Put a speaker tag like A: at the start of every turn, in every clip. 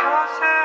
A: closer.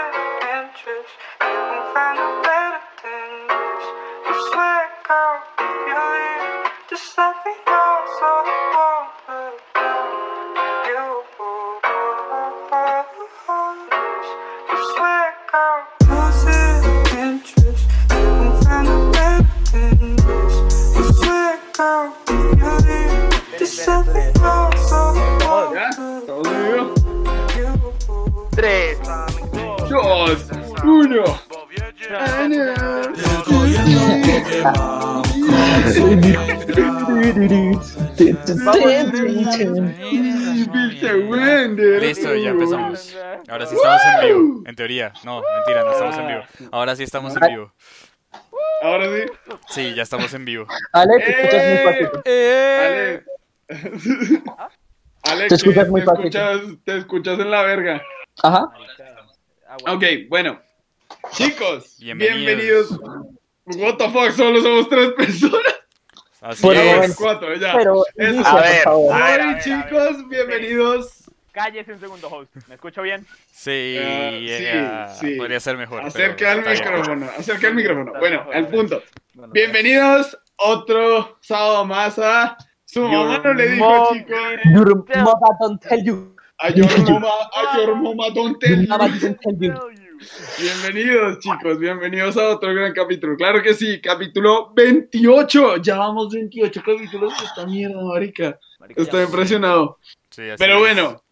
B: Listo, ya empezamos. Ahora sí estamos en vivo, en teoría. No, mentira, no estamos en vivo. Ahora sí estamos en vivo.
A: Ahora sí.
B: Sí, ya estamos en vivo.
C: Ale, te escuchas muy.
B: ¡Eh!
A: Ale. Ale,
C: Te escuchas muy
A: te escuchas, te escuchas en la verga.
C: Ajá.
A: Ok, bueno. Chicos,
B: Bienvenidos.
A: bienvenidos. What the fuck, solo somos tres personas.
B: Así
C: Bueno, bueno.
A: cuatro, ya.
C: Pero
A: Eso.
D: A
C: por
D: ver,
C: favor.
D: a ver, a
A: Hola,
D: ver, a
A: chicos,
D: ver.
A: bienvenidos.
D: Cállese un segundo, host. ¿Me escucho bien?
B: Sí,
A: Ah, sí, sí.
B: podría ser mejor.
A: Acerca
B: bien.
A: micrófono, acerca al micrófono. Bueno, al punto. Bienvenidos otro sábado más a su mamá no le dijo,
D: mom
A: chicos.
C: Your mama don't tell you.
A: A your mama, a your mama don't tell you. Bienvenidos, chicos, bienvenidos a otro gran capítulo. Claro que sí, capítulo 28. Ya vamos 28 capítulos de esta mierda, marica. Estoy impresionado.
B: Sí, así
A: Pero
B: es.
A: bueno,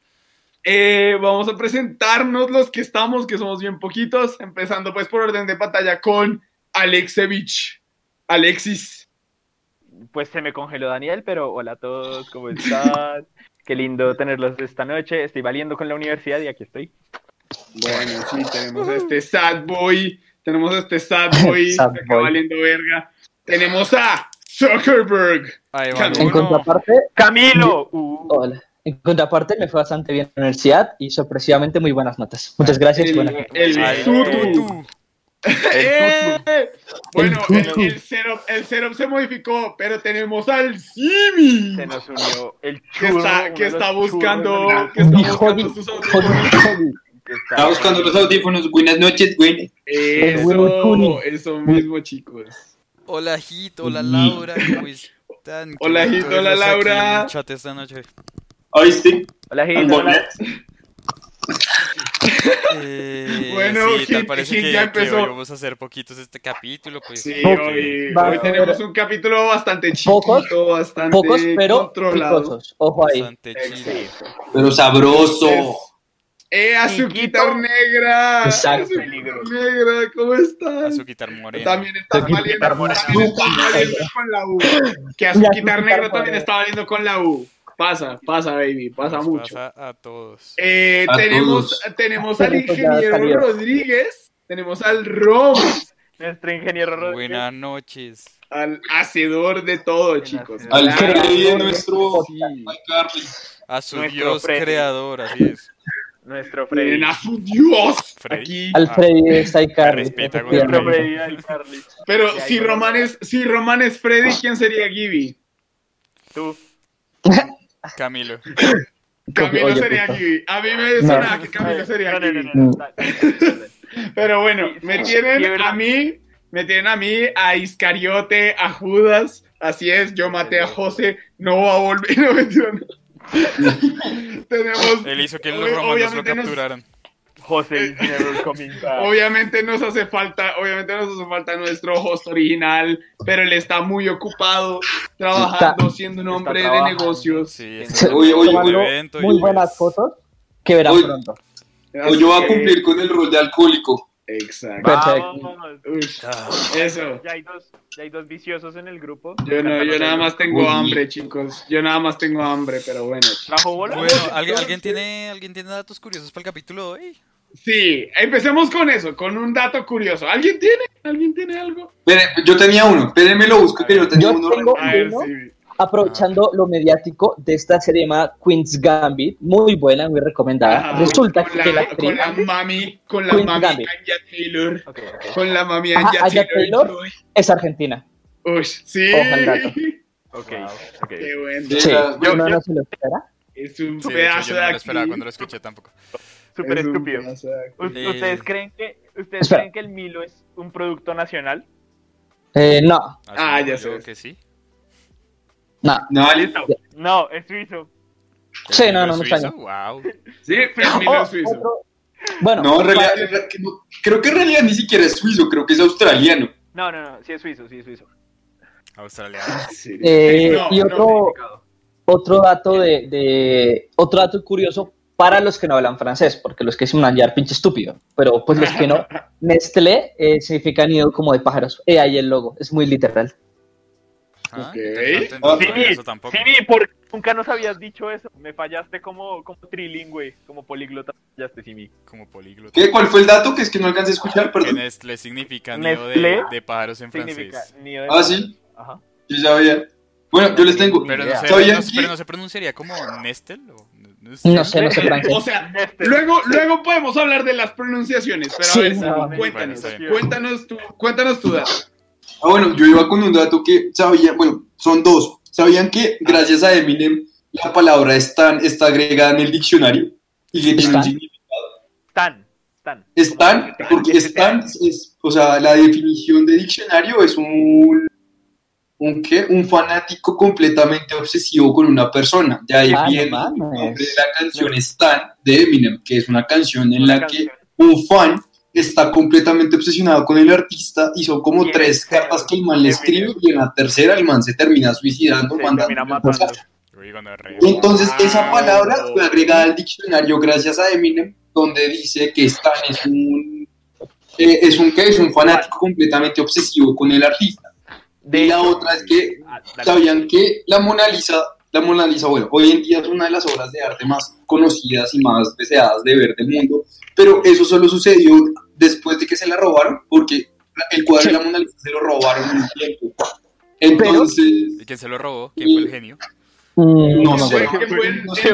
A: eh, vamos a presentarnos los que estamos, que somos bien poquitos, empezando pues por orden de pantalla con Alexevich. Alexis.
D: Pues se me congeló Daniel, pero hola a todos, ¿cómo están? Qué lindo tenerlos esta noche. Estoy valiendo con la universidad y aquí estoy.
A: Bueno, sí, tenemos a este sad boy, tenemos a este sad boy,
C: Sad
A: acá
C: boy.
A: valiendo verga. Tenemos a Zuckerberg.
B: Ahí va
A: En
C: contraparte,
D: ¡Camilo! Uh,
C: hola. En contraparte me fue bastante bien en la universidad y sorpresivamente muy buenas notas. Muchas gracias.
A: El,
C: buenas noches.
A: el
B: Ay,
A: tutu. ¡Eh! Bueno,
C: El
A: el, el setup, el setup se modificó, pero tenemos al Simi.
D: se nos unió el
A: que está, que está buscando, que está
C: Mi
A: buscando
C: hobby,
A: sus audífonos.
D: Está-
E: Está buscando los audífonos. Buenas noches, güey.
A: Eso, eso mismo, chicos.
B: Hola, Hito, hola, Laura, ¿cómo están? Qué
A: Hola, Hito, hola, Laura.
B: en el chat esta noche.
E: ¿Oíste?
D: Hola, Gil,
E: Al
D: hola.
B: Eh,
A: Bueno,
B: sí,
A: Hit-
B: parece
A: Hit
B: que,
A: ya
B: que
A: empezó.
B: hoy vamos a hacer poquitos este capítulo, pues.
A: Sí, hoy, hoy tenemos un capítulo bastante
C: Pocos,
A: chiquito, bastante
C: Pocos, pero
A: controlado.
C: picosos. Ojo ahí.
B: Bastante chido.
E: Pero sabroso.
A: ¡Eh, Azuquitar Negra!
C: Exacto.
A: Azuquitar Negra, ¿cómo estás?
B: Azuquitar moreno.
A: También está
C: Azuquitar
A: valiendo, con la U. Que Azuquitar Negra también está valiendo con la U. Pasa, pasa, baby, pasa
B: Nos
A: mucho.
B: Pasa a todos.
A: Eh,
E: A
A: tenemos,
E: todos.
A: tenemos al ingeniero. Rodríguez, tenemos al Rom,
D: Nuestro ingeniero Rodríguez.
B: Buenas noches.
A: al hacedor de todo, chicos.
E: Al. Freddy de nuestro.
A: Sí.
B: A su
D: Nuestro
B: dios creador, así es.
D: Nuestro Freddy.
A: Miren a su Dios
B: Freddy.
A: aquí.
C: Alfredi está ahí, Carly.
B: respeta, güey.
D: Nuestro
C: efectivamente.
D: Freddy, ay, Carly.
A: Pero si. Román es, si Román es Freddy, ¿quién sería Gibby?
D: Tú.
B: Camilo.
A: Camilo
C: Oye,
A: sería
C: puta.
A: Gibby. A mí me suena que Camilo sería
D: No, no, no,
A: Gibby.
D: no, no.
A: Pero bueno,
D: Sí,
A: me
D: sí,
A: tienen a mí, me tienen a mí, a Iscariote, a Judas. Así es, yo maté a José, no va a volver, no mentira, no. Tenemos.
B: Él hizo que los romanos lo
A: obviamente nos-
B: capturaran.
D: José is never coming back.
A: Obviamente nos hace falta, obviamente nos hace falta nuestro host original, pero él está muy ocupado trabajando, siendo un
D: está
A: hombre de negocios.
B: Sí, está
E: Oye, oye,
C: muy buenas fotos que verán
E: Oye.
C: pronto.
E: Hoy yo voy a cumplir con el rol de alcohólico.
A: Exacto.
C: Perfecto.
D: Vamos.
A: Ush, eso.
D: Ya hay, dos, ya hay dos viciosos en el grupo.
A: Yo no, yo nada más tengo
E: Uy.
A: hambre, chicos. Yo nada más tengo hambre, pero bueno.
D: ¿Trajo bola?
B: Bueno, ¿alguien, ¿alguien, tiene, ¿alguien tiene datos curiosos para el capítulo de hoy?
A: Sí, empecemos con eso, con un dato curioso. ¿Alguien tiene? ¿Alguien tiene algo?
E: Yo tenía uno. Espérenme, lo busco que yo tenía
C: Yo
E: uno.
C: tengo-
A: A ver, sí.
C: Aprovechando lo mediático de esta serie llamada Queen's Gambit, muy buena, muy recomendada.
A: Ajá,
C: Resulta
A: con
C: que la
A: la,
C: actriz,
A: con la mami, con la
C: Queen
A: mami
C: Gambit.
A: Anya Taylor,
D: Ok, ok.
A: con la mami
C: Ajá,
A: Anya
C: Anya
A: Taylor.
C: Taylor. es argentina.
A: Uy, sí.
C: Ojo al dato.
D: Ok, ok.
A: Qué bueno.
E: Sí,
C: Sí,
E: la-
C: uno no se lo espera.
A: Es un
B: Sí, de hecho,
A: pedazo
B: yo
A: de
B: no me lo esperaba cuando lo escuché tampoco.
F: súper
A: Es
F: estúpido.
B: Eh.
F: ¿Ustedes creen que ustedes
C: Espera.
F: creen que el Milo es un producto nacional?
C: Eh, no,
A: Ah,
B: Asumo
A: ya
B: yo
A: sé.
B: que sí.
C: No.
E: No,
F: Listo. No, es suizo.
C: Sí, no,
B: ¿El
C: no me
B: suizo? Wow.
A: Sí, Milo
C: Oh,
A: es suizo.
C: otro- Bueno,
E: no, en realidad, en realidad que no- creo que en realidad ni siquiera es suizo, creo que es australiano.
F: No, no, no, sí es suizo, sí es suizo.
B: Australiano.
A: Sí.
C: eh,
A: No,
C: y
A: no,
C: otro, otro dato de, de- otro dato curioso para los que no hablan francés, porque los que se manjar pinche estúpido, pero pues los que no, Nestlé eh, significa nido como de pájaros. Eh, ahí el logo, es muy literal.
B: Ah,
A: Ok.
B: interesante,
E: Ah,
B: no sabía eso tampoco.
F: Sí, ¿por qué nunca nos habías dicho eso? Me fallaste como, como trilingüe, como políglota. Fallaste, Simi.
B: Como políglota.
E: ¿Qué? ¿Cuál fue el dato? Que es que no alcancé a escuchar,
B: Que
E: perdón.
B: Nestlé significa nido de, de pájaros en francés.
F: nido de
E: Ah, sí,
F: Ajá.
E: yo sabía. Bueno, yo les tengo.
B: Pero no,
E: ¿Sabían
B: no
E: que-
B: pero no se pronunciaría como Nestel o
C: No sé, no sé
A: O
C: francés.
A: sea,
F: Nestlé.
A: luego, luego podemos hablar de las pronunciaciones, pero
C: Sí,
A: a ver,
C: no,
A: Simi,
C: bueno,
A: cuéntanos,
B: bien.
A: cuéntanos tu, cuéntanos tu dato.
E: Ah, bueno, yo iba con un dato que sabía, bueno, son dos. ¿Sabían que gracias a Eminem la palabra Stan está agregada en el diccionario? Y que tiene un
C: ¿Stan?
E: significado.
F: Stan. Stan.
E: Stan, porque Stan es, o sea, la definición de diccionario es un, un qué, un fanático completamente obsesivo con una persona. De ahí
C: Ah,
E: viene el nombre de la canción Stan de Eminem, que es una canción en
F: Una
E: la que
F: canción.
E: un fan está completamente obsesionado con el artista y son como tres cartas que el man le escribe y en la tercera el man se termina suicidando,
F: Se
E: mandando
F: termina
E: entonces esa
A: Wow.
E: palabra fue agregada al diccionario gracias a Eminem, donde dice que Stan es un eh, es un que es un fanático completamente obsesivo con el artista.
F: De
E: y la otra es que
F: Ah,
E: sabían que la Mona Lisa, la Mona Lisa, bueno, hoy en día es una de las obras de arte más conocidas y más deseadas de ver del mundo, pero eso solo sucedió después de que se la robaron, porque el cuadro de la Mona Lisa se lo robaron en un tiempo. Entonces,
B: ¿Y quién se lo robó? ¿Quién fue el genio?
C: Mm,
E: no
C: no
E: sé,
C: sé.
A: ¿Qué fue el-
E: no sé?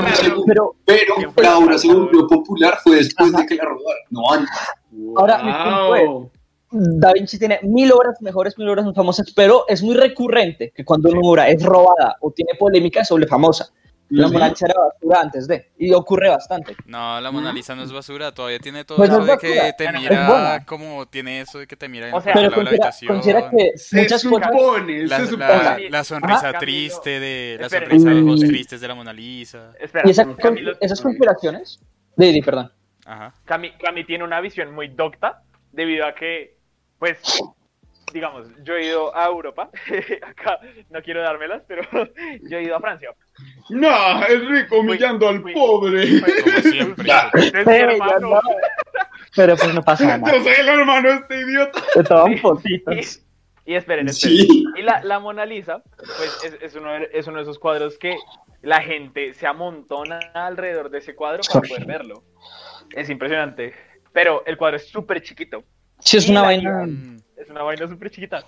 C: Pero
E: pero
F: ¿Quién fue
E: la obra se volvió popular fue después
C: Ajá.
E: de que la robaron, no antes.
C: Ahora, mi punto
A: Wow.
C: Da Vinci tiene mil obras mejores, mil obras muy famosas, pero es muy recurrente que cuando una obra es robada o tiene polémica, se vuelve famosa. La. Mona Lisa era basura antes de, y ocurre bastante.
B: No, la Mona Lisa no es basura, todavía tiene todo
C: Pues no
B: eso
C: es
B: de que te mira como tiene eso de que te mira en
F: O sea,
C: Pero
B: de la
C: considera,
B: habitación.
C: considera que
A: Se
C: muchas
A: supone,
B: La,
A: se
B: la-
A: supone.
B: la sonrisa
F: Ajá.
B: triste de la
F: Espera,
B: sonrisa de ojos
C: Mm.
B: tristes de la Mona Lisa.
F: Espera,
C: Y esa con-
F: Camilo-
C: esas conspiraciones... Didi, perdón.
B: Ajá.
F: Cami, Cami tiene una visión muy docta debido a que, pues, digamos, yo he ido a Europa, acá no quiero dármelas, pero yo he ido a Francia.
A: No, es rico humillando al
F: Fui-
A: pobre.
F: Fue-
B: Como siempre.
F: Hermano.
C: no. Pero pues no pasa nada.
A: Yo soy el hermano de este idiota.
C: Te toman
F: Y,
C: fotitos.
F: y esperen, esperen.
E: Sí.
F: Y la, la Mona Lisa, pues es, es uno de, es uno de esos cuadros que la gente se amontona alrededor de ese cuadro para poder verlo. Es impresionante. Pero el cuadro es súper chiquito.
C: Sí, es
F: Y
C: una vaina...
F: Es una vaina súper chiquita.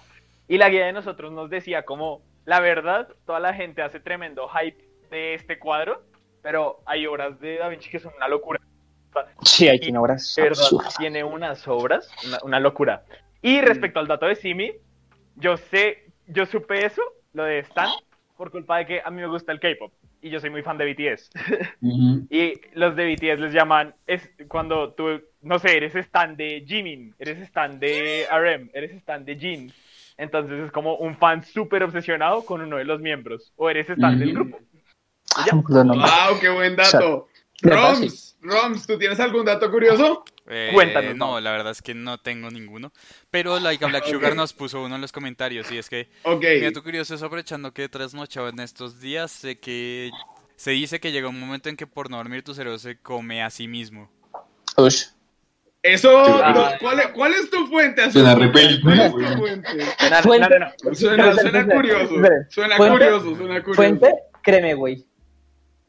F: Y la guía de nosotros nos decía como, la verdad, toda la gente hace tremendo hype de este cuadro, pero hay obras de Da Vinci que son una locura.
C: Sí, hay tiene obras
F: verdad, tiene unas obras, una, una locura. Y respecto al dato de Simi, yo sé, yo supe eso, lo de Stan, por culpa de que a mí me gusta el K-pop. Y yo soy muy fan de BTS. Y los de BTS les llaman, es cuando tú, no sé, eres stan de Jimin, eres stan de RM, eres stan de Jin. Entonces es como un fan súper obsesionado con uno de los miembros. O eres stan del
E: Ujú.
F: grupo.
A: Wow, qué buen dato. Roms, Roms, ¿tú tienes algún dato curioso?
B: eh,
F: Cuéntanos,
B: No, la verdad es que no tengo ninguno. Pero Laika Black Sugar nos puso uno en los comentarios y es que
A: Ok.
B: Mi dato curioso es aprovechando que trasnochaba en estos días, sé que se dice que llega un momento en que por no dormir tu cerebro se come a sí mismo.
C: Ush.
A: Eso,
F: Ah.
A: no, ¿cuál, es, cuál es tu fuente?
E: Suena
A: Azul?
E: re película,
A: ¿Cuál es
E: güey.
A: fuente?
F: No, no.
A: Suena, suena curioso. Suena
C: Fuente-
A: curioso, suena curioso.
C: Fuente, créeme, güey.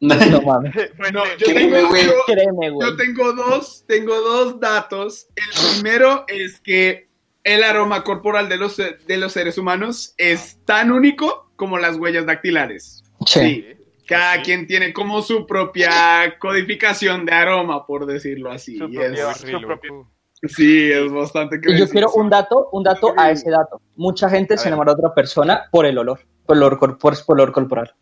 C: No mames.
F: Fuente-
A: No, yo
E: Créeme,
A: tengo,
E: güey.
A: yo-
C: Créeme, güey.
A: yo tengo dos, tengo dos datos. El primero es que el aroma corporal de los, de los seres humanos es tan único como las huellas dactilares.
C: Sí.
A: Sí. Cada
B: ¿Sí?
A: quien tiene como su propia codificación de aroma, por decirlo así.
F: Su
A: Y
F: propio-
A: es-
F: su
B: Re
F: propio-
B: loco.
A: sí, es bastante
C: Y yo quiero un dato, un dato a ese dato. Mucha gente
A: A
C: se
A: ver.
C: enamora de otra persona por el olor, por el olor, por, por el olor corporal.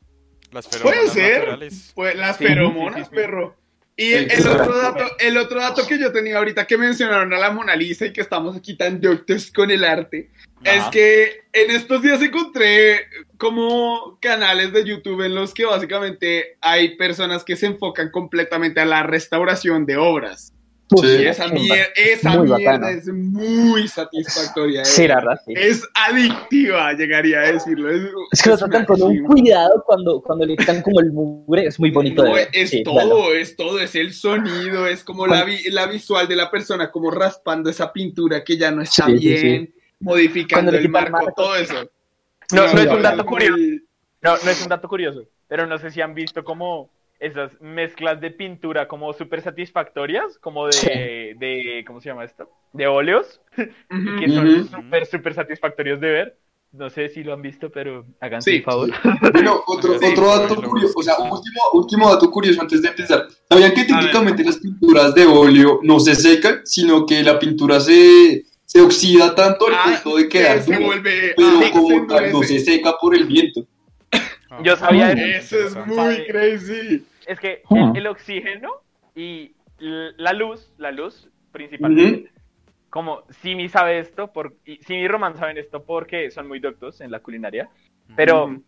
B: Las
A: Puede ser.
B: naturales.
A: Pues las
F: Sí,
A: feromonas, perro. Y el, otro dato, el otro dato que yo tenía ahorita que mencionaron a la Mona Lisa y que estamos aquí tan doctors con el arte, es que en estos días encontré como canales de YouTube en los que básicamente hay personas que se enfocan completamente a la restauración de obras. Y
E: Sí.
A: esa, mier- esa mierda es muy satisfactoria.
C: Sí,
A: eh.
C: la verdad, sí.
A: Es adictiva, llegaría a decirlo. Es,
C: Es que lo tratan con un cuidado cuando, cuando le quitan como el mugre, es muy bonito de
A: No,
C: ver.
A: es
C: Sí,
A: todo,
C: claro.
A: es todo, es el sonido, es como la, vi- la visual de la persona, como raspando esa pintura que ya no está
C: Sí, sí,
A: bien, modificando el marco,
C: marco.
A: todo eso.
D: No, no es un dato curioso. No, no es un dato curioso, pero no sé si han visto como esas mezclas de pintura como súper satisfactorias, como de,
C: Sí.
D: de, ¿cómo se llama esto? De óleos,
A: Ujú.
D: que son
E: Ujú.
D: súper, súper satisfactorios de ver. No sé si lo han visto, pero hagan
A: Sí.
D: el favor.
E: Bueno, otro,
B: Sí,
E: otro dato curioso, o sea, último, último dato curioso antes de empezar. ¿Sabían que técnicamente las pinturas de óleo no se secan, sino que la pintura se, se oxida tanto al
A: Ah,
E: punto de quedar
A: que se
E: dura,
A: vuelve
E: pero
A: ah,
E: como
A: se
E: tal no se seca por el viento?
D: Yo sabía
C: Mm.
A: Eso es muy crazy.
D: Es que
C: Hmm.
D: el, el oxígeno y la luz, la luz principalmente, como Simi sabe esto, por, y Simi y Román saben esto porque son muy doctos en la culinaria, pero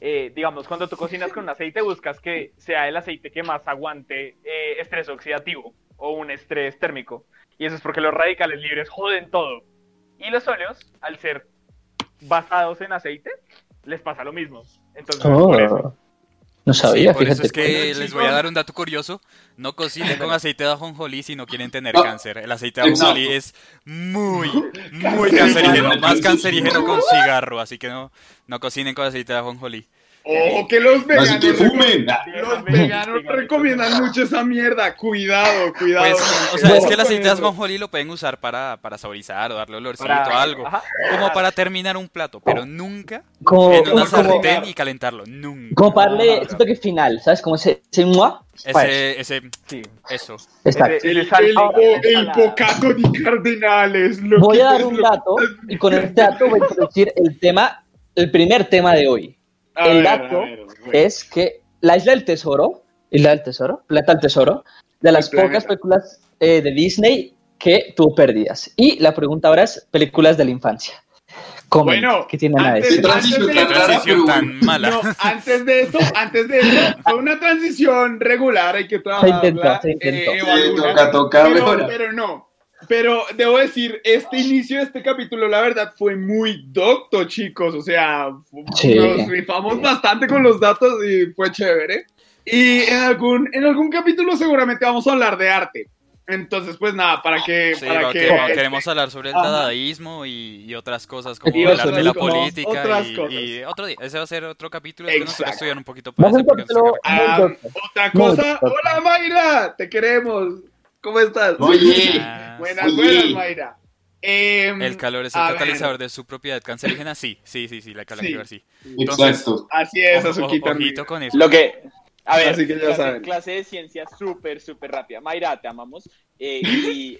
D: eh, digamos, cuando tú cocinas con un aceite buscas que sea el aceite que más aguante eh, estrés oxidativo o un estrés térmico, y eso es porque los radicales libres joden todo. Y los óleos, al ser basados en aceite, les pasa lo mismo. Entonces, por eso.
C: Oh, no sabía,
B: Sí, por eso es que les voy a dar un dato curioso. No cocinen con aceite de ajonjolí si no quieren tener
E: Ah,
B: cáncer. El aceite de ajonjolí es muy, muy
A: Cancerígeno.
B: cancerígeno. Más cancerígeno que un cigarro. Así que no, no cocinen con aceite de ajonjolí.
A: Ojo que los veganos,
E: Así que fumen.
A: los veganos recomiendan mucho esa mierda. Cuidado, cuidado.
B: Pues,
A: gente.
B: o sea, es que el de
A: con eso.
B: ajonjolí lo pueden usar para, para saborizar o darle olorcito
D: Para-
B: algo.
D: Ajá.
B: Como para terminar un plato, pero nunca
C: Como,
B: en una sartén y calentarlo. Nunca.
C: como para darle toque final, ¿sabes? Como ese, ese.
B: Ese, ese,
D: Sí.
B: eso.
C: Exacto.
A: El, el, el di cardenales. lo
C: Voy a dar un dato y con este dato voy a introducir el tema, el primer tema de hoy.
A: A
C: el
A: ver, a
C: dato
A: ver.
C: Es que la Isla del Tesoro, Isla del Tesoro, Plata del Tesoro, de las
A: El planeta.
C: pocas películas eh, de Disney que tuvo pérdidas. Y la pregunta ahora es películas de la infancia. Comenten,
A: Bueno,
C: ¿qué tienen a
A: antes-
E: Qué
C: decir?
E: transición
A: de-
B: Transición tan mala.
A: No, antes de eso, antes de eso, fue una transición regular, hay que trabajarla.
C: intentó, se intentó.
A: eh,
E: Sí, toca, toca
A: pero, pero no. Pero debo decir, este inicio de este capítulo, la verdad, fue muy docto, chicos. O sea,
C: Sí.
A: nos rifamos bastante con los datos y fue chévere. Y en algún, en algún capítulo seguramente vamos a hablar de arte. Entonces, pues nada, para que...
B: Sí,
A: para que
B: que- no, queremos hablar sobre el
A: Ajá.
B: dadaísmo y, y otras cosas como
C: Y
B: el
C: otras
B: arte de la política
A: otras
B: y,
A: cosas.
B: y otro día. Ese va a ser otro capítulo. Es que nosotros estudiar un poquito para hacer porque
A: Ah, otra cosa. Hola, Mayra, te queremos. ¿Cómo estás?
E: Oye,
A: Buenas,
E: Oye.
A: buenas, Mayra. Em,
B: El calor es el
A: ver.
B: catalizador de su propiedad cancerígena. Sí, sí, sí, sí, la calor sí.
E: exacto.
A: Así es, Azuquita.
B: ojito con eso.
F: Lo que. A ver,
A: Así que ya
F: clase,
A: saben.
F: clase de ciencia súper, súper rápida. Mayra, te amamos. Eh, y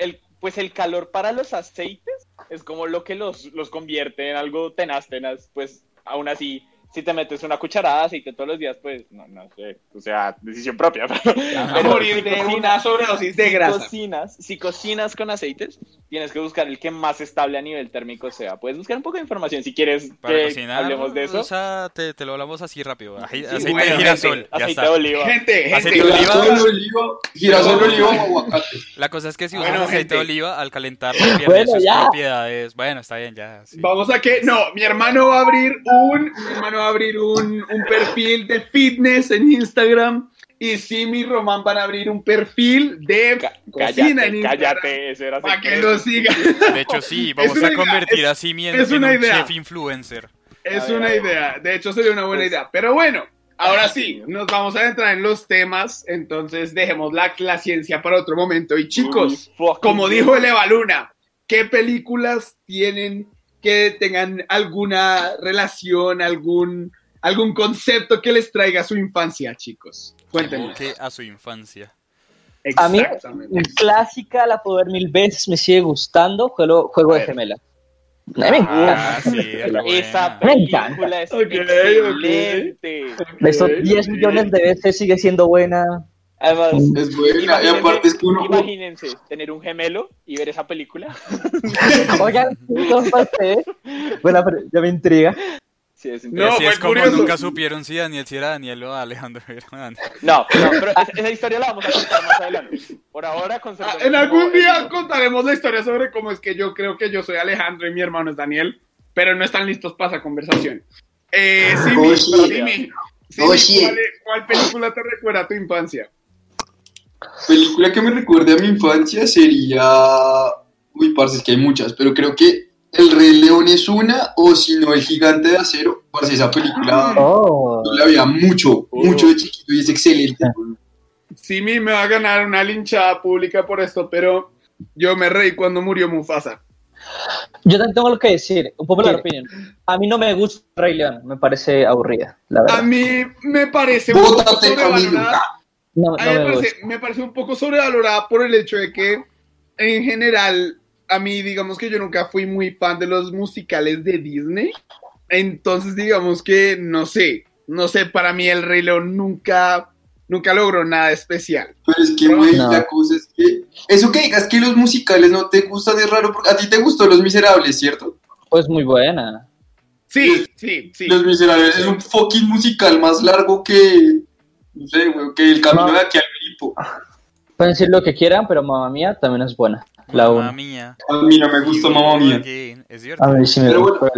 F: el, pues el calor para los aceites es como lo que los, los convierte en algo tenaz, tenaz. Pues aún así, si te metes una cucharada de aceite todos los días, pues no, no sé. O sea, decisión propia. Pero,
A: A morir de una sobredosis de
F: si
A: grasa.
F: cocinas, si cocinas con aceites, tienes que buscar el que más estable a nivel térmico sea. Puedes buscar un poco de información si quieres
B: Para
F: que
B: cocinar,
F: hablemos de eso.
B: o sea, te, te lo hablamos así rápido. Aje-
F: Sí,
B: aceite
A: bueno,
B: de girasol,
F: Aceite,
B: ya
F: aceite
B: está.
F: de oliva.
A: Gente,
B: Aceite
A: gente.
B: de oliva.
E: Girasol, oliva, girasol, oliva o aguacate.
B: La cosa es que si usas
A: Bueno,
B: aceite de
A: gente.
B: oliva, al calentarlo pierde
C: Bueno,
B: sus
C: ya.
B: propiedades. Bueno, está bien, ya. sí.
A: Vamos a que. No, mi hermano va a abrir un. Mi hermano va a abrir un, un perfil de fitness en Instagram. Y Simi y Román van a abrir un perfil de cocina en Instagram.
F: cállate, eso era
A: Para que lo sigan.
B: De hecho, sí, vamos a
A: idea,
B: convertir
A: es-
B: a Simi en,
A: es
B: en un
A: idea.
B: chef influencer.
A: Es
F: ver,
A: una idea. De hecho, sería una buena idea. Pero bueno, ahora sí, nos vamos a entrar en los temas. Entonces, dejemos la, la ciencia para otro momento. Y chicos, como dijo el Eva Luna, ¿qué películas tienen que tengan alguna relación, algún, algún concepto que les traiga a su infancia, chicos? Cuéntenme.
B: Que a su infancia.
C: A mí,
A: Exactamente.
C: clásica, la puedo ver mil veces, me sigue gustando, juego, juego de gemela. A mí me
B: Ah, sí,
F: Esa película es
A: Ok, ok.
F: excelente.
C: De estos
A: Ok,
C: 10
A: ok.
C: millones de veces sigue siendo buena.
F: Además,
E: Es buena. Y
F: imagínense-
E: aparte es que uno.
F: imagínense tener un gemelo y ver esa película.
C: Oigan, ¿cómo fue usted? Bueno, pero ya me intriga.
F: Sí, es
A: No,
B: así es como
A: curioso.
B: nunca supieron si Daniel si era Daniel o Alejandro era Daniel.
F: No, no, pero esa, historia la vamos a contar más adelante. Por ahora,
A: Ah,
F: conservemos
A: En algún día
F: el-
A: contaremos la historia sobre cómo es que yo creo que yo soy Alejandro y mi hermano es Daniel, pero no están listos para esa conversación. Eh, Simi,
E: Oh, shit.
A: Simi, Simi,
E: Oh, shit.
A: ¿cuál, cuál película te recuerda a tu infancia?
E: Película que me recuerde a mi infancia sería. Uy, parce, es que hay muchas, pero creo que El Rey León es una, o si no, El Gigante de Acero. Parce, esa película
C: Oh.
E: yo la veía mucho,
F: Oh.
E: mucho de chiquito y es excelente.
A: Simi me va a ganar una linchada pública por esto, pero yo me reí cuando murió Mufasa.
C: Yo también tengo algo que decir, un popular
F: ¿Qué?
C: opinión. A mí no me gusta Rey León, me parece aburrida, la verdad.
A: A mí me parece un poco sobrevalorada.
C: No,
A: A
C: no
A: mí me
C: me
A: parece, me parece un poco sobrevalorada por el hecho de que, en general, a mí, digamos que yo nunca fui muy fan de los musicales de Disney. Entonces, digamos que, no sé, no sé, para mí el Rey León nunca, nunca logró nada especial.
E: Pero es que, güey,
C: No.
E: la cosa es que. Eso que digas que los musicales no te gustan es raro, porque a ti te gustó Los Miserables, ¿cierto?
C: Pues muy buena.
A: Sí, sí, sí.
E: Los Miserables es un fucking musical más largo que. No sé, güey, que el camino
C: No.
E: de aquí al Gripo.
C: Pueden decir lo que quieran, pero mamá mía también es buena. La uno.
B: mía.
E: A mí no me gustó, mamá mía.
B: Es
C: A mí sí me
E: Pero
C: gusta.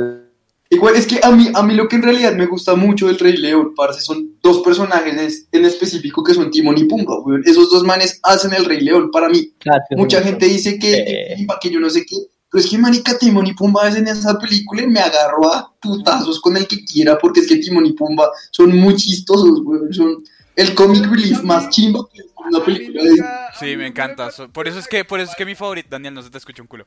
E: Igual es que a mí, a mí lo que en realidad me gusta mucho del Rey León, parce, son dos personajes en específico que son Timón y Pumba, weón. Esos dos manes hacen el Rey León para mí.
C: Claro, sí,
E: Mucha
C: sí.
E: gente dice que,
C: Eh.
E: que, que yo no sé qué, pero es que marica Timón y Pumba hacen esa película y me agarro a putazos con el que quiera porque es que Timón y Pumba son muy chistosos, weón. Son el comic relief más chimba que una película de...
B: Sí, me encanta. Por eso es que, por eso es que mi favorita, Daniel, no se te escucha un culo.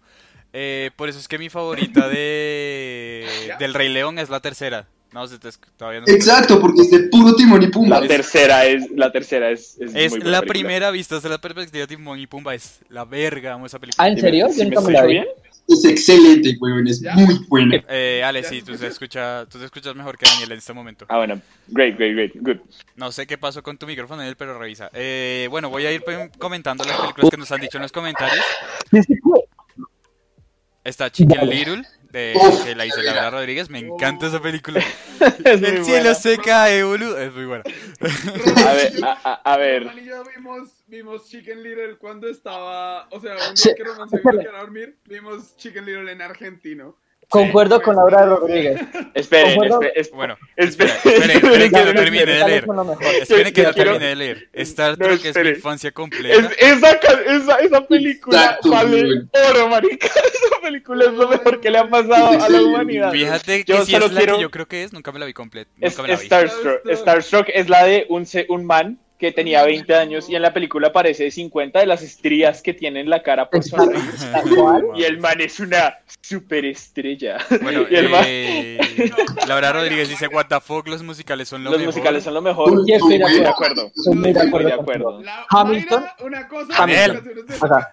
B: Eh, por eso es que mi favorita de del Rey León es la tercera. No, se te todavía no. se te-
E: Exacto, porque es de puro Timón y Pumba.
F: La tercera es, la tercera es, es,
B: Es
F: muy buena
B: la
F: película.
B: primera vista desde la perspectiva de Timón y Pumba. Es la verga, amo esa película.
C: Ah, ¿en serio?
F: ¿Sí
C: Yo
F: me
C: nunca me la vi.
F: bien?
E: Es excelente, weón, es muy buena.
B: Eh, Ale, sí, tú te, escucha, tú te escuchas mejor que Daniel en este momento.
F: Ah, bueno. Great, great, great. Good.
B: No sé qué pasó con tu micrófono, Daniel, pero revisa. Eh, bueno, voy a ir comentando las películas que nos han dicho en los comentarios. Está Chicken
C: Dale.
B: Little, de
E: Uf,
B: que la Laura Rodríguez. Me encanta esa película.
F: Es
B: El cielo
F: buena.
B: se cae, boludo. Es muy buena.
F: A ver, a, a- a ver.
A: Vimos, Chicken Little cuando estaba, o sea, un día
C: Sí,
A: que Román se vino a dormir, vimos Chicken Little en argentino.
C: Concuerdo con Laura Rodríguez.
F: Esperen, esperen, es-
B: Bueno,
F: esperen,
B: esperen, esperen que
F: esperen,
B: termine de leer.
C: lo.
B: Esperen que
F: quiero-
B: termine de leer. Star
F: No,
B: es mi infancia
F: Es-
B: completa.
F: esa, esa, esa película vale oro, marica. Esa película es lo mejor que le ha pasado a la humanidad.
B: Fíjate que
F: Yo
B: si es la
F: quiero-
B: que yo creo que es, nunca me la vi completa.
F: Starstruck.
A: Starstruck.
F: Starstruck es la de un, se- un man que tenía 20 años y en la película aparece de 50 de las estrías que tiene en la cara por sonreír. Y el man es una superestrella.
B: Bueno,
F: y el man-
B: eh, Laura Rodríguez dice, what the fuck, los musicales son lo
F: los
B: mejor.
F: musicales son lo mejor.
C: Sí, estoy de acuerdo. Estoy de acuerdo.
F: de
C: contigo.
F: acuerdo.
A: La-
C: Hamilton.
A: Una cosa,
B: Daniel.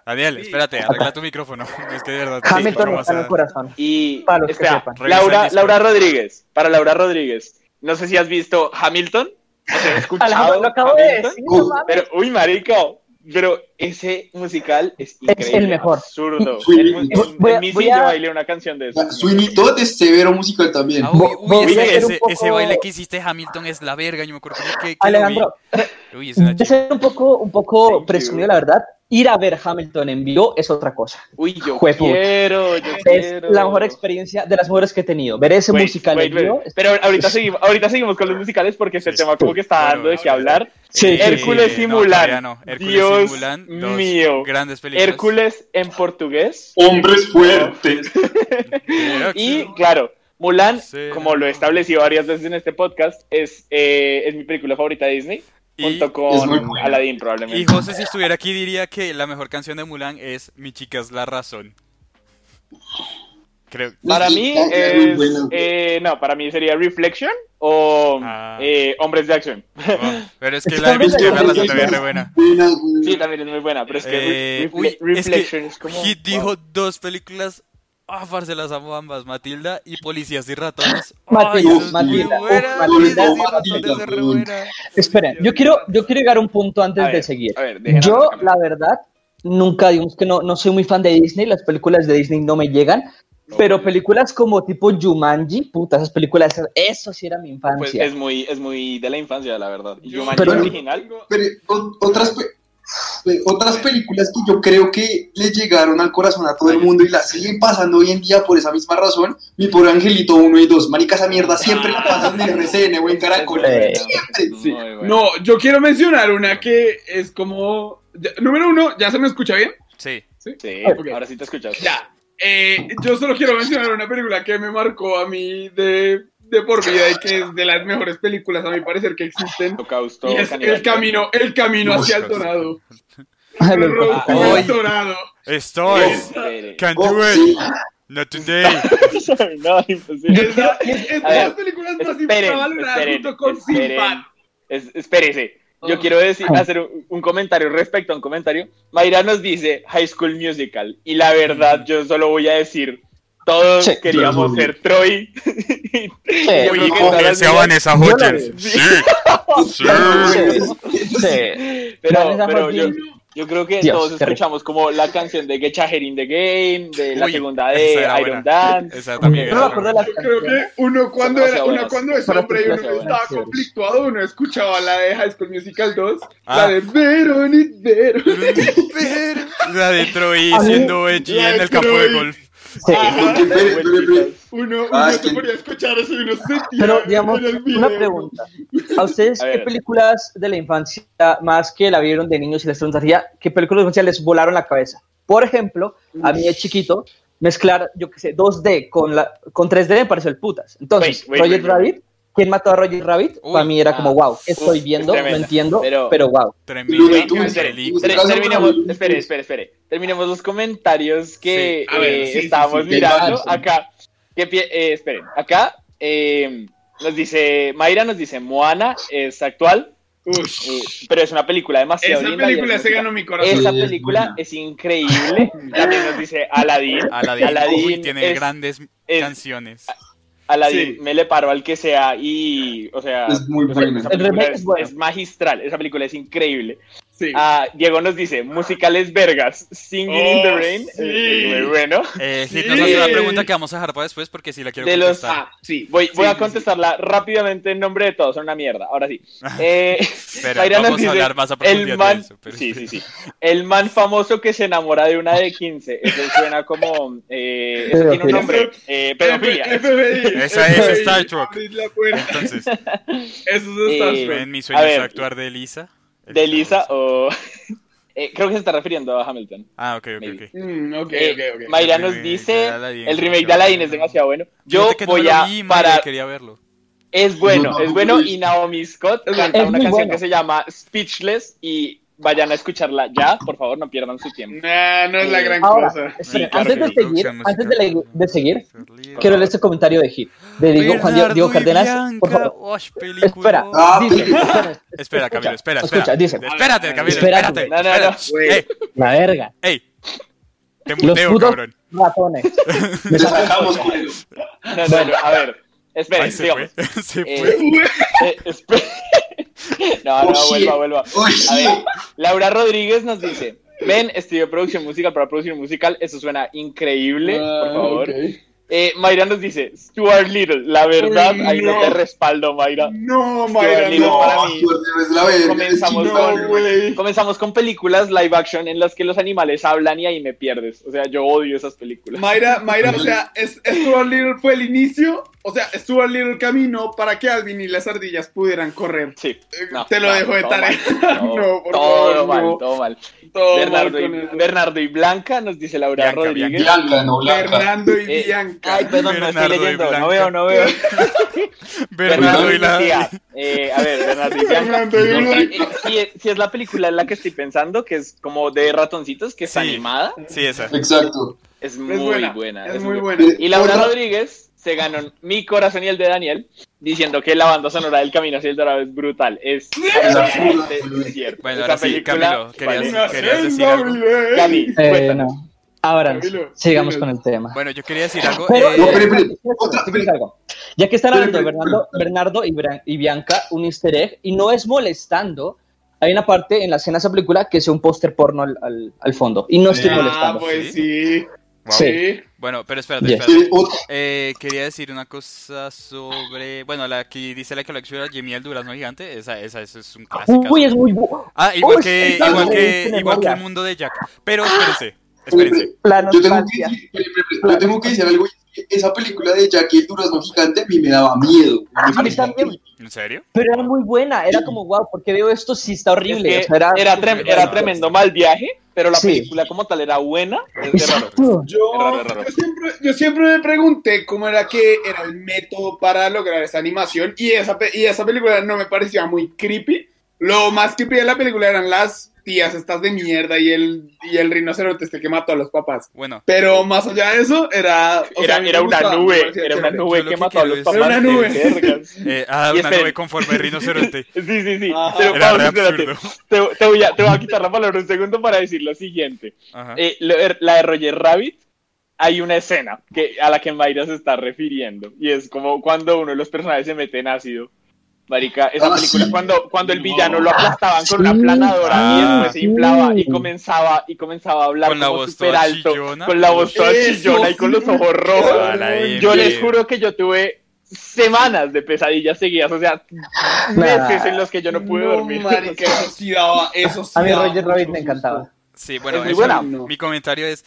B: Daniel,
A: Sí.
B: espérate, arregla tu micrófono. Es que de verdad.
C: Hamilton
B: no
C: está en el corazón.
F: Y
C: Para los que sepan.
F: Laura. Laura Rodríguez, para Laura Rodríguez. No sé si has visto Hamilton. ¿No has escuchado
C: Alejandro, lo acabo de decir.
F: Pero, uy, marico, pero ese musical es increíble.
C: el mejor.
F: Absurdo.
E: Uy,
F: En, en-
C: voy a-
F: en mi sí
C: a-
F: yo bailé una canción de eso.
E: Sweeney Todd es severo musical también.
B: Ah, uy, uy,
C: a
B: ese, ese,
C: poco-
B: ese baile que hiciste Hamilton es la verga, yo me acuerdo que, que, lo
C: Alejandro,
B: vi. Uy, es una
C: de
B: chica.
C: ser un poco, un poco presumido, la verdad, ir a ver Hamilton en vivo es otra cosa.
F: Uy, yo quiero, yo
C: Es
F: quiero.
C: la mejor experiencia de las mejores que he tenido. Ver ese
F: Wait,
C: musical
F: wait,
C: en vivo.
F: Pero ahorita seguimos, ahorita seguimos con los musicales porque este
B: Sí.
F: tema como que está
B: Bueno,
F: dando de qué hablar.
C: Sí,
F: Hércules y
B: no, no. Hércules
F: Dios
B: y Mulan, dos
F: mío.
B: grandes películas.
F: Hércules en portugués.
E: Hombres fuertes.
F: Y claro, Mulan,
B: Sí.
F: como lo he establecido varias veces en este podcast, es, eh, es mi película favorita de Disney,
B: Y-
F: junto con. Aladdin probablemente.
B: Y José, si estuviera aquí, diría que la mejor canción de Mulan es Mi chica es la razón. Creo.
F: Para mí
E: es
F: es, eh, no, para mí sería Reflection o
B: Ah.
F: eh, Hombres de Acción.
B: oh, pero es que
C: Es
B: la de es la razón también es re buena.
F: Sí, también es muy buena, pero es que
B: Eh,
F: Refle-
B: uy, es
F: Reflection
B: que
F: es, como...
B: Hit dijo
F: wow.
B: dos películas Ah, parce, las amo ambas. Matilda y Policías y Ratones.
C: Matilda,
B: Ay, es
C: Matilda,
B: buena.
C: Matilda.
B: Y es buena.
C: Esperen, yo quiero, yo quiero llegar a un punto antes
F: A
C: de
F: ver,
C: seguir.
F: a ver,
C: Yo, la verdad, nunca, digamos que no, no soy muy fan de Disney, las películas de Disney no me llegan, pero películas como tipo Jumanji, puta, esas películas, eso sí era mi
F: Pues
C: infancia.
F: es muy, es muy de la infancia, la verdad.
A: Yo-
F: Jumanji
C: Pero-
F: original.
E: Pero o- otras, pe- otras películas que yo creo que le llegaron al corazón a todo el mundo y las siguen pasando hoy en día por esa misma razón. Mi pobre Angelito 1 y 2. Marica, esa mierda siempre la pasan en RCN o en Caracol.
C: Sí.
E: Siempre.
A: Sí.
F: Bueno.
A: No, yo quiero mencionar una que es como. número uno, ¿ya se me escucha bien?
B: Sí.
F: Sí,
A: Ok.
F: ahora sí te escuchas.
A: Ya. Eh, yo solo quiero mencionar una película que me marcó a mí de, de por vida y que es de las mejores películas, a mi parecer, que existen.
F: Holocausto,
A: Y es. El Camino, el camino hacia el
B: Holocausto.
A: Dorado.
C: Ay, me
A: Road
C: encanta.
A: to
B: Ay.
A: el Dorado.
B: Estoy.
F: Espere.
B: Can do it. Not today.
F: no, imposible.
A: Esa es, es de las películas más infravaloradas junto con.
F: Es- espérese. Yo quiero decir, hacer un, un comentario respecto a un comentario. Mayra nos dice High School Musical. Y la verdad, yo solo voy a decir: todos
C: Sí.
F: queríamos
E: Sí.
F: ser Troy.
C: Sí.
B: Y cogerse a Vanessa
C: vi.
B: Sí. Sí.
C: Sí, sí.
F: Pero,
C: Vanessa
F: pero yo. Yo creo que
C: Dios,
F: todos escuchamos como la canción de Get Your Head in the Game, de la
B: Uy,
F: segunda de Iron
B: buena.
F: Dance.
B: Esa también
C: no
A: creo que uno cuando, era, uno cuando es hombre y uno estaba conflictuado, uno escuchaba la de High School Musical 2,
B: Ah.
A: la de Verónica, Verónica.
B: La de Troy siendo
A: de
B: en el campo de golf.
E: Espere, espere.
A: Uno,
E: Ah,
A: uno
E: es
A: se
E: que-
A: ponía a escuchar eso y uno se
C: Pero, digamos, una pregunta. ¿A ustedes
F: A
C: qué
F: ver.
C: películas de la infancia, más que la vieron de niños y les preguntaría, qué películas de infancia les volaron la cabeza? Por ejemplo, a mí de chiquito, mezclar, yo qué sé, 2D con, la, con 3D me pareció el putas. Entonces,
F: Wait, wait, wait, wait.
C: Rabbit, ¿quién mató a Roger Rabbit?
B: Uy.
C: Para mí era como,
F: Ah.
C: wow, estoy
F: Uf,
C: viendo,
F: es
C: no entiendo,
F: Pero-
C: pero, wow.
E: Tunes,
F: terminemos, espere, espere, espere. Terminemos los comentarios que
A: Sí, a ver,
F: eh,
A: sí,
F: estábamos
A: sí,
F: mirando acá. Que, eh, esperen, acá eh, nos dice, Mayra nos dice, Moana es actual, eh, pero es una película demasiado
A: Esa
F: linda.
A: película se ganó mi corazón.
F: Esa película es increíble. También nos dice Aladdin.
B: Aladdin.
F: Aladdin
B: Uy, tiene
F: es-
B: grandes
F: es-
B: canciones.
F: Aladdin,
A: Sí.
F: me le paro al que sea y, o sea,
E: Es muy
F: esa-
E: buena.
F: esa
C: El
F: película
C: remake
F: es,
C: es bueno.
F: es magistral, esa película es increíble.
A: Sí.
F: Ah, Diego nos dice, musicales vergas, Singing in the
A: Oh,
F: Rain,
A: sí.
F: eh, muy bueno.
B: Eh, sí,
A: Sí.
B: nos hace una pregunta que vamos a dejar para después porque sí la quiero
F: De los-
B: contestar.
A: Ah, sí.
F: Voy, voy
A: Sí,
F: a
A: sí,
F: contestarla rápidamente en nombre de todos, son una mierda, ahora sí. Eh, nos
B: vamos a
F: dice,
B: hablar más a
F: el
B: profundidad
F: man,
B: de eso. pero
F: sí, sí, sí. El man famoso que se enamora de una de 15, eso suena como, eh, eso tiene un nombre, eh, pedofilia.
B: Esa es Star Trek. Entonces,
A: Eso es Star
F: Eh,
A: Trek.
B: en mi sueño
F: a
B: es actuar de Lisa.
F: De Lisa o... eh, creo que se está refiriendo a Hamilton.
B: Ah, ok, ok,
F: Maybe.
B: ok.
A: Mm, ok,
F: Eh,
A: ok, ok.
F: Mayra nos dice,
B: Aladdin
F: el remake de Aladdin es demasiado bueno. Yo
B: que
F: voy a
B: vi, quería verlo.
F: es bueno,
E: No,
F: es
E: no,
F: bueno
E: no,
F: y Naomi Scott canta una canción
C: bueno.
F: que se llama Speechless y vayan a escucharla ya, por favor, no pierdan su tiempo.
A: Nah, no es la gran
C: Ahora,
A: cosa.
F: Sí,
C: antes de seguir, antes de, seguir, quiero leer este comentario de Gil, de Diego, Juan Diego, Diego Cárdenas, por favor. Espera,
E: Ah,
C: dice, espera,
B: Espera, Camilo, espera,
C: escucha,
B: espera.
C: dice.
B: Espérate, Camilo, espérate.
F: No, no,
B: espera.
F: no.
B: Ey,
C: la verga.
B: ey. Te
C: Los
B: muteo,
C: putos
B: cabrón.
C: ratones.
E: Sacamos.
F: No, no, no, a ver, esperen,
B: se
F: digamos.
B: fue. Se
F: Eh,
B: fue.
F: eh, no, no,
E: Oh, shit.
F: vuelva, vuelva.
E: Oh,
F: A
E: shit.
F: ver, Laura Rodríguez nos dice, ven, estudio producción musical para producción musical, eso suena increíble, por
A: Ah,
F: favor.
A: ok.
F: Eh, Mayra nos dice, Stuart Little, la verdad,
A: Uy,
F: ahí no
A: no.
F: te respaldo, Mayra.
A: No,
F: Stuart
A: Mayra,
F: Little
A: no.
F: para mí.
E: Verga,
F: Comenzamos
E: es
A: No.
F: Comenzamos con películas live action en las que los animales hablan y ahí me pierdes. O sea, yo odio esas películas.
A: Mayra, Mayra, o sea, es, Stuart Little fue el inicio, o sea, Stuart Little caminó para que Alvin y las ardillas pudieran correr.
F: Sí.
A: Eh,
F: No,
A: Te lo
F: no,
A: dejo de tarea.
F: mal. No,
A: No, por
F: todo
A: favor,
F: mal,
A: no.
F: todo mal.
A: Todo
F: Bernardo,
A: mal
F: y. Bernardo y Blanca nos dice Laura
B: Bianca,
F: Rodríguez.
E: Blanca, no blanca.
A: Fernando y
F: Eh,
A: Bianca.
F: Ay, perdón, no estoy
B: Bernardo
F: leyendo. No veo, no veo.
B: Bernardo y la...
F: Eh, a ver, Bernardo y Bianca.
A: Blanca.
F: eh, sí, es- sí es la película en la que estoy pensando, que es como de ratoncitos, que es
B: Sí.
F: animada.
B: Sí, esa.
E: Exacto.
F: Es muy
A: Es buena,
F: buena.
A: es
F: es
A: muy buena.
F: Y Laura Rodríguez se ganó mi corazón y el de Daniel diciendo que la banda sonora del Camino hacia el Dorado es brutal. Es absolutamente cierto.
B: Bueno, ahora sí,
F: película
B: Camilo, querías- ¿querías decir algo?
F: Cami,
C: Eh,
F: cuéntanos.
C: no. Ahora,
A: Camilo,
C: sigamos
A: dinos.
C: con el tema.
B: Bueno, yo quería decir algo.
C: Pero,
B: eh,
E: No, espere, espere.
C: ¿quieres-
E: Otra-
C: quieres algo? Ya que están hablando Bernardo, Bernardo y, Bran- y Bianca, un easter egg, y no es molestando, hay una parte en la escena de esa película que es un póster porno al, al- al fondo, y no estoy
A: Ah,
C: molestando.
A: pues sí.
B: Wow.
A: Sí.
B: Bueno, pero espérate,
C: Yes.
B: espérate.
E: Eh,
B: Eh, quería decir una cosa sobre. Bueno, la que dice la que la lectura Jimmy el Durazno Gigante. Esa, esa, esa es un clásico.
C: Uy, es muy bu-
B: Ah, igual
C: Uy,
B: que, igual que, igual que el mundo de Jack. Pero espérense, espérense.
E: tengo, que yo tengo que decir algo. Esa película de Jackie el Durazno Gigante a mí me daba miedo.
C: A mí también,
B: ¿En serio?
C: pero era muy buena, era como, wow, ¿por qué veo esto si está
F: Es
C: horrible?
F: que
C: O sea,
F: era, trem- era tremendo mal viaje, pero la
C: Sí.
F: película como tal era buena. Es de raro.
C: Exacto.
A: Yo,
F: raro, raro.
A: yo siempre, yo siempre me pregunté cómo era que era el método para lograr esa animación y esa, pe- y esa película no me parecía muy creepy. Lo más creepy de la película eran las tías estas de mierda y el, y el rinoceronte este que mató a los papás.
B: Bueno,
A: Pero más allá de eso, era... o
F: Era, era una
A: gustaba,
F: nube, era una nube que
B: que
F: mató a los papás.
A: Era una nube.
B: eh, ah, una nube con forma de rinoceronte.
F: Sí, sí, sí.
A: Ajá.
F: Pero,
B: Era
F: Pablo,
B: re
F: espérate.
B: absurdo.
F: Te, te voy a, te voy a quitar la palabra un segundo para decir lo siguiente.
B: Ajá.
F: Eh, lo- er- la de Roger Rabbit, hay una escena que, a la que Mayra se está refiriendo. Y es como cuando uno de los personajes se mete en ácido. Marica, esa
E: Ah,
F: película,
E: sí.
F: cuando, cuando el
E: No.
F: villano lo aplastaban con una
C: Sí.
F: planadora y
B: Ah.
F: después se inflaba y
C: Sí.
F: comenzaba, y comenzaba a hablar
B: Con la
F: como
B: voz
F: súper alto,
B: chillona.
F: con la voz toda
A: Eso
F: chillona y con los ojos rojos.
B: Bien,
F: Yo les juro que yo tuve semanas de pesadillas seguidas, o sea, meses en los que yo no pude dormir.
A: marica, eso sí daba, eso sí
C: A mí Roger Rabbit me encantaba.
B: Sí, bueno,
F: Es muy
B: eso- mi comentario es.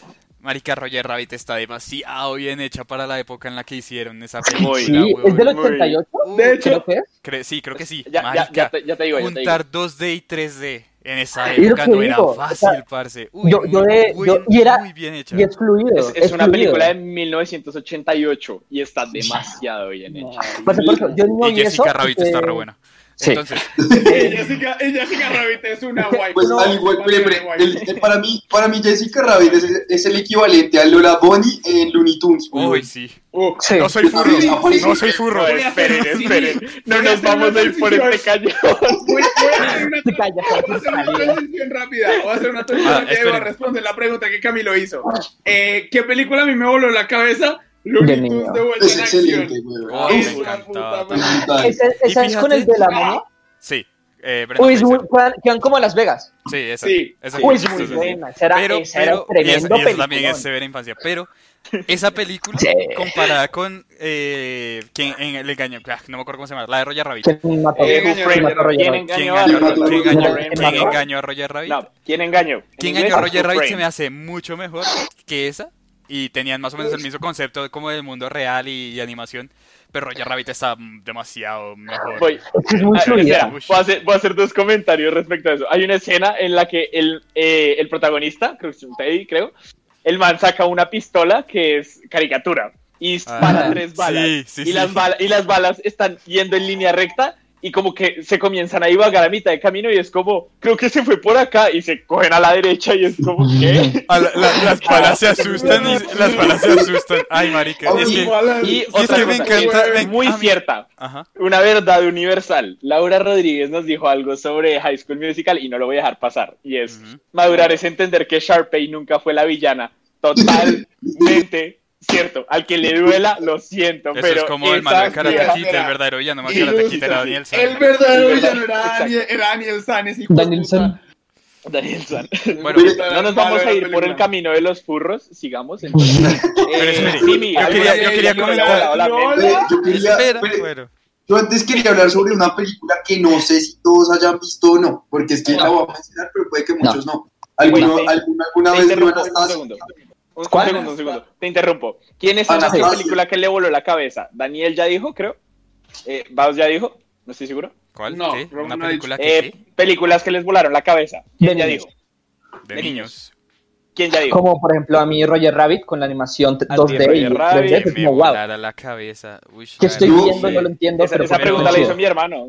B: Marica Roger Rabbit está demasiado bien hecha para la época en la que hicieron esa película.
F: Muy,
C: Sí,
B: huevón.
C: es del
F: muy-
C: 88,
A: De hecho,
C: creo que es.
B: Sí, creo que sí.
F: Ya, ya,
B: Marica,
F: ya, te, ya te digo, ya te digo.
B: juntar 2D y 3D en esa
C: Es
B: época no era
C: o
B: fácil,
C: sea,
B: parce. Uy,
C: yo- yo
B: muy, muy-
C: yo- y era-
B: muy bien hecha.
C: Y es fluido.
F: Es, es una
C: fluido.
F: película de 1988 y está demasiado bien hecha.
C: Por eso, yo no
B: Y
C: vi eso
B: Jessica Rabbit está
C: porque-
B: re buena.
C: Sí.
B: Entonces,
A: Eh, Jessica, eh, Jessica Rabbit es una guay.
E: Pues al igual, espere, espere, el- el- para, mí, para mí Jessica Rabbit es, es el equivalente a Lola Bonnie en Looney Tunes.
B: uy, sí.
C: Sí.
B: No soy furro,
E: Sí, sí,
B: no soy furro.
F: Esperen, esperen. No nos vamos a ir por
A: transición.
F: este cañón.
A: Voy, a hacer una, transición rápida. Voy a hacer una transición
B: Ah,
A: rápida y voy a
B: esperen.
A: responder la pregunta que Camilo hizo. Eh, ¿Qué película a mí me voló la cabeza? Looney
C: De
A: Tunes
C: niño.
A: de vuelta
E: Es
A: en
E: excelente,
A: acción.
B: Oh,
A: Es
B: me.
C: Esa, esa
B: Y
C: es con el de la momia.
B: Sí. Eh,
C: Uy, quedan, como Las Vegas.
B: Sí, esa.
A: Sí.
B: esa
C: Uy, es muy buena. Esa era,
B: Pero,
C: esa era
B: pero, y,
C: tremendo
B: y eso también es severa infancia. Pero esa película,
C: Sí.
B: comparada con. Eh, ¿Quién en el engaño? Ah, no me acuerdo cómo se llama. La de Roger Rabbit.
C: ¿Quién mató?
A: Eh,
F: ¿Quién?
B: ¿Quién
F: engañó a
B: engañó,
E: mató a
B: quién
E: Roger
B: engañó-
C: Rabbit?
B: quién engañó a Roger Rabbit?
F: No, ¿quién engañó?
B: ¿Quién
F: En
B: engañó a Roger Rabbit? Se me hace mucho mejor que esa. Y tenían más o menos el mismo concepto como del mundo real y, y animación. Pero Roger Rabbit está demasiado mejor.
F: Voy.
C: Es muy
F: Ah, voy, a hacer, voy a hacer dos comentarios respecto a eso. Hay una escena en la que el, eh, el protagonista, creo que es un Teddy, creo, el man saca una pistola que es caricatura y dispara
B: Ah,
F: tres balas.
B: sí, sí,
F: y,
B: sí.
F: Las balas y las balas están yendo en línea recta y como que se comienzan a divagar a mitad de camino y es como, creo que se fue por acá y se cogen a la derecha y es como, ¿qué?
B: La- la- las balas se asustan y las balas se asustan. Ay, marica. Es que,
F: Y
B: es
F: otra
B: que me
F: cosa,
B: encanta-
F: es
B: me-
F: muy
B: a mí-
F: cierta.
B: ajá.
F: Una verdad universal. Laura Rodríguez nos dijo algo sobre High School Musical y no lo voy a dejar pasar. Y es, madurar es entender que Sharpay nunca fue la villana. Totalmente cierto. Al que le duela, lo siento.
B: Eso
F: pero
B: es como el malo de el verdadero villano más Kid era Daniel San.
A: El verdadero villano era Daniel, era Daniel San, ese
C: Daniel. San.
F: Daniel San.
B: Bueno,
F: No nos vamos a ir por el camino de los furros. Sigamos. Entonces.
B: Pero espere,
F: Simi,
B: yo
F: ¿alguna
B: quería- yo quería comentar-
A: No,
E: yo quería,
B: Espera,
E: espere,
B: bueno.
E: yo antes quería hablar sobre una película que no sé si todos hayan visto o no, porque es que la voy a mencionar, pero puede que muchos no. ¿Alguno,
F: Wait, te-
E: alguna, alguna vez
F: un
E: Anastasia?
F: segundo. Un, segundo, un segundo. Te interrumpo. ¿Quién es
E: Anastasia.
F: película que le voló la cabeza? Daniel ya dijo, creo. Eh, Baos ya dijo. No estoy seguro.
B: ¿Cuál?
A: No,
B: ¿Una
A: no
B: película que
F: Eh, películas que les volaron la cabeza. ¿Quién
C: De
F: ya
C: niños.
F: dijo?
B: de
F: de
B: niños?
F: ¿Quién ya dijo?
C: Como por ejemplo a mí Roger Rabbit con la animación
F: A ti,
C: 2D y
F: Roger Rabbit,
C: 3D,
B: Que
C: es
B: me
C: como wow.
B: la cabeza. Uy,
C: Que
B: la
C: estoy viendo,
E: sí.
C: no lo entiendo,
F: Esa,
C: pero
F: esa pregunta la hizo mi hermano.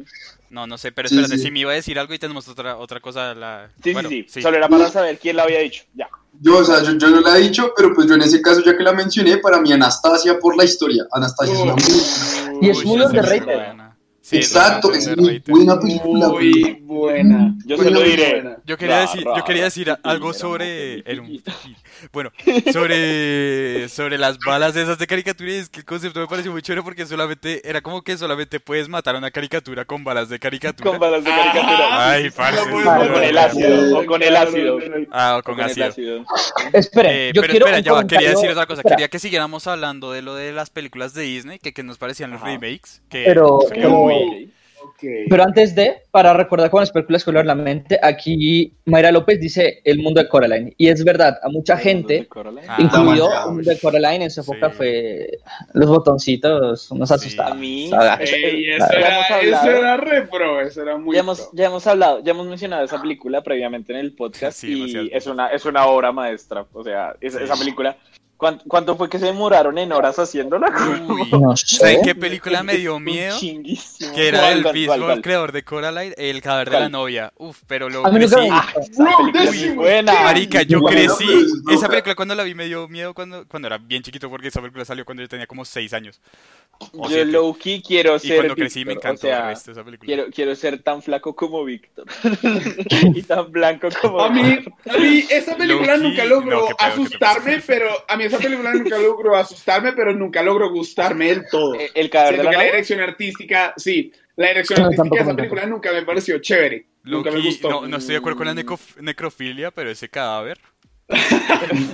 B: No, no sé, pero
E: Sí,
B: espérate,
E: sí.
B: si me iba a decir algo y tenemos otra, otra cosa. La...
F: Sí,
B: bueno,
F: sí, sí, Solo era para saber quién la había dicho. Ya.
E: Yo, o sea, yo, yo no la he dicho, pero pues yo en ese caso, ya que la mencioné, para mí Anastasia por la historia. Anastasia es una muy...
C: Y es muy underrated.
B: buena. Sí,
E: Exacto, es muy buena película.
A: Muy buena.
F: Yo se lo diré.
B: Yo quería decir, yo quería decir algo sobre el, Bueno, sobre, sobre las balas esas de caricatura, y es que el concepto me pareció muy chévere porque solamente, era como que solamente puedes matar a una caricatura con balas de caricatura.
F: Con balas de caricatura.
B: Ay, parce.
A: No
C: Ah,
A: matar.
F: con el ácido, o con el ácido.
B: Ah, o con, ácido.
F: ácido.
C: Esperen,
B: Eh,
C: yo
B: pero
C: quiero
B: espera,
C: un
B: ya va, quería decir otra cosa.
C: espera,
B: Quería que siguiéramos hablando de lo de las películas de Disney, que, que nos parecían los
F: Ajá.
B: remakes. Que
C: pero-
B: muy-
C: Pero antes de, para recordar con las películas que la mente, aquí Mayra López dice el mundo de Coraline. Y es verdad, a mucha gente,
B: Ah,
C: incluido el mundo de Coraline en su época
B: Sí.
C: fue los botoncitos, nos
B: Sí.
C: asustaban.
F: A mí,
A: Ey, eso, era,
F: hemos
A: eso era eso muy
F: ya hemos, ya hemos hablado, ya hemos mencionado esa película previamente en el podcast
B: Sí,
F: y es una, es una obra maestra. O sea, es- esa película, ¿cuánto, cuánto fue que se demoraron en horas haciéndola?
B: Uy.
C: No
B: ¿Saben
C: sé.
B: qué película me dio miedo? Que era
F: ¿Cuál,
B: el mismo creador de Coraline, el cadáver de la novia. Uf, pero lo
C: A mí nunca
B: crecí.
F: Ah,
A: No,
F: buena.
B: Marica, yo
E: Bueno,
B: crecí. Esa película cuando la vi me dio miedo cuando, cuando era bien chiquito porque esa película salió cuando yo tenía como 6 años. O
F: Yo low key quiero
B: Y
F: ser
B: cuando crecí me encantó
F: o
B: el
F: sea,
B: resto de esa película.
F: quiero, quiero ser tan flaco como Víctor y tan blanco como
A: A mí, a mí esa película nunca logró
B: no,
A: asustarme, pero a mí esa película nunca logró asustarme, pero nunca logró gustarme del todo.
F: Eh, el cadáver de
A: Siento
F: la
A: que la
F: novia.
A: dirección artística, sí, la dirección
C: No,
A: artística
C: tampoco
A: de esa película nunca me pareció chévere. Nunca me gustó.
B: no, no estoy de acuerdo con la necrofilia, pero ese cadáver.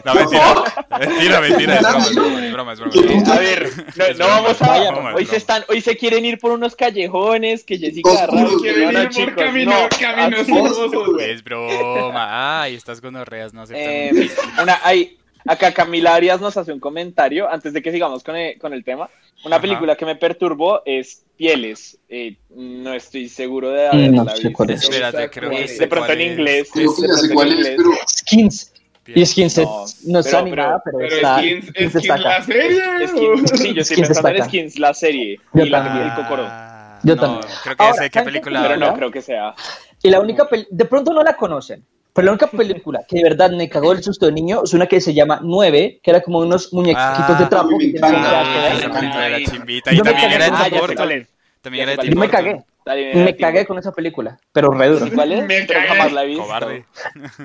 B: No, mentira. Mentira, mentira. Es broma, es broma, es broma. Es broma.
F: A ver, no, no vamos a.
B: broma, es
F: Hoy se están, hoy se quieren ir por unos callejones que Jessica Rabbit.
A: Quieren
F: No, no,
A: ir por
F: chicos,
A: camino-
F: no.
A: caminos.
B: Es broma. Ay, estas gonorreas no aceptan.
F: Eh, una, hay, acá Camila Arias nos hace un comentario antes de que sigamos con el, con el tema. Una
B: Ajá.
F: película que me perturbó es Pieles. Eh, no estoy seguro de
C: Mm, no
F: haberla
C: sé cuál es.
B: Espérate, creo que
F: de pronto en
B: es.
F: inglés.
E: Creo que
F: de
E: ya sé
F: pronto en
E: cuál es, pero
C: Skins. Y Skins es-
F: No,
C: no, está
F: pero-
C: animada, pero,
A: Pero
C: está.
A: Skins,
C: Skins
A: la serie.
F: Skins, sí, yo estoy pensando en. Skins, la serie.
C: Yo
F: y la
C: también.
F: el Cocoró.
B: Ah,
C: Yo
B: no,
C: también.
B: Creo que
C: Ahora,
B: sé qué
C: ¿saben qué
B: película.
F: Pero no
C: ¿no?
F: creo que sea.
C: Y la única pel- de pronto no la conocen, pero la única película que de verdad me cagó el susto de niño es una que se llama Nueve, que era como unos muñequitos
B: Ah,
C: de trapo
E: a mí
C: que
B: Ah, esa película era chimbita. Y
C: Yo me
B: también era de
F: Ah,
B: Tim Burton. También era de Tim
C: me cagué, me cagué con esa película, pero re duro,
F: ¿Cuál es?
A: Me cagué.
F: jamás la he visto.
B: Cobarde.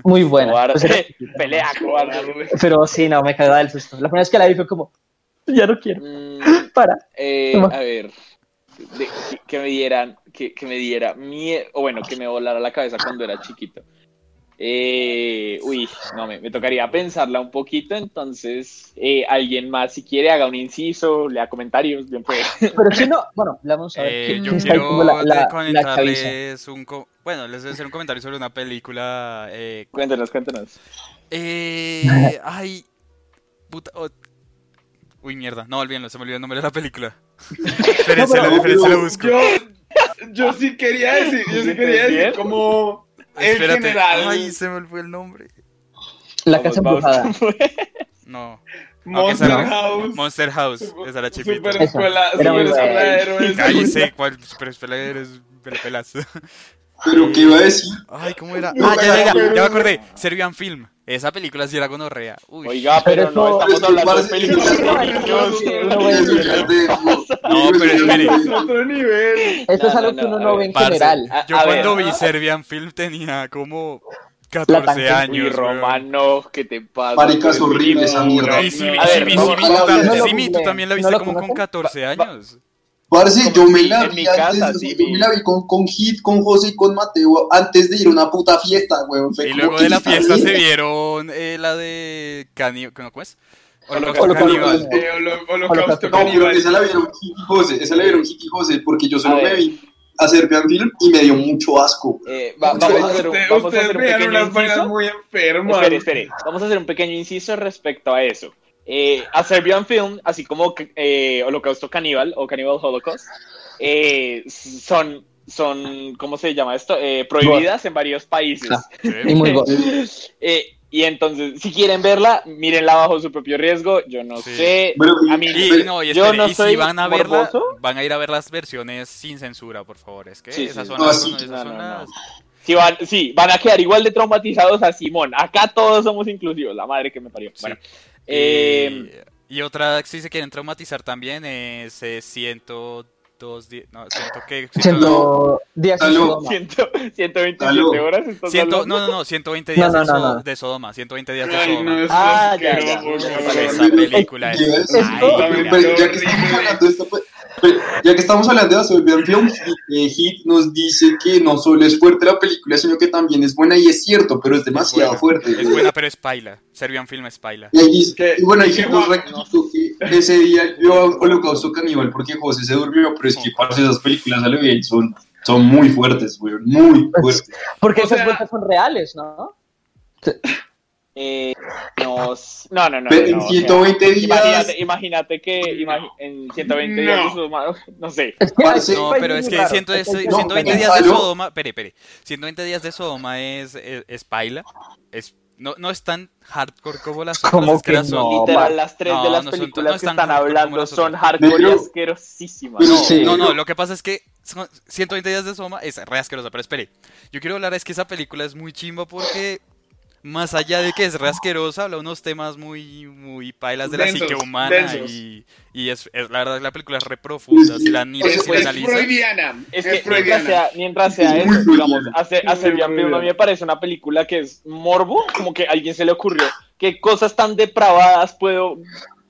C: muy buena.
F: Cobarde.
C: Pues.
F: Pelea, cobarde.
C: Pero sí, no, me cagaba del susto. La primera vez que la vi fue como, ya no quiero,
F: Mm,
C: para.
F: eh, a ver, de- que, que me dieran, que, que me diera miedo, o bueno, que me volara la cabeza cuando era chiquito. Eh, uy, no, me, me tocaría pensarla un poquito, entonces, eh, alguien más, si quiere, haga un inciso, lea comentarios, bien puede.
C: Pero si no, bueno, vamos a ver.
B: Eh,
C: ¿quién
B: yo quiero
C: como la, la,
B: comentarles un... co- Bueno, les voy a hacer un comentario sobre una película... Eh,
F: Cuéntanos, cuéntanos.
B: eh, ay... Puta... oh, Uy, mierda. No, olvídenlo, se me olvidó el nombre de la película. Espérense, la espérense, la busco.
A: Yo, yo sí quería decir, yo sí quería decir como en
B: Espérate.
A: general
B: Ay, se me olvidó el nombre.
C: La
F: Vamos,
C: casa embrujada.
B: No.
A: Monster
B: Aunque esa no.
A: House.
B: Monster House. Esa era chimbita.
A: Super escuela,
C: Era muy
A: escuela
C: buena.
A: de héroes.
B: Cállese, cuál super escuela eres pelas.
E: Pero, ¿qué iba a decir?
B: Ay, ¿cómo era?
A: No,
B: Ah, ya, ya, ya, ya me acordé. Serbian Film. Esa película sí era gonorrea. Uy.
F: Oiga, pero,
C: Pero
F: no estamos hablando de películas
C: no
B: pero espere.
A: Es otro nivel.
C: Esto es algo que uno
F: no,
C: ve en general.
B: Yo
F: a
B: cuando
F: ver,
B: vi Serbian Film tenía como
C: La
B: 14
C: tanque.
B: años.
F: Romano, ¿qué te pasa?
E: Maricas
F: Pues,
E: horrible esa mierda.
B: Y
F: vamos
B: tú, también la
C: ¿No
B: viste como con
C: conocen?
B: 14
F: Va- va-
B: años.
E: Parce, yo me la vi antes,
F: casa,
E: yo-
F: sí,
E: yo
F: mi-
E: me la vi con, con Hit, con José y con Mateo antes de ir a una puta fiesta, weón. Fue
B: Y luego de la fiesta
E: bien.
B: se vieron eh, la de Caníbal. ¿Cómo es?
F: Holocausto
B: Holocausto
C: Caníbal.
B: Caníbal.
A: Eh, holo-
C: Holocausto
A: caníbal.
E: esa la vieron Hit y José, esa la vieron Hit y José, porque yo solo me vi a Serbian Film y me dio mucho asco.
F: Eh, va-
E: Mucho
F: vamos a hacer un, vamos a
A: ustedes
F: hacer un pequeño inciso.
A: muy enfermas.
F: Espere, espere. Vamos a hacer un pequeño inciso respecto a eso. Eh, a Serbian Film, así como eh, Holocausto Caníbal o Cannibal Holocaust, eh, son, son, ¿cómo se llama esto? Eh, prohibidas en varios países.
C: Ah.
B: Sí.
C: Y muy
F: Eh, y entonces, si quieren verla, mírenla bajo su propio riesgo. Yo no
B: Sí.
F: sé. A mí,
B: Y, no, y,
F: yo no
B: y
F: soy
B: si van a verla,
F: morboso.
B: van a ir a ver las versiones sin censura, por favor. Es que
F: Sí,
B: esas
F: sí.
B: son
E: No,
B: las.
E: sí.
B: esas
F: No, no, no. Si van, sí, van a quedar igual de traumatizados a Simón. Acá todos somos inclusivos, la madre que me parió.
B: Sí.
F: Bueno, eh,
B: y, otra, si se quieren traumatizar también, es eh, 102 días. No, siento que.
C: Ciento días en
E: Aló.
C: Sodoma.
F: Ciento- 127
E: Aló.
F: horas. ¿estás
B: Ciento,
F: hablando?
B: no, no, no, 120 días
C: No, no,
B: de, Sodoma. 120 días de Sodoma.
F: Ah, ya, ya.
B: Esa película es.
E: Esto- ya que estamos hablando de esta pe- pero ya que estamos hablando de Serbian Film, Hit, eh, Hit nos dice que no solo es fuerte la película, sino que también es buena y es cierto, pero es demasiado
B: buena.
E: fuerte.
B: Es buena, pero es paila. Serbian Film es paila.
E: Y, ahí y bueno, ahí
A: ¿Qué
E: Hit nos recordó que ese día vio a Holocausto Caníbal porque José se durmió, pero es que parce, esas películas a lo bien son, son muy fuertes, güey, muy fuertes.
C: Porque
A: O
C: esas
A: sea-
C: vueltas son reales, ¿no?
F: Eh, no, no, no, no.
E: Pero
F: no,
E: en
F: o sea,
E: 120 días-
F: Imagínate, imagínate que imagi- en 120 días
A: No.
F: de Sodoma, no sé.
C: Hay-
B: No, pero es que
C: raro.
B: ciento-
C: Es que hay-
E: no,
B: 120
E: pero
B: días de. Sodoma. Pere, pere. 120 días de Sodoma es, es, es paila. Es, no, no es tan hardcore como las otras.
C: ¿Cómo
B: es que las son-
C: no?
F: Literal, las tres
B: No,
F: de las
B: no son-
F: películas
B: no
F: que
B: están
F: hablando son hardcore y asquerosísimas.
B: No,
C: Sí.
B: no, no, lo que pasa es que son 120 días de Sodoma es re asquerosa, pero espere. Yo quiero hablar es que esa película es muy chimba porque más allá de que es re asquerosa, habla unos temas muy muy pailas de la
A: Densos,
B: psique humana
A: densos.
B: y, y es, es- la verdad la película es re profunda, si la ni
A: Es,
B: si la
A: es
B: analizas.
A: freudiana.
F: Es
A: Es,
F: que mientras sea, mientras sea
E: Es
F: eso, digamos, hace,
A: Es
F: hace bien Film a mí me parece una película que es morbo, como que a alguien se le ocurrió qué cosas tan depravadas puedo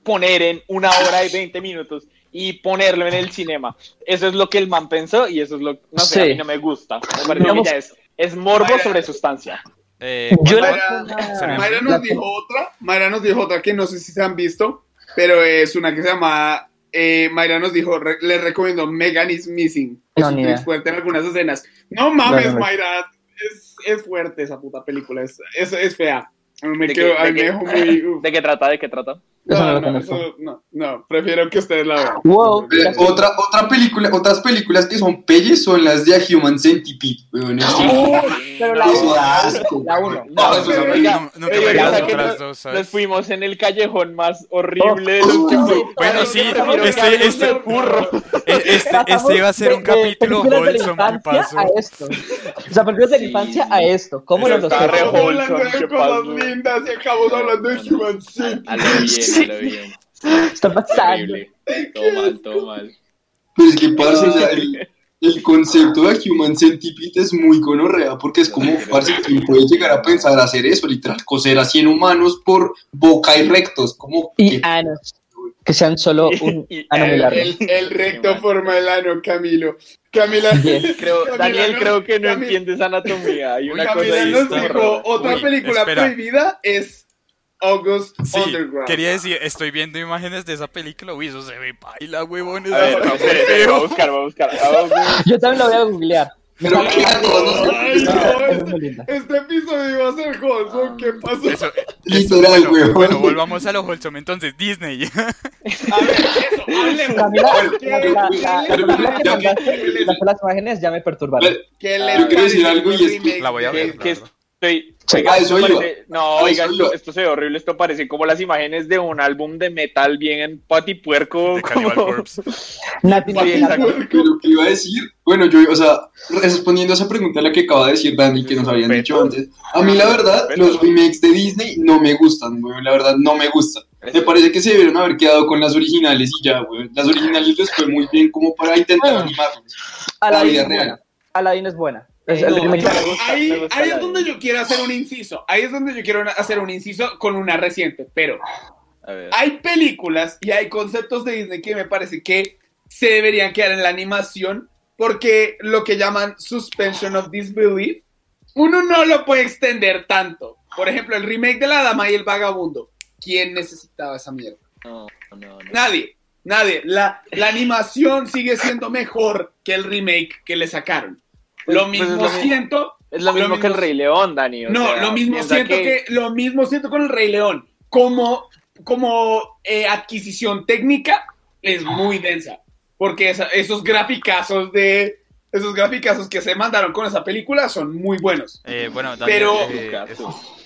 F: poner en una hora y 20 minutos y ponerlo en el cinema. Eso es lo que el man pensó y eso es lo no sé, a
C: Sí.
F: mí no me gusta. Me parece que ya es, es morbo
A: Vaya.
F: sobre sustancia.
B: Eh,
C: Yo
B: ¿cuál-
C: la
A: Mayra,
B: Film?
A: nos dijo otra, Mayra nos dijo otra que no sé si se han visto, pero es una que se llama, eh, Mayra nos dijo, re- le recomiendo Megan is Missing.
C: No,
A: es fuerte en algunas escenas. No mames,
C: No.
A: Mayra, es, es fuerte esa puta película, es, es, es fea. A mí me,
F: ¿De
A: quedo,
F: qué- de
A: me
F: qué-
A: dejó muy... uf.
F: ¿De qué trata? ¿De qué trata?
C: Eso no
A: No, eso- no, no, prefiero que ustedes la vean.
C: Wow.
E: Eh, otra, otra película, otras películas que son pelles son las de A Human Centipede, weón. que-
C: Pero la
E: Eso
C: uno,
E: da asco,
C: la uno.
F: No,
E: eso es
F: pero
B: nunca me
C: las
B: otras
F: nos-
B: dos, ¿sabes?
F: nos fuimos en el callejón más horrible
C: Oh,
F: mundo.
B: Bueno, sí, este-
F: que hablemos
B: este-
F: de burro.
B: E- Este, este iba a ser un
C: De- de
B: capítulo
C: de
B: wholesome que pasó.
C: a esto. O sea, películas de la infancia a esto. ¿Cómo
F: Eso
C: los
F: está
C: dos?
F: re
A: Estamos
F: wholesome,
A: hablando de
F: ¿qué
A: cosas lindas y acabamos hablando de Human Centipede.
F: A lo bien.
C: Está pasando.
F: Horrible. Todo mal, todo mal.
E: Pero es que parce, o sea, el, el concepto de Human Centipede es muy gonorrea, porque es como, parce, ¿quién puede llegar a pensar hacer eso? Literal, coser a 100 humanos por boca y rectos, como
C: Y
E: que-
C: anos. Que sean solo un ano muy
A: El,
C: largo.
A: el, el recto forma el ano, Camilo. Camila.
F: Creo,
A: Camila
F: Daniel,
A: nos-
F: creo que no
A: Camila-
F: entiendes anatomía. Hay una cosa
A: Camila
F: ahí
A: nos dijo, otra
B: Uy,
A: película
B: espera.
A: prohibida es August
B: Sí,
A: Underground.
B: quería decir, estoy viendo imágenes de esa película. Uy, eso se ve huevón. eso
F: A ver, no, a buscar, voy a buscar. Ah.
C: Yo también lo voy a googlear.
E: Pero que a todos nos-
A: Ay, no,
C: Es
A: este,
C: linda.
A: este episodio iba a ser wholesome, ¿qué pasó?
B: Eso, eh,
E: Literal,
B: bueno,
E: weón.
B: bueno, volvamos a lo wholesome. Entonces, Disney.
A: A ver, eso,
C: las, imágenes ya me perturbaron.
A: ¿Qué
E: Yo
A: les
E: quiero decir algo y
A: el
E: es que-
B: La voy a ver.
F: Estoy.
E: Sí,
F: oiga,
E: a
F: esto
E: eso
F: parece- no,
E: A
F: oiga, esto, se ve horrible. Esto parece como las imágenes de un álbum de metal bien patipuerco.
B: De
F: como-
B: Corpse.
E: Pero que iba a decir, bueno, yo, o sea, respondiendo a esa pregunta a la que acaba de decir Dani, que nos habían dicho antes, a mí la verdad, los remakes de Disney no me gustan, güey, la verdad no me gustan. Me parece que se debieron haber quedado con las originales y ya, güey. Las originales les fue muy bien como para intentar animarlos.
C: Aladdin
E: vida
C: es buena.
E: real.
C: Aladdin es buena. Es el
F: no,
C: remake.
F: me gusta,
A: ahí,
F: me gusta
A: ahí es
F: de-
A: donde yo quiero hacer un inciso. Ahí es donde yo quiero hacer un inciso con una reciente. Pero
F: A ver.
A: hay películas y hay conceptos de Disney que me parece que se deberían quedar en la animación porque lo que llaman suspension of disbelief, uno no lo puede extender tanto. Por ejemplo, el remake de La Dama y el Vagabundo. ¿Quién necesitaba esa mierda?
F: No, no, no.
A: Nadie. Nadie. La, la animación sigue siendo mejor que el remake que le sacaron.
F: Pues-
A: Lo
F: pues es
A: mismo
F: lo mismo.
A: siento
F: Es lo mismo que el Rey León, Dani. o
A: no,
F: sea,
A: lo mismo siento que... lo mismo siento con el Rey León. Como, como eh, adquisición técnica es muy densa. Porque esa- esos graficazos de. Esos graficazos que se mandaron con esa película son muy buenos.
B: Eh, bueno, Daniel,
A: Pero-
B: eh,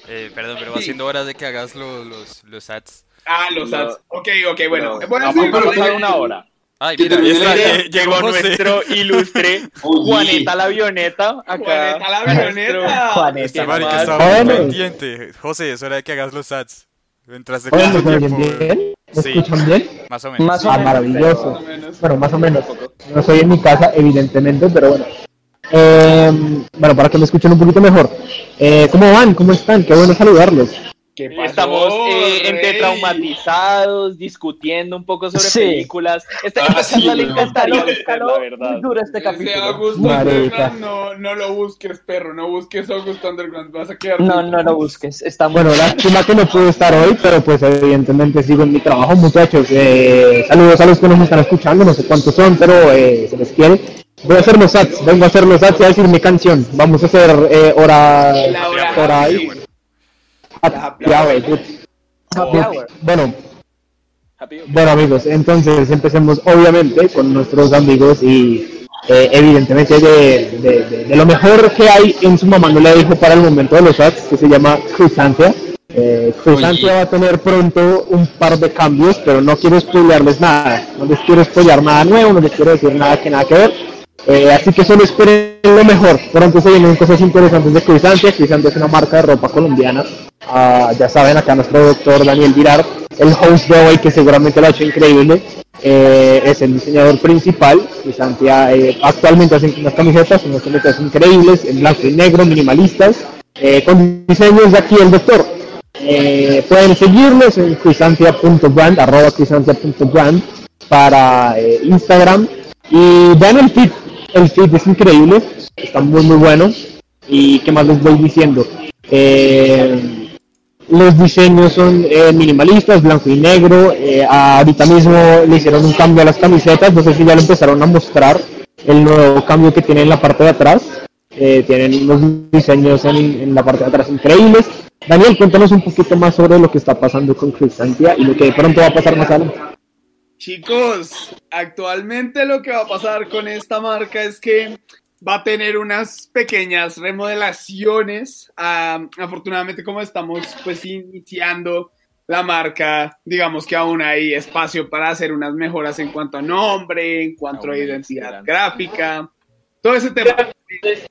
B: eh, perdón, pero va
A: Sí.
B: siendo hora de que hagas lo- los, los ads.
A: Ah, los
F: Lo-
A: ads. Ok, ok, bueno. Voy a
F: Vamos a pasar una hora.
B: Ay, mira, está- eh, llegó
F: nuestro ilustre. Juaneta la avioneta. Acá.
A: Juaneta la avioneta.
C: Juaneta.
B: Este
F: ¿Qué
B: marica está muy pendiente. José, es hora de que hagas los ads. Entraste con
C: ¿me
B: tiempo.
C: bien? ¿Me
B: Sí.
C: escuchan bien?
B: Más o menos.
C: Más o
G: Ah, maravilloso.
A: Más o menos.
G: Bueno, más o menos. No estoy en mi casa, evidentemente, pero bueno. Eh, bueno, para que me escuchen un poquito mejor. Eh, ¿Cómo van? ¿Cómo están? Qué bueno saludarlos.
A: ¿Qué pasó,
F: Estamos eh, entre traumatizados, discutiendo un poco sobre
C: Sí.
F: películas. Esta,
E: Ah,
F: esta
E: sí,
F: charla le encantaría a
C: Escaló-
F: usted, la
C: escaló
F: verdad.
C: muy duro este capítulo.
A: Underground, no, no lo busques, perro, no busques August Underground, vas a quedar...
C: No, no lo busques. Está
G: Bueno, lástima que no pude estar hoy, pero pues evidentemente sigo en mi trabajo, muchachos. Eh, saludos a los que nos están escuchando, no sé cuántos son, pero eh, se les quiere. Voy a hacer los ads, vengo a hacer los ads y a decir mi canción. Vamos a hacer eh, hora,
A: hora
G: hora ahí. Happy hour.
C: Happy hour.
G: Bueno,
F: Happy Hour.
G: Bueno amigos, entonces empecemos obviamente con nuestros amigos y eh, evidentemente de, de- de- de lo mejor que hay en su mamá no le dijo para el momento de los ads, que se llama Crusantia. Eh, Crusantia
E: Oye.
G: va a tener pronto un par de cambios, pero no quiero spoilearles nada, no les quiero spoilear nada nuevo, no les quiero decir nada que nada que ver. Eh, así que solo esperen lo mejor. Pronto se vienen cosas interesantes de Crisantia. Crisantia es una marca de ropa colombiana. Ah, ya saben, acá nuestro doctor Daniel Virar, el host de hoy, que seguramente lo ha hecho increíble, eh, es el diseñador principal. Crisantia eh, actualmente hacen unas camisetas, unas camisetas increíbles, en blanco y negro, minimalistas, eh, con diseños de aquí el doctor. Pueden seguirnos en crisantia.brand, arroba crisantia.brand para Instagram y vean el feed, el feed es increíble, está muy muy bueno y qué más les voy diciendo. Los diseños son eh, minimalistas, blanco y negro. eh, ahorita mismo le hicieron un cambio a las camisetas. No sé si ya lo empezaron a mostrar el nuevo cambio que tiene en la parte de atrás. Eh, tienen unos diseños en, en la parte de atrás increíbles. Daniel, cuéntanos un poquito más sobre lo que está pasando con Crisantia y lo que de pronto va a pasar más adelante.
A: Chicos, actualmente lo que va a pasar con esta marca es que va a tener unas pequeñas remodelaciones. Ah, afortunadamente, como estamos pues iniciando la marca, digamos que aún hay espacio para hacer unas mejoras en cuanto a nombre, en cuanto a
F: Aún
A: identidad gráfica, todo ese tema.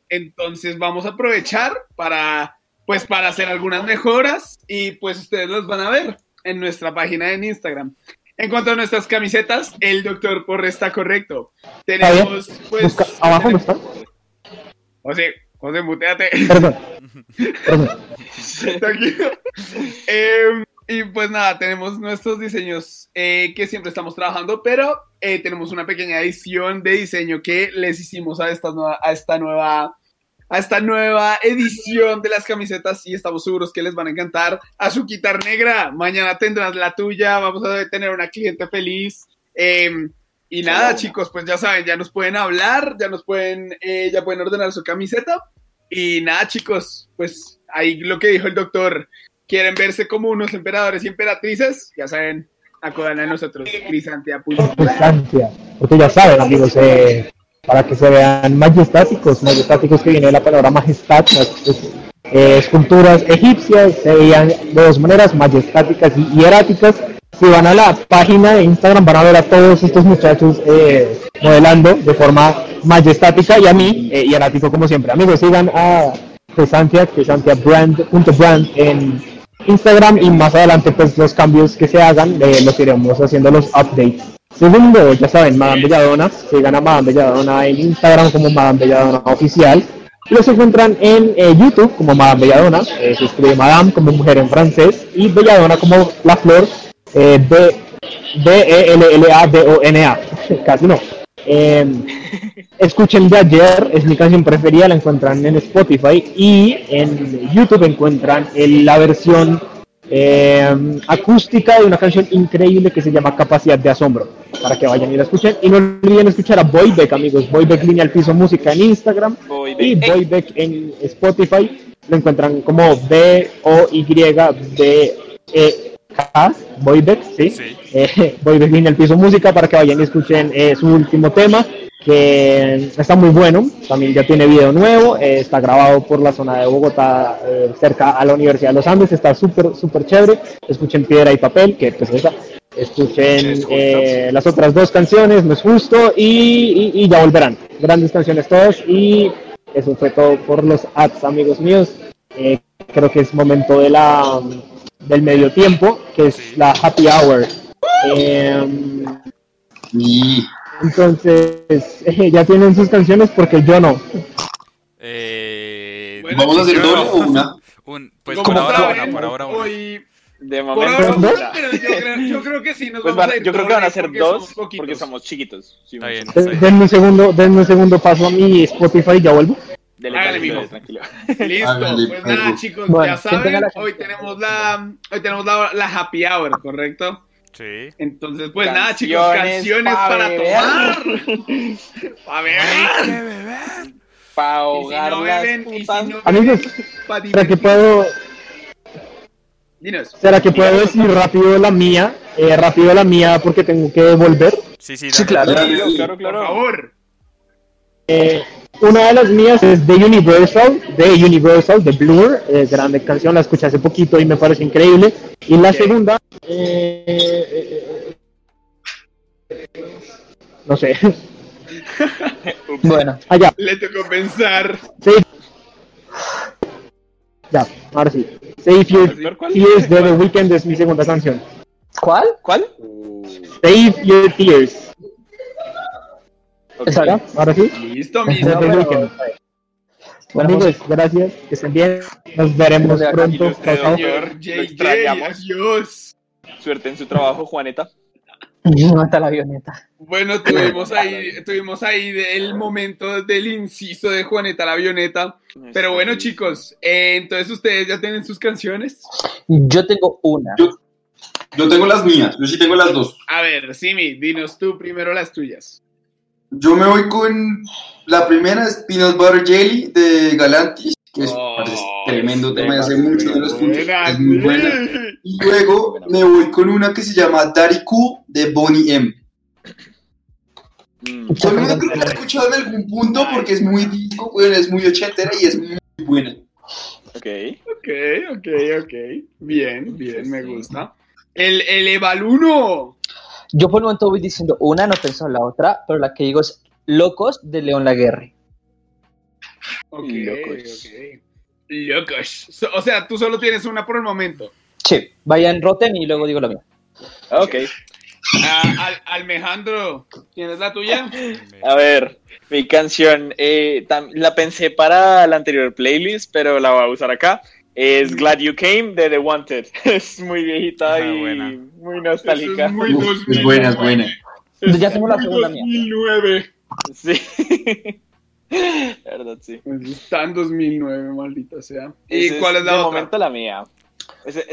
A: Entonces vamos a aprovechar para pues para hacer algunas mejoras y pues ustedes las van a ver en nuestra página en Instagram. En cuanto a nuestras camisetas, el doctor Porre está correcto. Tenemos, pues.
G: Busca- abajo no está.
A: José, José, muteate.
G: Perdón. Perdón.
A: Tranquilo. Eh, y pues nada, tenemos nuestros diseños eh, que siempre estamos trabajando, pero eh, tenemos una pequeña edición de diseño que les hicimos a esta nueva, a esta nueva, a esta nueva edición de las camisetas y estamos seguros que les van a encantar. A su quitar negra, mañana tendrás la tuya, vamos a tener una cliente feliz. Eh, y nada, chicos, pues ya saben, ya nos pueden hablar, ya nos pueden, eh, ya pueden ordenar su camiseta. Y nada, chicos, pues ahí lo que dijo el doctor, quieren verse como unos emperadores y emperatrices, ya saben, acudan a nosotros.
G: Crisantia. Porque ya saben, amigos, eh, para que se vean majestáticos, majestáticos que viene de la palabra majestad, eh, esculturas egipcias se veían de dos maneras, majestáticas y hieráticas. Si van a la página de Instagram van a ver a todos estos muchachos eh, modelando de forma majestática y a mí, eh, como siempre. Amigos, sigan a Crisantia, crisantiabrand.brand en Instagram y más adelante pues los cambios que se hagan eh, los iremos haciendo los updates. Segundo, ya saben, Madame Belladonna, sigan a Madame Belladonna en Instagram como Madame Belladonna Oficial. Los encuentran en eh, YouTube como Madame Belladonna, eh, se escribe Madame como mujer en francés y Belladonna como la flor, eh, B- B-E-L-L-A-D-O-N-A, casi no. Eh, escuchen de ayer, es mi canción preferida, la encuentran en Spotify y en YouTube encuentran el- la versión eh, acústica de una canción increíble que se llama Capacidad de Asombro, para que vayan y la escuchen. Y no olviden escuchar a Boybeck, amigos, Boybeck Línea al Piso Música en Instagram
F: Voy
G: y Boybeck en Spotify. Lo encuentran como B-O-Y-B-E-K, Boybeck, ¿sí?
B: Sí.
G: Eh, Boybeck Línea al Piso Música para que vayan y escuchen eh, su último tema que está muy bueno, también ya tiene video nuevo, eh, está grabado por la zona de Bogotá, eh, cerca a la Universidad de los Andes, está súper, súper chévere, escuchen Piedra y Papel, que pues esa, escuchen eh, las otras dos canciones, No es justo, y, y- y ya volverán, grandes canciones todas, y eso fue todo por los ads, amigos míos, Eh, creo que es momento de la, del medio tiempo, que es la happy hour.
E: Y
G: entonces, ya tienen sus canciones porque yo no.
B: Eh,
A: Bueno,
E: vamos a hacer doble o una.
B: un, pues
A: Como
B: por ahora
A: saben,
B: una, por ahora una.
A: Hoy,
F: De
A: por
F: momento,
A: ahora pero yo creo, yo creo que sí nos
F: pues
A: vamos
F: van-
A: a ir
F: yo creo que van a ser
A: porque
F: dos
A: somos
F: porque somos chiquitos. Sí,
B: Está bien. está bien.
G: Denme un segundo, denme un segundo paso a mi Spotify y ya vuelvo.
F: Dele,
A: Hágale, mijo.
F: tranquilo.
A: Listo,
E: Hágale,
A: pues nada chicos,
C: Bueno,
A: ya
C: ¿quién tenga
A: saben,
C: la
A: hoy tenemos la, hoy tenemos la, la happy hour, ¿correcto?
B: Sí.
A: Entonces, pues nada chicos,
F: Canciones
A: canciones
F: pa'
A: para
F: beber.
A: tomar, para beber,
F: Para
A: y si
F: ahogar
A: no beben, y si no
G: Amigos,
A: beben,
G: ¿será que puedo,
A: Dinos.
G: será que puedo decir rápido la mía? Eh, rápido la mía porque tengo que volver.
B: Sí, sí,
C: Sí,
B: dale.
C: claro.
E: Ya,
F: Claro,
A: Por
F: claro.
A: favor.
G: Eh, una de las mías es de Universal, de Universal, de Blur, eh, grande canción, la escuché hace poquito y me parece increíble. Y la segunda, eh, no sé,
C: Bueno,
G: allá,
A: Le tocó pensar.
G: sí. Ya, ahora sí. Save Your. Tears de The Weeknd es mi segunda canción.
C: ¿cuál?
F: ¿Cuál?
G: Save Your Tears.
F: Ok.
G: ¿Está acá? Ahora sí.
A: Listo.
G: The Weeknd.
C: Bueno,
G: Amigos, gracias, que estén bien. Nos veremos pronto.
A: Señor adiós.
F: Suerte en su trabajo, Juaneta.
C: Mata la avioneta.
A: Bueno, tuvimos ahí, tuvimos ahí el momento del inciso de Juaneta la avioneta. Pero bueno, chicos, eh, entonces ustedes ya tienen sus canciones.
C: Yo tengo una.
E: Yo, yo tengo las mías, yo sí tengo las dos.
A: A ver, Simi, dinos tú primero las tuyas.
E: Yo me voy con la primera es Peanut Butter Jelly de Galantis, que es,
A: Oh,
E: tremendo tema, hace mucho no lo escucho,
A: Buena,
E: es muy buena. Y luego me voy con una que se llama Daddy Cool de Bonnie M.
F: Mm.
E: Mundo creo que la ha escuchado en algún punto porque es muy disco, bueno, es muy ochentera y es muy buena.
F: Ok.
A: Ok, ok, ok. Bien, bien, me gusta. El, el Evaluno.
C: Yo por el momento voy diciendo una, no pienso en la otra, pero la que digo es Locos de León Laguerre.
A: Ok,
F: Locos.
A: ok. Locos. O sea, tú solo tienes una por el momento.
C: Sí, vayan, roten y luego digo la mía.
F: Ok.
A: Ah, Al- Alejandro, ¿tienes la tuya?
F: A ver, mi canción, eh, la pensé para la anterior playlist, pero la voy a usar acá. Es Glad You Came de The Wanted. Es muy viejita
B: Ah,
F: y
B: buena.
F: muy nostálgica.
A: es muy
E: Uf,
A: 2009.
E: es buena, es buena.
A: Eso
C: Ya
A: es
C: tengo la segunda mía.
A: 2009.
F: Sí. La verdad, sí.
A: Pues Está en 2009, maldita sea. ¿Y
F: Ese
A: cuál es la
F: de
A: otra?
F: momento la mía.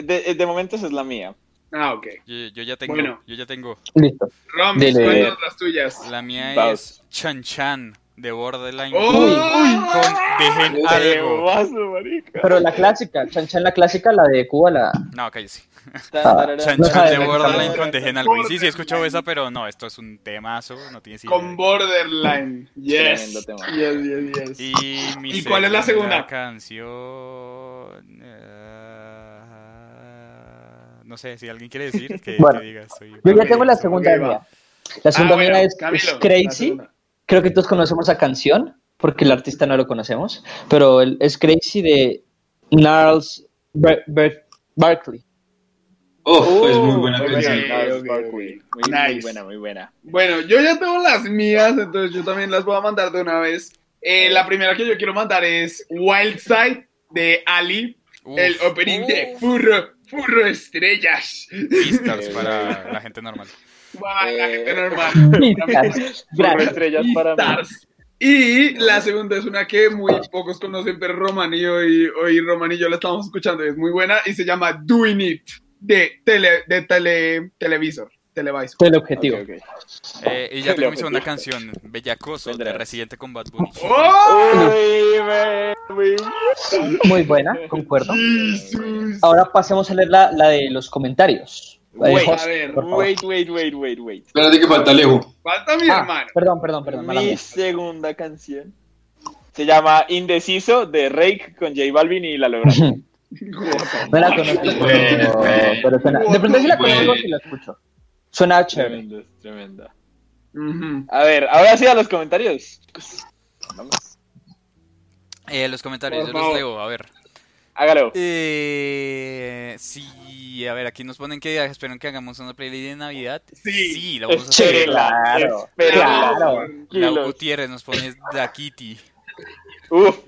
F: De, de momento esa es la mía.
A: Ah, ok.
B: Yo, yo ya tengo,
A: Bueno.
B: yo ya tengo.
C: Listo.
A: Cuéntanos las tuyas.
B: La mía
F: Vamos.
B: es Chan Chan de Borderline.
A: ¡Oh!
B: Con Dejen
F: ¡Qué
B: algo.
F: vaso!
C: Pero la clásica, Chan Chan la clásica, la de Cuba, la...
B: No, cállese.
F: Tan,
C: Ah,
F: tararán,
B: Chan
C: No
B: Chan
C: sabe,
B: de Borderline con Dejen algo. Y sí, sí, he escuchado esa, pero no, esto es un temazo. No tienes idea.
A: Con Borderline. Yes. Yes, yes, yes.
B: Y, mi
A: ¿Y cuál es la segunda?
B: canción. eh, no sé, si alguien quiere decir, que,
C: Bueno,
B: que diga. Soy...
C: Yo ya tengo la segunda mía. La segunda
A: Ah, bueno,
C: mía es,
A: Camilo,
C: es
A: la
C: Crazy. Creo que todos conocemos la canción, porque el artista no lo conocemos, pero el- es Crazy de Bar- Bar- Barkley.
E: Oh, es muy buena
A: ok.
E: canción.
F: Nice,
A: ok,
F: Barkley.
A: ok.
F: Muy, muy
A: Nice.
F: buena, muy buena.
A: Bueno, yo ya tengo las mías, entonces yo también las voy a mandar de una vez. Eh, la primera que yo quiero mandar es Wild Side de Ali,
B: Uf,
A: el opening de Furro, Furro Estrellas.
B: Beastars para la gente normal.
A: La
F: Eh,
A: gente normal.
C: Beastars.
F: Por
C: Gracias.
F: estrellas para mí.
A: Beastars. Y la segunda es una que muy pocos conocen, pero Roman y hoy Roman y yo la estamos escuchando, es muy buena y se llama Doing It de, tele, de tele, televisor, televisor.
C: Teleobjetivo.
F: Ok, ok.
B: Eh, y ya tengo mi segunda canción, Bellacoso, de. Residente con Bad Bunny.
A: ¡Oh!
F: Muy-
C: buena, concuerdo. Ahora pasemos a leer la, la de los comentarios.
F: Wait,
A: a ver.
F: Wait, wait, wait, wait, wait.
E: Espérate que falta Alejo.
A: Falta mi
C: Ah,
A: hermano.
C: perdón, perdón, perdón.
F: Mi segunda canción se llama Indeciso de Rake con J Balvin y La Logra.
C: No la conozco, pero, pero suena. De pronto sí la conozco y la escucho. Suena chévere.
F: Tremenda, tremenda. A ver, ahora sí a los comentarios. Vamos.
B: Eh, los comentarios, yo los leo, a ver.
F: Hágalo.
B: Eh, sí, a ver, aquí nos ponen que esperan que hagamos una playlist de Navidad.
A: Sí.
B: la vamos a hacer.
C: Claro, claro.
B: La. Gutiérrez nos pone Da Kitty.
F: Uf.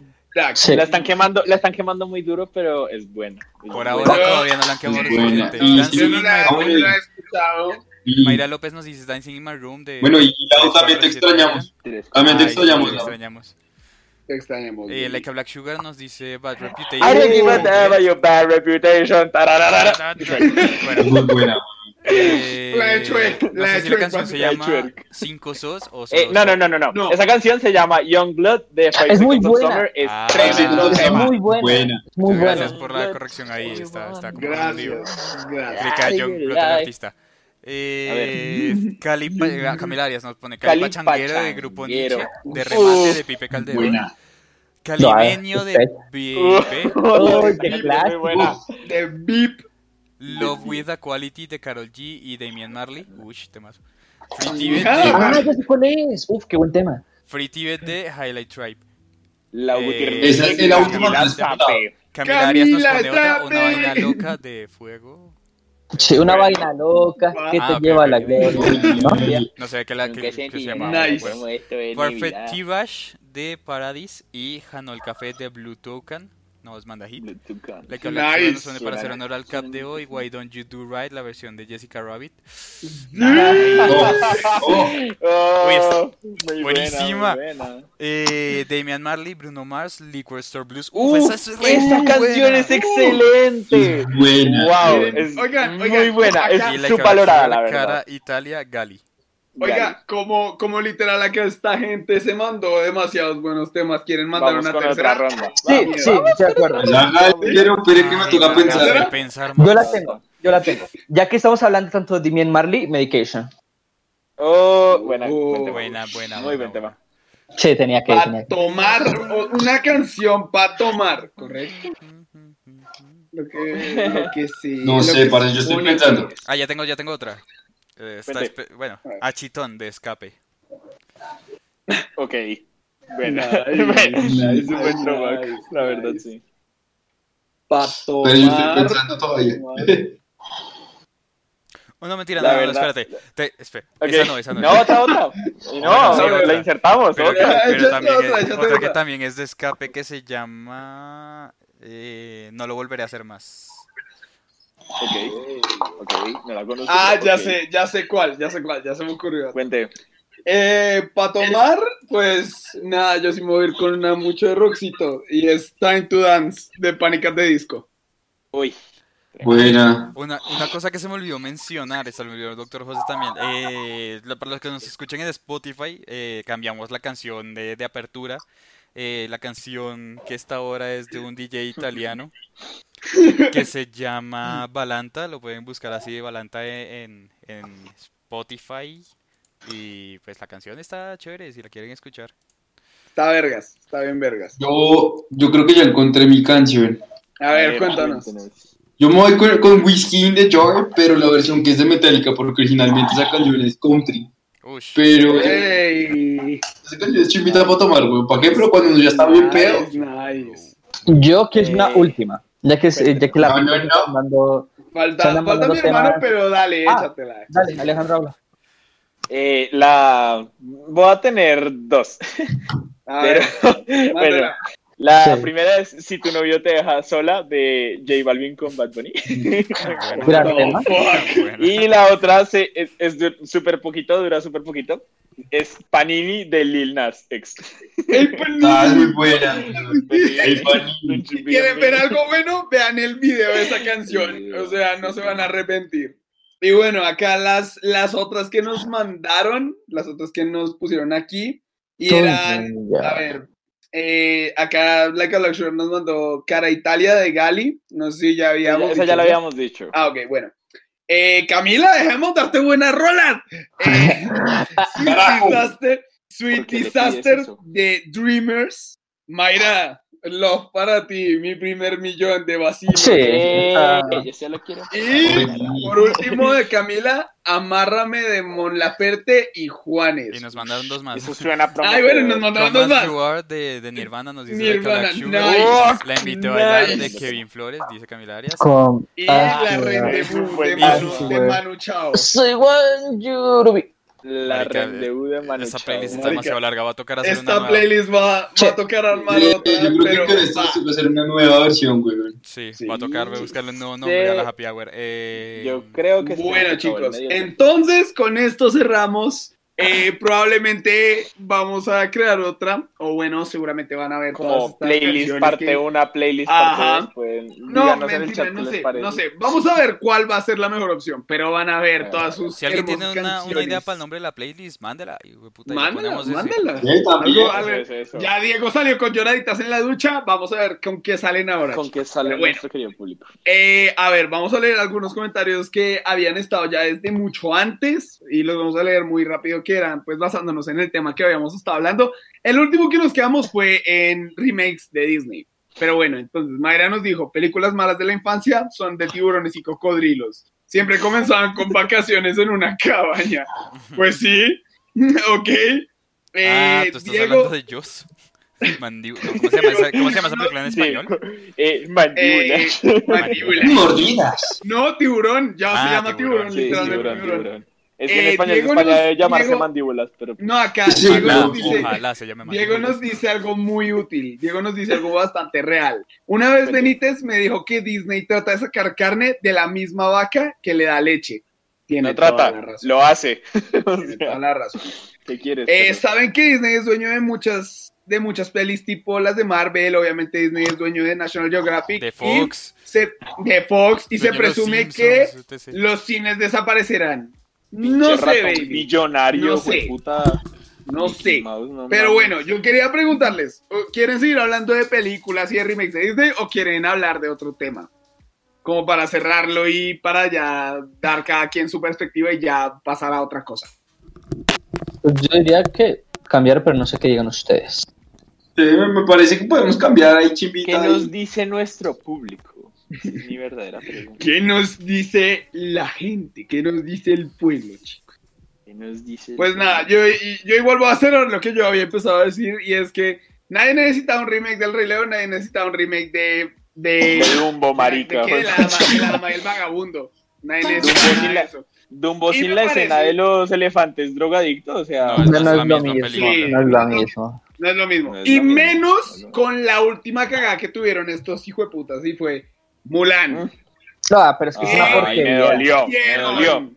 C: Sí.
F: la están quemando, la están quemando muy duro, pero es buena.
B: Por ahora todavía no la han quemado suficiente.
A: Yo no la, no he escuchado.
E: Y-
B: Mayra López nos dice Dancing in My Room de...
E: Bueno, y Lau, también te
B: 47
E: extrañamos. También te
B: Ay,
E: extrañamos,
B: te extrañamos. Eh, like a Black Sugar nos dice Bad Reputation.
F: I don't give a damn about your bad reputation. Tararara.
B: Bueno,
E: Muy buena.
B: eh,
A: La de
B: no
A: la
B: sé
A: de
B: si la
A: Shrek,
B: canción se
F: la
B: llama
F: Shrek.
B: Cinco Sos o
F: Eh,
B: solo
F: no, no,
B: Sos.
F: no, no, no,
A: No.
F: Esa canción se llama Young Blood de Five
C: Es muy buena.
F: Summer. Es
B: Ah,
F: tremendo
E: sí,
F: tema.
C: Es muy buena.
E: Buena.
C: es Muy buena.
B: Gracias por la corrección ahí. Está, está como.
A: Gracias. Gracias.
B: Clica
F: ay,
B: Blood, el
F: ay.
B: artista. Eh, Cali, eh, Camila Arias nos pone
F: Cali
B: Cali Pachanguero de Grupo. Nietzsche, de remate de Pipe Calderón,
E: Buena.
B: Calimeño de Pipe,
C: Uy, qué
F: buena.
A: De Beep.
B: Love with a Quality de Carol G y Damian Marley, ush, temazo. Free Tibet
C: Ah, ya sé cuál es. Uf, qué buen tema.
B: Free Tibet de Highlight Tribe.
F: La
B: Eh,
E: esa es la última
F: Camila
B: Arias nos pone otra, una
A: Zape.
B: vaina loca de fuego.
C: Sí, una vaina loca que
B: Ah,
C: te
B: ok,
C: lleva a la gloria. ¿no?
B: No sé qué la que,
F: ¿En
B: que
F: qué
B: se llama.
A: Nice.
F: Es
B: Perfect. Tibash de Paradis y Hanol Café de Blue Token. No, es manda hit.
F: Bluetooth con-
B: La que
A: Nice.
B: nos pone para hacer honor al cap de hoy. Why Don't You Do Right, la versión de Jessica Rabbit.
E: Oh, oh.
F: Oh,
B: Uy,
F: muy
B: buenísima.
F: buena, muy buena.
B: Eh, Damian Marley, Bruno Mars, Liquor Store Blues. Uf,
F: Uf,
B: esa es muy
F: canción es excelente.
E: Buena.
F: Wow, es
A: oigan,
F: muy
A: oigan,
F: buena.
A: acá-
F: Es subvalorada,
B: habla
F: la
B: cara
F: verdad.
B: Italia, Gali.
A: Oiga, como, como literal acá esta gente se mandó demasiados buenos temas. ¿Quieren mandar
F: Vamos
A: una
F: con
A: tercera?
F: otra ronda.
C: Sí, sí, de acuerdo.
E: Pero espere que me toca pensar.
C: Yo la tengo, yo la tengo. Ya que estamos hablando tanto de Damian Marley, Medication.
F: Oh, buena.
A: Oh.
F: buen.
B: Buena, buena,
F: Muy
B: buena,
F: buen tema.
C: Sí, tenía que,
A: Para
C: que.
A: tomar, una canción para tomar, ¿correcto? Lo que, lo que sí.
E: No
A: lo
E: sé,
A: que se
E: yo estoy pensando.
A: que.
B: Ah, ya tengo, ya tengo otra. Eh, está bueno,
A: A
B: de escape.
F: Ok.
A: Nice, nice,
F: es un buen
A: nice,
F: throwback, la verdad, sí.
A: Pa'
E: Pero yo estoy pensando todavía.
B: Oh, no, mentira,
F: La
B: no, no,
F: verdad.
B: espérate. Te, espera, esa no, esa no.
F: No, otra, otra. Y no,
B: Bueno, sí,
F: la insertamos,
B: pero,
F: otra.
B: pero también
A: otra,
B: es,
A: échate
B: otra que también es de escape que se llama eh, No lo volveré a hacer más.
F: Ok, ok, me la conozco.
A: Ah, ya sé, ya sé cuál, ya sé cuál, ya se me ocurrió.
F: Cuente.
A: Eh, para tomar, pues nada, yo sí me voy a ir con una mucho de rockcito y es Time to Dance de Pánicas de Disco.
F: Uy.
E: Buena.
B: Una, una cosa que se me olvidó mencionar, se me olvidó el doctor José también. eh, para los que nos escuchen en Spotify, eh, cambiamos la canción de, de apertura. Eh, la canción que esta hora es de un DJ italiano que se llama Balanta. Lo pueden buscar así, Balanta en, en Spotify. Y pues la canción está chévere si la quieren escuchar.
A: Está vergas, está bien vergas.
E: Yo, yo creo que ya encontré mi canción.
A: A ver,
F: Eh,
A: cuéntanos.
E: Yo me voy con, con Whiskey in the Jar, pero la versión que es de Metallica, porque originalmente esa canción es country. Pero
A: Ey,
E: esa canción es chimbita para tomar, güey. ¿Para qué? Pero cuando ya está bien pedo.
A: nice.
C: Yo quiero una
A: Eh,
C: última. Ya que, ya que la
E: No, no, no.
C: mandando.
A: Falta, falta mi hermano,
C: temas.
A: pero dale,
C: Ah.
A: échatela.
C: Dale, Alejandro habla.
F: Eh, la. Voy a tener dos.
A: A
F: Pero,
A: ver,
F: bueno,
A: mándela.
F: La
C: Sí.
F: primera es Si tu novio te deja sola de J Balvin con Bad Bunny.
C: Gran
A: No,
F: y la otra se- es, súper poquito, dura súper poquito. Es Panini de Lil Nas X.
A: Ey, pues,
E: Ah, es muy buena. El Panini.
A: Si quieren ver algo bueno, vean el video de esa canción. O sea, no se van a arrepentir. Y bueno, acá las, las otras que nos mandaron, las otras que nos pusieron aquí, y eran, a ver, eh, acá a Luxury nos mandó Cara Italia de Gali, no sé si ya habíamos
F: Esa ya
A: dicho eso.
F: habíamos dicho.
A: Ah, ok, bueno. Eh, Camila, dejemos darte buenas rolas. Eh, Sweet. Disaster, Sweet
F: ¿Por qué le pides
A: Disaster
F: eso?
A: de Dreamers. Mayra, Love para ti, mi primer millón de vacío.
C: Sí. Ah.
F: yo sí lo quiero.
A: Y por último de Camila, Amárrame de Mon Laferte y Juanes.
B: Y nos mandaron dos más.
F: Eso suena.
A: Ay, bueno, nos mandaron dos más.
B: Stewart de, de Nirvana nos dice
A: Nirvana,
B: Like
A: nice.
B: La invité a bailar de. Kevin Flores, dice Camila Arias.
C: Con
A: Y
C: Ah,
A: la rendezvous de Manu. Manu Chao.
C: Soy Juan Yurubi.
F: La
B: Marica,
F: rendezvous de Manu
B: Esa
F: Chao.
B: playlist está
A: Marica,
B: demasiado larga, va a tocar hacer una
A: Esta
B: nueva.
A: playlist va, va a tocar armar
E: Sí,
A: otra,
E: yo creo
A: pero
E: que con esto
A: va.
E: se puede hacer una nueva versión, güey.
B: Sí,
A: Sí.
B: va a tocar voy a buscarle un nuevo nombre a la Happy Hour. Eh,
F: Yo creo que sí,
A: Bueno chicos, entonces con esto cerramos. Eh, probablemente vamos a crear otra, o bueno, seguramente van a ver todas
F: como
A: estas
F: playlist parte
A: que-
F: 1, playlist
A: Ajá.
F: parte 2. Pues,
A: No, mentira, no
F: qué
A: sé, no sé. Vamos a ver cuál va a ser la mejor opción, pero van a ver
F: Ah,
A: todas sus
B: Si alguien tiene una, idea para el nombre de la playlist, mándela. y, puta,
A: Mándala, mándala.
E: Sí, también.
A: Algo-. Ya Diego salió con lloraditas en la ducha, vamos a ver con qué salen ahora.
F: Con que sale
A: bueno.
F: nuestro querido público.
A: Eh, a ver, vamos a leer algunos comentarios que habían estado ya desde mucho antes y los vamos a leer muy rápido que eran pues basándonos en el tema que habíamos estado hablando. El último que nos quedamos fue en remakes de Disney. Pero bueno, entonces Mayra nos dijo, películas malas de la infancia son de tiburones y cocodrilos. Siempre comenzaban con vacaciones en una cabaña. Pues sí, ok. Eh,
B: ah, tú estás
A: Diego,
B: hablando de Joss. Mandíbula. ¿Cómo se llama esa, cómo se llama esa película en
F: Sí,
B: español?
F: eh, mandíbula.
A: eh, mandíbula.
E: Mordidas.
A: No, tiburón, ya se
B: Ah,
A: llama tiburón,
B: tiburón,
F: Sí,
A: literalmente
F: tiburón,
A: tiburón.
F: Es que
A: Eh,
F: en español, en España
A: nos-
F: debe llamarse
A: Diego-
F: mandíbulas, pero
A: No, acá
E: Sí,
A: Diego,
E: ojalá,
A: nos dice,
B: Ojalá se llame
A: Diego
B: Mandíbula.
A: nos dice algo muy útil. Diego nos dice algo bastante real. Una vez. Benítez me dijo que Disney trata de sacar carne de la misma vaca que le da leche. Tiene
F: no
A: toda
F: trata,
A: la razón.
F: lo hace.
A: Tiene toda la razón.
F: ¿Qué quieres?
A: Eh,
F: Pero-
A: Saben que Disney es dueño de muchas de muchas pelis tipo las de Marvel, obviamente Disney es dueño de National Geographic
B: De
A: y
B: Fox.
A: se- de Fox y se
B: dueño
A: presume que
B: Simpsons,
A: los cines desaparecerán. No sé, baby.
F: Millonario,
A: No sé.
F: puta.
A: No sé.
F: Mouse, no
A: Pero
F: mames.
A: bueno, yo quería preguntarles, ¿quieren seguir hablando de películas y de remakes de Disney o quieren hablar de otro tema? Como para cerrarlo y para ya dar cada quien su perspectiva y ya pasar a otra cosa.
C: Pues yo diría que cambiar, pero no sé qué digan ustedes.
E: Sí, me parece que podemos cambiar ahí,
F: ¿Qué
E: chimbita.
F: nos
E: ahí.
F: dice nuestro público? Es mi verdadera pregunta.
A: ¿Qué nos dice la gente? ¿Qué nos dice el pueblo, chicos?
F: ¿Qué nos dice?
A: Pues nada, yo, y- yo igual voy a hacer lo que yo había empezado a decir y es que nadie necesita un remake del Rey León, nadie necesita un remake de... De,
F: De Dumbo, marica.
A: ¿De? De la, dama, de la dama y el vagabundo. Nadie necesita
F: Dumbo
A: nada de
F: la-
A: eso.
F: Dumbo sin la
A: parece-
F: escena de los elefantes drogadictos, o sea...
B: No, es la
C: lo mismo. No es lo mismo.
A: No es lo mismo.
F: No es
A: y
F: lo
A: menos
F: no.
A: con la última cagada que tuvieron estos hijueputas y fue Mulan.
F: Mm.
C: No, pero es que es una
A: Ay,
F: me
C: porquería.
F: dolió, me dolió.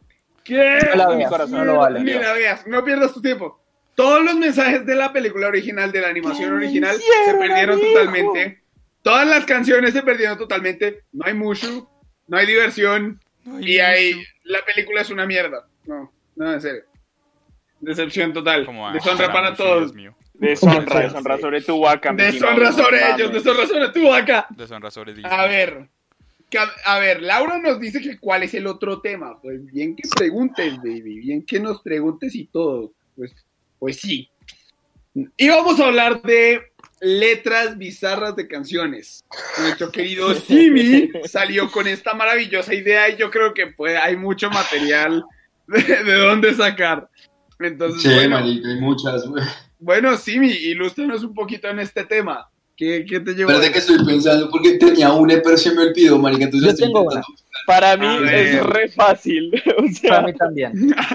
A: ¿Qué?
C: No la
F: Mi
C: veas,
F: corazón
C: no lo vale.
A: Ni la veas, no pierdas tu tiempo. Todos los mensajes de la película original, de la animación
F: ¿Qué
A: original, se perdieron totalmente. Todas las canciones se perdieron totalmente. No hay mushu, no hay diversión.
B: Ay,
A: Y ahí la película es una mierda. No, no, en serio. Decepción total. Deshonra para todos.
F: Deshonra, deshonra sobre tu vaca. mi
A: Deshonra sobre
F: no
A: ellos, deshonra sobre tu vaca.
B: Deshonra sobre Disney.
A: A ver, a, a ver, Laura nos dice que cuál es el otro tema. Pues bien que preguntes, baby, bien que nos preguntes y todo. Pues, pues sí. Y vamos a hablar de letras bizarras de canciones. Nuestro querido Simi salió con esta maravillosa idea y yo creo que pues, hay mucho material de, de dónde sacar. Entonces,
E: Sí,
A: bueno,
E: marica, hay muchas,
A: bueno, Simi, ilústranos un poquito en este tema. ¿Qué, qué te llevó?
E: Espérate que estoy pensando porque tenía una, pero se me olvidó, marica. Entonces
C: Yo
E: estoy
C: tengo
E: intentando-
F: Para mí es re fácil. O
C: Para
F: sea,
C: mí también.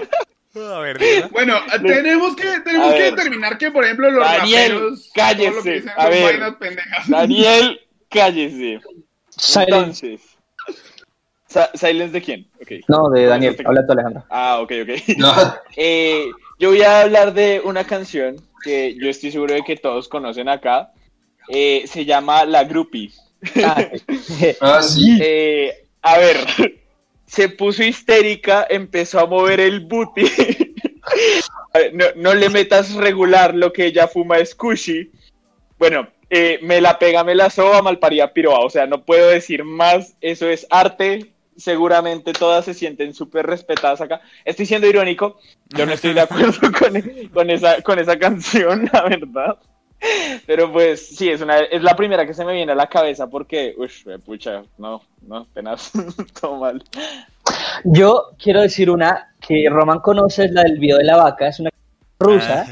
B: A ver.
A: Bueno, tenemos que, tenemos
F: A
A: que
F: ver.
A: determinar que, por ejemplo, los
F: Daniel,
A: raperos.
F: cállese.
A: lo que dicen
F: A ver. Daniel, cállese.
C: Silence.
F: Entonces, ¿Silence de quién? Ok.
C: No, de Daniel. Habla tú, Alejandro.
F: Ah, ok, ok.
E: No,
F: Eh, yo voy a hablar de una canción que yo estoy seguro de que todos conocen acá. Eh, se llama La Groupie.
C: Ah, sí.
E: ah, sí.
F: Eh, a ver, se puso histérica, empezó a mover el booty. No, no le metas regular, lo que ella fuma es cushy. Bueno, eh, me la pega, me la soba, malparía piroa. O sea, no puedo decir más. Eso es arte. Seguramente todas se sienten súper respetadas acá. Estoy siendo irónico. Yo no estoy de acuerdo con, con, esa, con esa canción, la verdad. Pero pues sí, es una es la primera que se me viene a la cabeza porque, uff, pucha, no, no, tenaz, todo mal.
C: Yo quiero decir una que Roman conoce, es la del video de la vaca, es una rusa.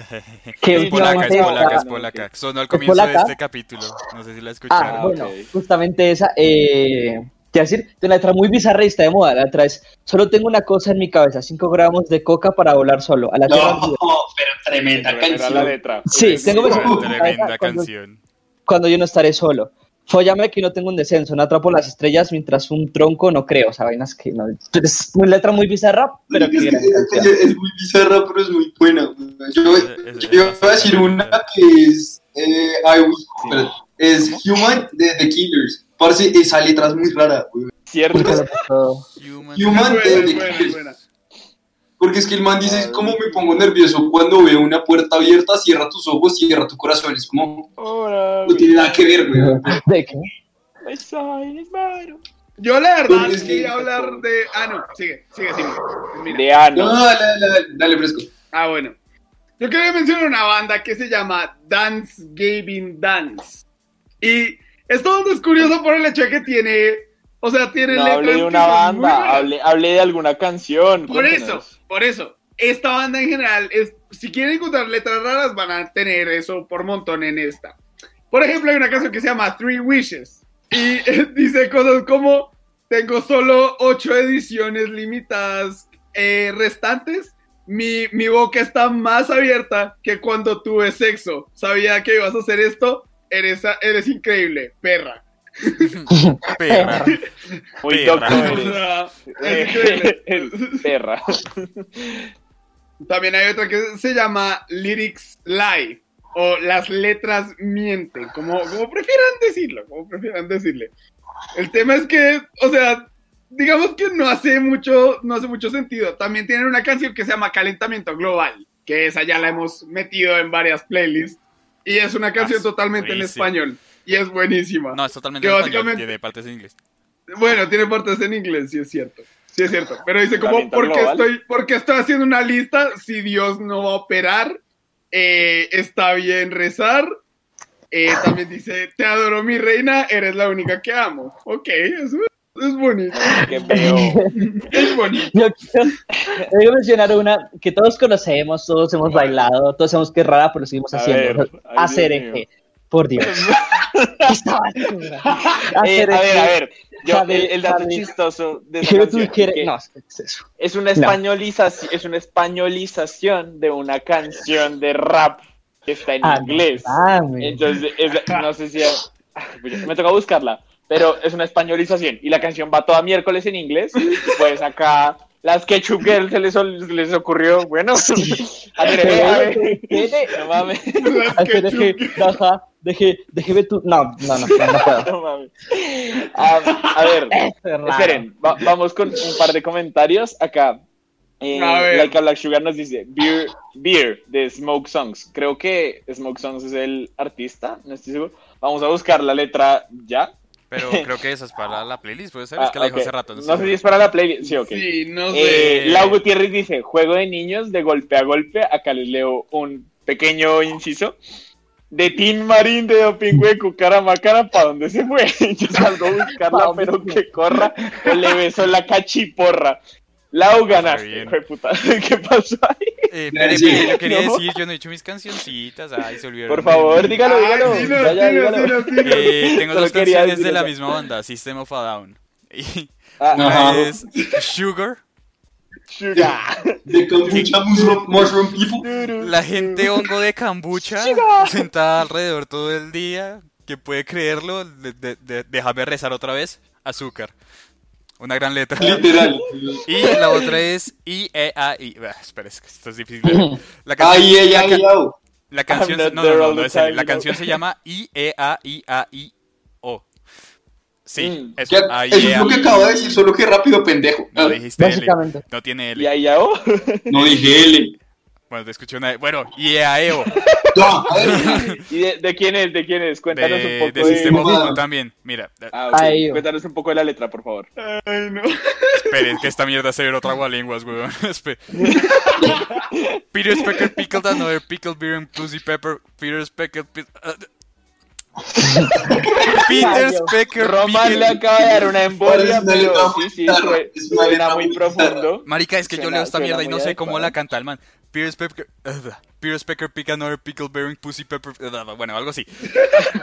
C: que
B: Es polaca, es polaca, es polaca. Sonó al comienzo de este capítulo. No sé si la escucharon.
C: Ah, bueno, justamente esa. Eh, quiero decir, de una letra muy bizarra y está de moda. La letra es: Solo tengo una cosa en mi cabeza, 5 gramos de coca para volar solo. A la tierra.
E: No, pero tremenda
F: Era la
E: canción.
F: letra.
C: Sí, tengo
F: Pues,
C: que-
B: Tremenda
C: cuando-
B: canción.
C: Cuando yo no estaré solo. Fóllame que no tengo un descenso, no atrapo las estrellas mientras un tronco no creo. O sea, vainas que no. Es una letra muy bizarra, pero
E: Es,
C: que
E: es-
C: canción.
E: es muy bizarra, pero es muy buena. Yo,
B: Es- es
E: yo iba a decir una que es, eh, ay, uy, espera, es Human de The Killers. Parce, esa letra es muy rara, güey.
F: Cierto.
B: Human-
E: Human
A: buena, buena.
E: Porque es que el man dice, es como me pongo nervioso cuando veo una puerta abierta, cierra tus ojos, cierra tu corazón. Es como,
F: Hola,
E: no tiene nada que ver, güey.
C: ¿De qué?
A: Yo la verdad
E: es que-
A: hablar de... Ah, no, sigue, sigue, sigue. Mira.
F: De
E: No,
F: Ano.
E: dale, dale, dale, fresco.
A: Ah, bueno. Yo quería mencionar una banda que se llama Dance Gavin Dance. Y banda es curioso por el hecho de que tiene... O sea, tiene
F: No
A: letras
F: hablé de una banda, hablé, hablé de alguna canción.
A: Por eso,
F: cuéntenos.
A: por eso. Esta banda en general, es, si quieren encontrar letras raras, van a tener eso por montón en esta. Por ejemplo, hay una canción que se llama Three Wishes. Y eh, dice cosas como, tengo solo ocho ediciones limitadas eh, restantes. Mi, mi boca está más abierta que cuando tuve sexo. Sabía que ibas a hacer esto. Eres, eres increíble, perra.
B: Perra.
F: Muy
B: Perra.
F: eres. El perra.
A: También hay otra que se llama Lyrics Lie o las letras mienten, como, como prefieran decirlo, como prefieran decirle. El tema es que, o sea, digamos que no hace mucho, no hace mucho sentido. También tienen una canción que se llama Calentamiento Global, que esa ya la hemos metido en varias playlists y es una canción
B: Ah,
A: totalmente en
B: buenísimo.
A: español y es buenísima.
B: No, es totalmente
A: Que
B: en español,
A: básicamente-
B: tiene partes en inglés.
A: Bueno, tiene partes en inglés, sí es cierto. Sí es cierto. Pero dice como, ¿por qué estoy, por qué estoy haciendo una lista si Dios no va a operar? Eh, está bien rezar. Eh, también dice, te adoro mi reina, eres la única que amo. Ok, eso es, bonito.
F: Que veo.
A: Es bonito.
C: Yo quiero, quiero mencionar una que todos conocemos, todos hemos bailado, todos sabemos que es rara, pero lo seguimos
F: A
C: haciendo.
F: ver, ay,
C: Hacer
F: Dios mío.
C: eje. Por Dios.
F: Eh, a ver, a ver. Yo, el, el dato chistoso de esa
C: Quiero tú
F: canción que
C: No, ¿qué es eso?
F: es una españolización, es una españolización de una canción de rap que está en
C: Ah,
F: inglés.
C: dame.
F: Entonces, es- no sé si ah, me toca buscarla, pero es una españolización y la canción va toda miércoles en inglés. Pues acá las Ketchup Girls se les, les ocurrió, bueno, a no mames,
C: deje, déjeme tu. No, no, no, no, no puedo.
F: no mames. Ah, a ver. Esperen, va- vamos con un par de comentarios acá. Eh,
A: A ver.
F: Laika Black Sugar nos dice Beer, Beer de Smoke Songs. Creo que Smoke Songs es el artista, no estoy seguro. Vamos a buscar la letra ya.
B: Pero creo que esa es para la playlist, puede ser. es
F: Ah,
B: que la dijo hace rato.
F: No sé si es para la playlist. Sí, ok.
A: Sí, no
F: Eh,
A: sé.
F: Lau Gutiérrez dice: Juego de niños de golpe a golpe. Acá les leo un pequeño inciso. De Tin Marín de Dopingüe Cucaramacara, ¿para dónde se fue? Yo salgo a
C: ¿Pa'
F: buscarla, pero que corra o le beso la cachiporra. Lau ganaste, hijo de puta. ¿Qué pasó ahí?
B: Eh, pero,
E: Sí.
B: pero yo quería
F: No.
B: decir, yo no he hecho mis cancioncitas. Ay, se olvidaron.
F: Por favor, dígalo,
A: Ay,
F: dígalo.
A: dinos,
F: Ya, dígalo.
B: Eh, tengo
F: Solo
B: dos canciones
F: decir
B: de la misma banda, System of a Down. Y
F: Ah,
E: Ajá.
B: una es Sugar.
F: sugar.
E: De Kombucha Mushroom, People.
B: La gente hongo de cambucha sentada alrededor todo el día. que puede creerlo? De- de- de- déjame rezar otra vez. Azúcar. Una gran letra.
E: Literal.
B: Y la otra es I, E, A, I. Ah, espera, es que esto es difícil. La canción,
E: Ay, ay,
B: la
E: ay,
B: ca-
E: ay.
B: la canción, no, no, no, no es
F: time,
B: La canción se llama I, E, A, I, A, I, O. Sí,
F: Mm.
B: eso.
E: Ya,
B: Ay,
E: eso
B: E,
E: es
B: A.
E: lo que acabo de decir, solo que rápido, pendejo.
B: No dijiste L.
C: Básicamente.
B: No tiene
F: Y
B: L.
F: ahí ya, oh.
E: No dije L.
B: Bueno, te escuché una. Bueno, y a Evo.
E: Ya, a ver,
F: ¿Y de, de quién es? ¿De quién es? Cuéntanos
B: De,
F: un poco
B: de
F: de...
B: Sistema. Opus también. Mira,
F: Ah. Cuéntanos un poco de la letra, por favor.
A: Ay, no.
B: esperen que esta mierda se ve otra lenguas, weón. Peter Specker pickled another pickled beer and pussy pepper. Peter Specker. Peter Specker
F: Roman le acaba de dar una embolia,
E: Parece
F: pero sí, sí, suena muy profundo.
B: Marica, es que yo leo esta mierda y no sé cómo la canta el man. Peter Specker. Peter Specker pick another pickled beer and pussy pepper. bueno, algo así.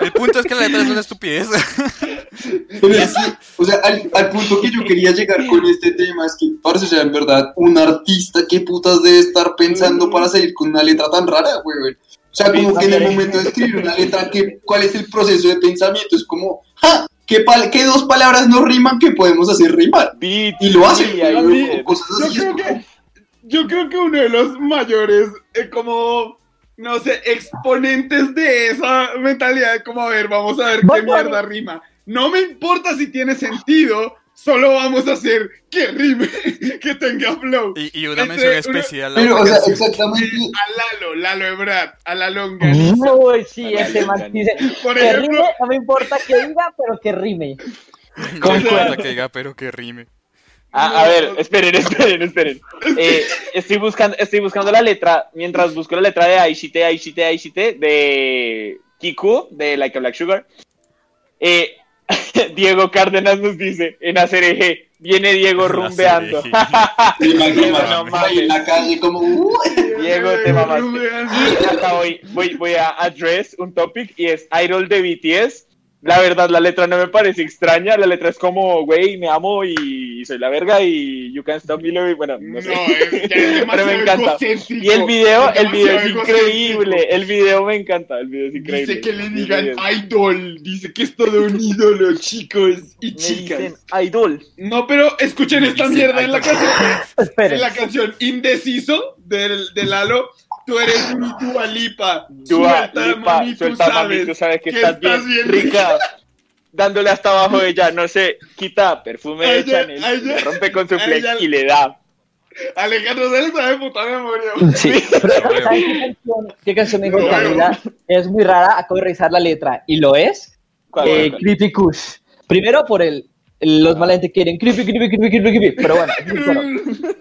B: El punto es que la letra es una estupidez.
E: Es o sea, al, al punto que yo quería llegar con este tema es que, parce, o sea, en verdad, un artista, ¿qué putas debe estar pensando para salir con una letra tan rara, güey? O sea, como que en el momento de escribir una letra, ¿qué, ¿cuál es el proceso de pensamiento? Es como, ¡ja! ¿Qué, pal- qué dos palabras no riman que podemos hacer rimar?
F: Beat,
E: Y lo hace,
F: sí, ahí
A: A mí-
E: cosas
A: Yo
E: así.
A: creo que, yo creo que uno de los mayores, eh, como, no sé, exponentes de esa mentalidad, como a ver, vamos a ver qué mierda rima. No me importa si tiene sentido, solo vamos a hacer que rime, que tenga flow.
B: Y, y una mención
A: una-
B: especial a
E: Pero,
B: una
E: o sea, exactamente.
A: A Lalo, Lalo Ebrard, a la longaniza.
C: Uy, sí, ese man
F: vale.
C: dice,
A: Por
C: que
A: ejemplo,
C: rime, no me importa que diga, pero que rime.
B: No me importa que diga, pero que rime.
F: A, a ver, esperen, esperen, esperen. Eh, estoy, buscando, estoy buscando la letra, mientras busco la letra de Aishite, Aishite, Aishite, de Kiku, de Like a Black Sugar. Eh, Diego Cárdenas nos dice, en Acereje, viene Diego rumbeando. Diego, no
E: ahí en la
F: mames.
E: calle como, "Uh".
F: Diego, te mamaste. Y acá voy, voy, voy a address un topic y es Idol de BTS. La verdad, la letra no me parece extraña. La letra es como, güey, me amo y soy la verga y you can't stop me. love", y Bueno, no
A: No,
F: sé.
A: es, ya es
F: Pero me
A: demasiado
F: encanta. Y el video,
A: es
F: el video es increíble. El video me encanta. El video es increíble.
A: Dice que le digan
F: es-
A: idol, dice que es todo un ídolo, chicos y
F: Me
A: chicas.
F: dicen Idol.
A: No, pero escuchen esta mierda en la canción.
C: Espere.
A: En la canción Indeciso del, de Lalo. Tú eres mi Dua Lipa.
F: Dua
A: Suelta,
F: Lipa,
A: mami, tú
F: suelta, mami,
A: sabes
F: tú sabes que,
A: que
F: estás,
A: estás
F: bien,
A: bien
F: rica. Dándole hasta abajo de ella, no sé, quita perfume de
A: ella-
F: Chanel,
A: ella-
F: le rompe con su flex
A: ella-
F: y le da.
A: Alejandro se le sabe puta memoria.
C: Sí, pero ¿saben qué canción, qué canción me dijo
A: No,
C: Camila? Es muy rara, acabo de revisar la letra, y lo es,
F: ¿Cuál,
C: eh,
F: cuál?
C: Creepy Kush. Primero por el, los malentes quieren creepy, creepy, creepy, creepy, creepy, pero bueno,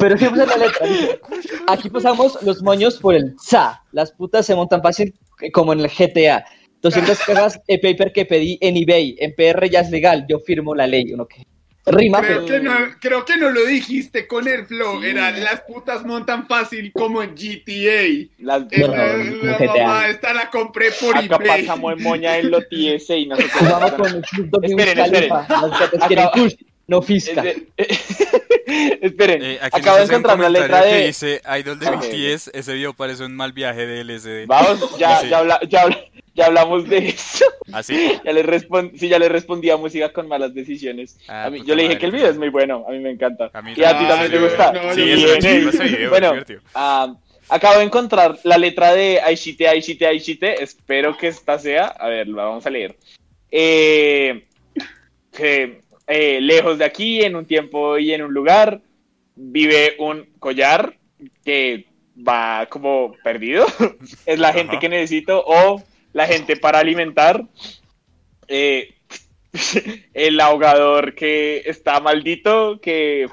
C: es. Pero siempre es la letra. Aquí pasamos los moños por el za. Las putas se montan fácil eh, como en el GTA. 200 cajas de paper que pedí en eBay. En PR ya es legal. Yo firmo la ley. Uno que rima,
A: Creo
C: pero
A: que, no, creo que no lo dijiste con el flow. Era las putas montan fácil como en GTA.
F: Las-
A: Eh,
C: No,
A: la,
C: no,
A: la
C: GTA.
A: mamá esta la compré por
F: Acá
A: eBay.
F: pasamos en moña en lo TS y no sé qué.
C: jugamos con el Wiz
F: Esperen, esperen.
C: Las putas quieren
F: Acá-
C: Kush, no fisca.
F: Esperen,
B: Eh, aquí
F: acabo de encontrar la letra
B: comentario que
F: de...
B: dice Idol de
F: Ok.
B: BTS, ese video parece un mal viaje de LSD.
F: Vamos, ya,
B: Sí.
F: ya, habla- ya, habla- ya hablamos de eso.
B: ¿Así?
F: Ya le respon- sí, ya le respondí a música con malas decisiones.
B: Ah,
F: a mí,
B: puta
F: yo le dije
B: madre.
F: que el video es muy bueno, a mí me encanta.
B: A mí
F: y a ti
A: también.
F: te
A: Ah,
F: gusta.
A: no,
B: Sí, eso es video,
F: Bueno, ah, acabo de encontrar la letra de Aishite, Aishite, Aishite. Espero que esta sea. A ver, la vamos a leer. Eh, que, eh, lejos de aquí, en un tiempo y en un lugar, vive un collar que va como perdido. es la gente
B: Ajá.
F: que necesito o la gente para alimentar. Eh, el ahogador que está maldito, que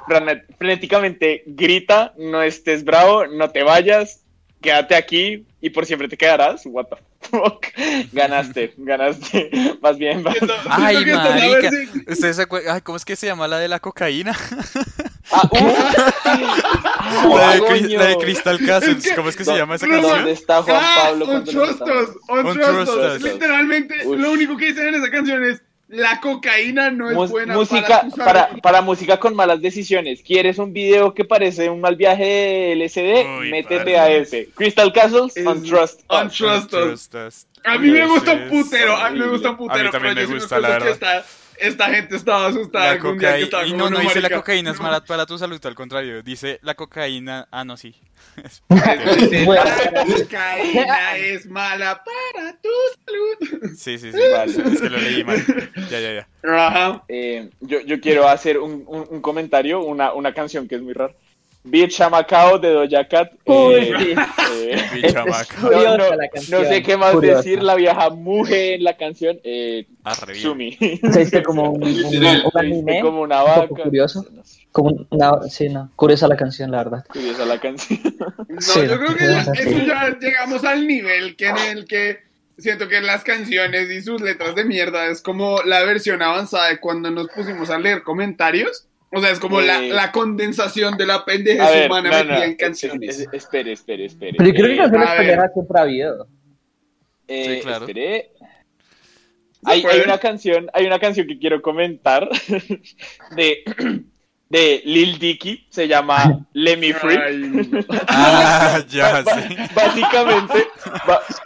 F: frenéticamente grita, no estés bravo, no te vayas, quédate aquí y por siempre te quedarás. What the fuck? Ganaste, ganaste. Más bien, vas.
A: Siento-
B: Ay, marica. ¿Ustedes se acuerdan? Ay, ¿cómo es que se llama la de la cocaína?
F: Ah, uh.
B: la, de, Cri- la de Crystal Castles.
A: Es que-
B: ¿Cómo es que se llama esa
A: ¿Dónde
F: ¿Dónde
B: canción?
F: está Juan
A: Ah,
F: Pablo?
A: on
F: cuando no está?
A: trustos, on
B: On
A: trustos.
B: trustos.
A: Literalmente,
F: Uy.
A: lo único que dicen en esa canción es la cocaína no es
F: Mus-
A: buena
F: música
A: para, tu
F: para,
A: salud".
F: para música con malas decisiones. ¿Quieres un video que parece un mal viaje de LSD?
B: Uy,
F: Métete a ese. Crystal Castles,
A: Es-
F: on Trust.
A: on
F: Us.
A: Trust us.
B: Trust us.
A: A mí me gusta un putero, a mí me gusta un
B: A
A: putero.
B: mí también me gusta, la verdad.
A: Esta gente estaba asustada
B: La
A: día que
B: cocaína.
A: estaba
B: Y no, no dice la
A: marica,
B: cocaína es
A: no".
B: mala para tu salud, al contrario. Dice la cocaína. Ah, no, sí.
A: Dice, la cocaína es mala para tu salud.
B: Sí, sí, sí.
F: Vale.
B: Es que lo leí mal. Ya, ya, ya.
A: Ajá.
F: Eh, yo, yo quiero hacer un, un- un comentario, una, una canción que es muy rara. Bitch Macao de Doja Cat.
C: Uy,
F: eh,
C: sí.
F: eh, no, sé qué más
C: curiosa.
F: decir, la vieja mujer en la canción. Eh,
B: Arre bien.
F: Sumi.
C: Se dice como un, un,
E: Literal.
C: un anime,
F: como una
C: un
F: vaca.
C: curioso. Como una, sí, no, curiosa la canción, la verdad.
F: curiosa la canción.
A: No,
C: Sí,
A: yo creo que
C: sí.
A: eso ya llegamos al nivel que en el que siento que las canciones y sus letras de mierda es como la versión avanzada de cuando nos pusimos a leer comentarios. O sea, es como la,
F: Eh.
A: la condensación de la
F: A
A: pendejez humana
F: no,
A: metida
F: no,
A: en
F: es-
A: canciones.
F: es- espere, espere, espere.
C: Pero yo creo que canciones pendejas siempre ha habido.
F: Eh,
B: Sí, claro.
F: espere. Hay, hay una canción, hay una canción que quiero comentar de, de Lil Dicky, se llama Let Me Free.
B: Ah, ya, sí.
F: Básicamente,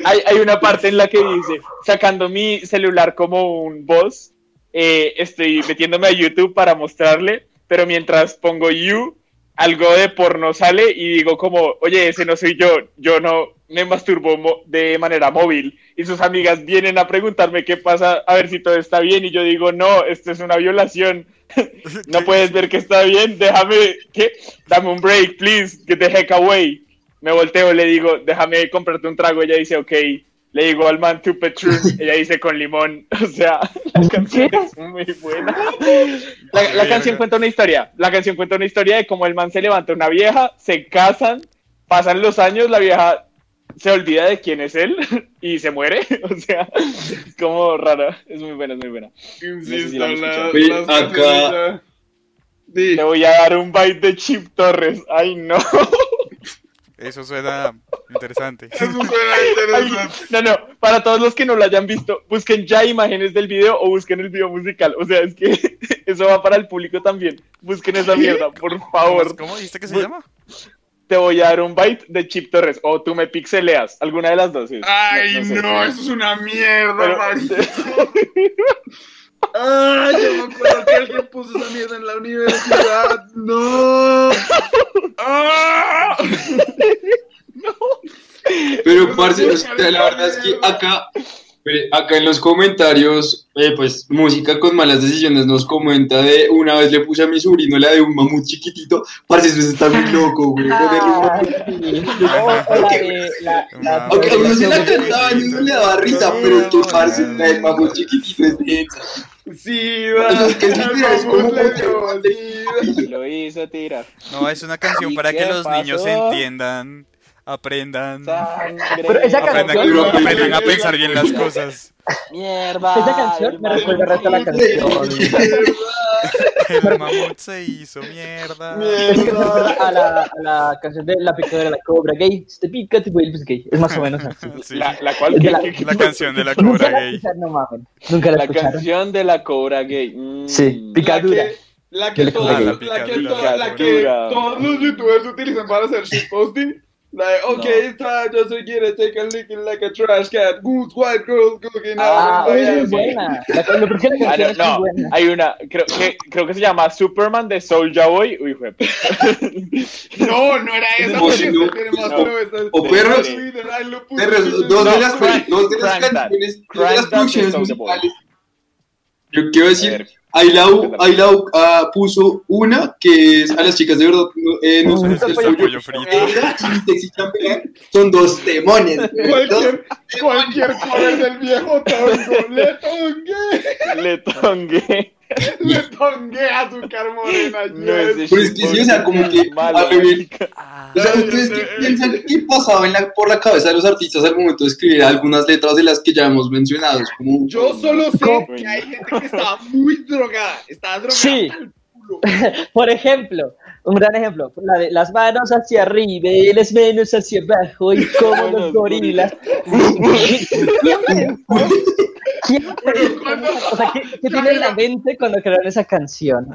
F: hay, hay una parte en la que dice, sacando mi celular como un boss, eh, estoy metiéndome a YouTube para mostrarle, pero mientras pongo You, algo de porno sale y digo como, oye, ese no soy yo, yo no me masturbo de manera móvil. Y sus amigas vienen a preguntarme qué pasa, a ver si todo está bien, y yo digo, no, esto es una violación. No puedes ver que está bien, déjame, ¿qué? Dame un break, please, get the heck away. Me volteo, le digo, déjame comprarte un trago, ella dice, ok. Le digo al man to Petrus, ella dice con limón. O sea, la canción
C: ¿Qué?
F: es muy buena. La, la canción cuenta una historia. La canción cuenta una historia de cómo el man se levanta una vieja, se casan, pasan los años, la vieja se olvida de quién es él y se muere. O sea, es como rara. Es muy buena, es muy buena.
A: Insisto,
F: la han
A: la-
E: acá-.
F: Le voy a dar un bite de Chip Torres. Ay, no.
B: Eso suena interesante.
A: Eso suena
F: Ay,
A: interesante.
F: no, no, para todos los que no lo hayan visto, busquen ya imágenes del video o busquen el video musical. O sea, es que eso va para el público también. Busquen esa mierda, por favor.
B: ¿Cómo dijiste que se
F: Bu-
B: llama?
F: Te voy a dar un bite de Chip Torres o tú me pixeleas. Alguna de las dos. es.
A: Ay,
F: sé.
A: no, eso es una mierda,
F: Pero-.
A: Ay, yo me acuerdo que alguien puso esa mierda en la universidad. No. Ah.
E: Pero, parce, o sea, la verdad es que acá, acá en los comentarios, eh, pues, música con malas decisiones nos comenta de una vez le puse a mi sobrino la de un mamut chiquitito. Parce, eso está muy loco, güey. ponerle un
C: Ah,
E: Aunque a uno se la cantaba y uno le daba risa, pero es que, parce, la del mamut chiquitito es densa.
A: Sí, va.
E: es que
A: dio, sí.
F: Lo hizo tirar.
B: No, es una canción
F: ¿Y
B: para que los niños entiendan, aprendan,
F: Sangre.
C: Pero esa
B: aprendan,
C: canción-
B: aprendan a pensar bien las cosas.
F: Mierda.
C: Esa canción me recuerda el resto de la canción.
B: El mamut se hizo mierda.
C: Recuerda a la, a la canción de La picadora de la cobra gay. Si te pica, te vuelves gay. Es más o menos así.
B: Sí,
F: La, la cual,
C: Es de
F: ¿qué-
C: la-
B: La canción de la
C: Nunca
B: cobra
C: la
B: gay.
C: escucharon, no mames. Nunca la,
F: la
C: escucharon.
F: canción de la cobra gay. Mm.
C: Sí,
A: La
C: picadura.
A: que, la que, todos, la,
B: Ah, la
A: que, la todos los youtubers utilizan para hacer shitposting. La de, ok,
F: No.
A: está, yo soy quiere take a licking like a trash cat. Good white girl cooking
C: Ah,
A: out.
C: es buena. La, la
F: Ah,
C: canción
F: no,
C: es muy
F: no,
C: buena.
F: hay una, creo que, creo que se llama Superman de Soulja Boy. Uy, fue.
A: No, no era esa,
E: O si no-. O perros. Perros, dos de las, dos de las canciones, dos de las producciones musicales. Yo quiero decir. Ailau, Ailau ah, puso una que es a las chicas de verdad, no, eh, no son
B: Eso es
E: el
B: pollo frito.
E: Son dos demones. güey, dos-
A: Cualquier, cualquier cover del viejo tongo. Le tongué,
F: Le tongué.
A: le tongué a su morena.
F: No
A: yes.
F: es
E: Pero es que sí, o sea, como que
F: Malo,
E: a ver. O sea, ¿ustedes qué piensan que pasaba en la- por la cabeza de los artistas al momento de escribir algunas letras de las que ya hemos mencionado? Es como,
A: Yo solo sé
C: ¿Cómo?
A: que hay gente que estaba muy drogada. Estaba drogada.
C: Sí.
A: hasta el culo.
C: Por ejemplo, un gran ejemplo, la de las manos hacia arriba y las manos hacia abajo y como los gorilas. ¿Quién pensó? ¿Quién pensó? O sea, ¿qué, qué tiene en la mente cuando crearon esa canción?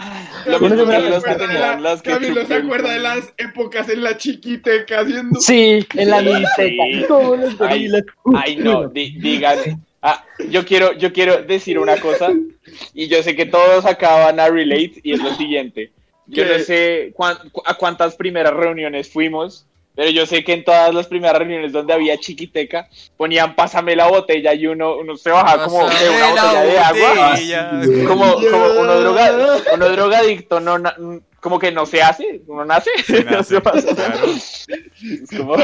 F: Lo
C: Uno se
A: acuerda de
F: tenían
A: la-
F: las que
A: Camilo se acuerda de las épocas en la chiquiteca haciendo.
C: Sí, en la.
F: Sí.
C: Como los gorilas.
F: Ay, no, di- digan. Ah, yo quiero, yo quiero decir una cosa y yo sé que todos acaban a relate y es lo siguiente. Yo no sé cuán- cu- a cuántas primeras reuniones fuimos, pero yo sé que en todas las primeras reuniones donde había chiquiteca ponían pásame la botella y uno, uno se bajaba como de una botella de agua.
E: Ah, sí,
F: Como, como uno, droga, uno drogadicto, no, na- como que no se hace, uno nace.
B: Se nace,
F: Eso pasa.
B: claro.
F: Es como-.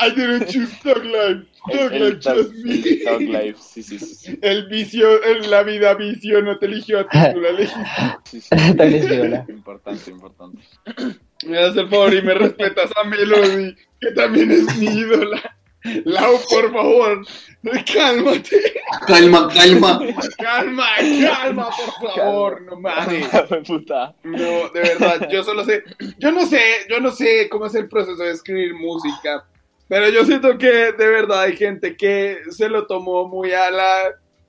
A: I didn't choose dog life. Dog
F: el
A: life chose me.
F: Dog Life, sí, sí, sí, sí,
A: El vicio, la vida vicio no te eligió a ti, tú la elegiste.
F: sí, sí.
C: También es viola.
F: Importante, importante.
A: Me das el favor y me respetas a Melody, que también es mi ídola. Lau, por favor, cálmate.
E: Calma, calma.
A: Calma, calma, por favor, no mames.
F: Puta.
A: No, de verdad, yo solo sé, yo no sé, yo no sé cómo es el proceso de escribir música, pero yo siento que de verdad hay gente que se lo tomó muy a la...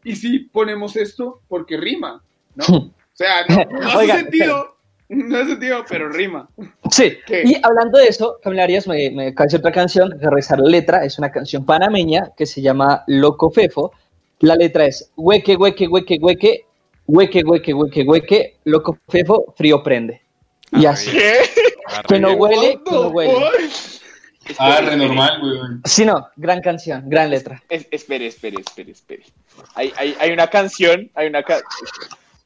A: Y si ponemos esto, porque rima, ¿no? O sea, no, no hace sentido, no hace sentido, pero rima.
C: Sí,
A: ¿Qué?
C: y hablando de eso, Camila Arias me, me decir otra canción, que revisar la letra, es una canción panameña que se llama Loco Fefo. La letra es hueque, hueque, hueque, hueque, hueque, hueque, hueque, hueque, loco Fefo, frío prende. Y
B: Ah,
C: así.
F: ¿Qué?
C: Que no huele, que no huele.
E: Ah, re normal, weón.
C: Sí, no, gran canción, gran letra.
F: Es- espere, espere, espere, espere. Hay, hay, hay una canción, hay una ca-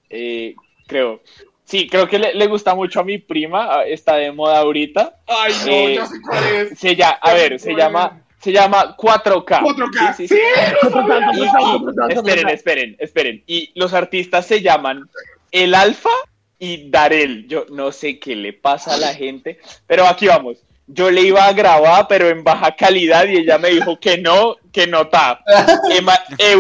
F: eh, creo. Sí, creo que le, le gusta mucho a mi prima, ah, está de moda ahorita.
A: Ay, no,
F: Eh,
A: ya sé cuál es.
F: Se llama, a ver, se llama, se llama 4K.
A: 4K,
F: Sí,
A: sí,
F: sí, sí. Y- y- esperen, esperen, esperen. Y los artistas se llaman El Alfa y Darel. Yo no sé qué le pasa a la gente, pero aquí vamos. Yo le iba a grabar, pero en baja calidad, y ella me dijo que no, que no está.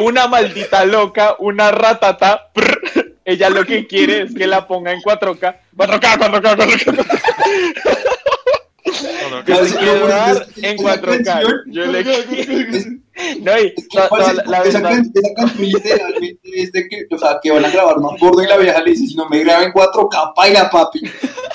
F: una maldita loca, una ratata. prr. Ella lo que quiere es que la ponga en 4K. 4K, 4K, 4K. Yo le quiero dar en 4K. Yo le No, y
E: Es que
F: to-
E: parece-
F: toda la, la
E: esa,
F: verdad.
E: can- esa canción literalmente es de que, o sea, que van a grabar más porno y la vieja le dice, si no me graben 4K, paila, papi.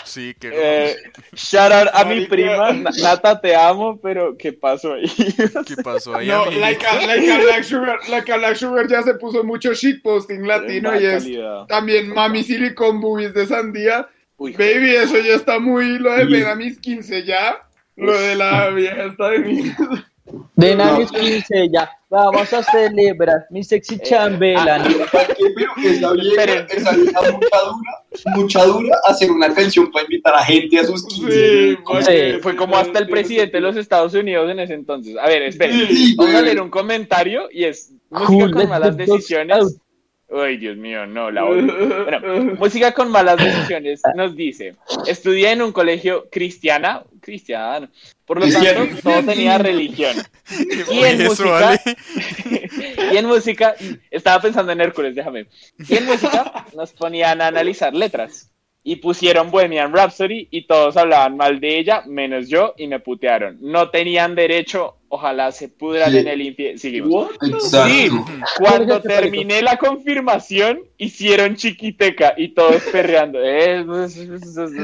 B: Sí, que
F: Eh, shout out a mi prima, Na- Nata, te amo, pero ¿qué pasó ahí?
B: ¿Qué pasó ahí,
A: No, like a, like a Black Sugar, like a Black Sugar ya se puso mucho shitposting latino y es también Mami Silicon Boobies de Sandía.
F: Uy,
A: Baby, eso ya está muy, lo de a mis 15 ya. Lo de la vieja está de mí.
C: A
E: No.
C: mis 15 ya, vamos a celebrar mi sexy chambelán.
E: ¿Para qué? Pero esa vieja, esa vieja mucha dura, mucha dura hacer una canción para invitar a gente a sus 15.
A: Sí.
C: Sí.
F: Fue como hasta el presidente de los Estados Unidos en ese entonces. A ver, esperen.
E: Sí,
F: Vamos a leer un comentario y es música
C: Cool,
F: con malas decisiones. Ay, Dios mío, no, la odio. Bueno, música con malas decisiones nos dice, estudié en un colegio cristiana, cristiano, por lo tanto todo tenía religión.
B: ¿Qué
F: y
B: fue
F: en
B: eso,
F: música- y en música, estaba pensando en Hércules, déjame. Y en música nos ponían a analizar letras. Y pusieron Bohemian Rhapsody y todos hablaban mal de ella, menos yo, y me putearon. No tenían derecho, ojalá se pudran
E: Sí.
F: en el infierno. Seguimos. Sí, cuando terminé la confirmación, hicieron chiquiteca y todos perreando.
A: Esos chinos son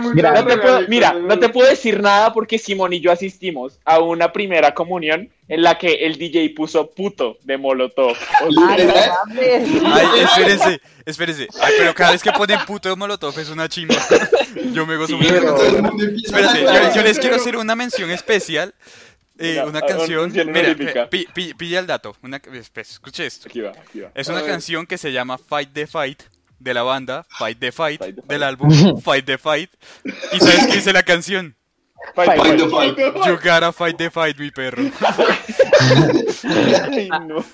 A: muy
C: Grande.
F: no te puedo- mira, no te puedo decir nada porque Simón y yo asistimos a una primera comunión en la que el DJ puso puto de Molotov.
E: Literal.
B: Ay, espérense, espérense. Ay, pero cada vez que ponen puto de molotov es una chimba. Yo me gozo
F: Sí,
B: mucho.
E: Pero
B: Espérense, yo, yo les quiero hacer una mención especial. eh,
F: Mira,
B: una canción. Mira,
F: honorífica.
B: pi- pi- pilla el dato. Una, escuche esto.
F: aquí va, aquí va.
B: Es una canción que se llama Fight the Fight de la banda Fight the Fight,
F: Fight the Fight.
B: del álbum Fight the Fight. ¿Y sabes qué dice la canción?
F: Fight,
E: Fight
F: fight.
E: the fight.
B: You gotta fight the fight, mi perro.
F: Ay, no.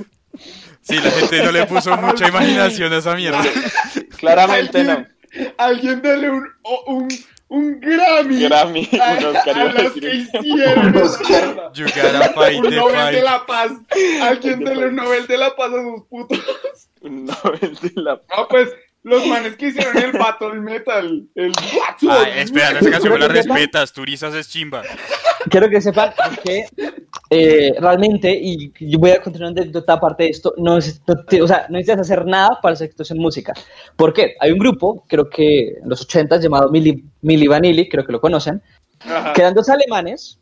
B: Sí, la gente no le puso mucha imaginación a esa mierda.
F: Claramente no.
A: Alguien dale un, un, un Grammy,
F: Grammy,
A: a,
F: un Oscar,
A: a
F: iba a
A: los que hicieron
E: Oscar.
B: You gotta fight
A: Un
B: the
A: Nobel de la Paz. Alguien dale un Nobel de la Paz a sus putos.
F: Un Nobel de la
A: Ah, pues los manes que hicieron el Battle Metal. El Battle
B: Ay, espera, esa canción me la respetas, Turizas es chimba.
C: Quiero que sepan que eh, realmente, y yo voy a continuar de, otra parte de esto, no, es- no te- o sea, no necesitas hacer nada para ser exitoso en música. ¿Por qué? Hay un grupo, creo que en los 80 llamado Milli, Milli Vanilli, creo que lo conocen,
A: Ajá.
C: que eran dos alemanes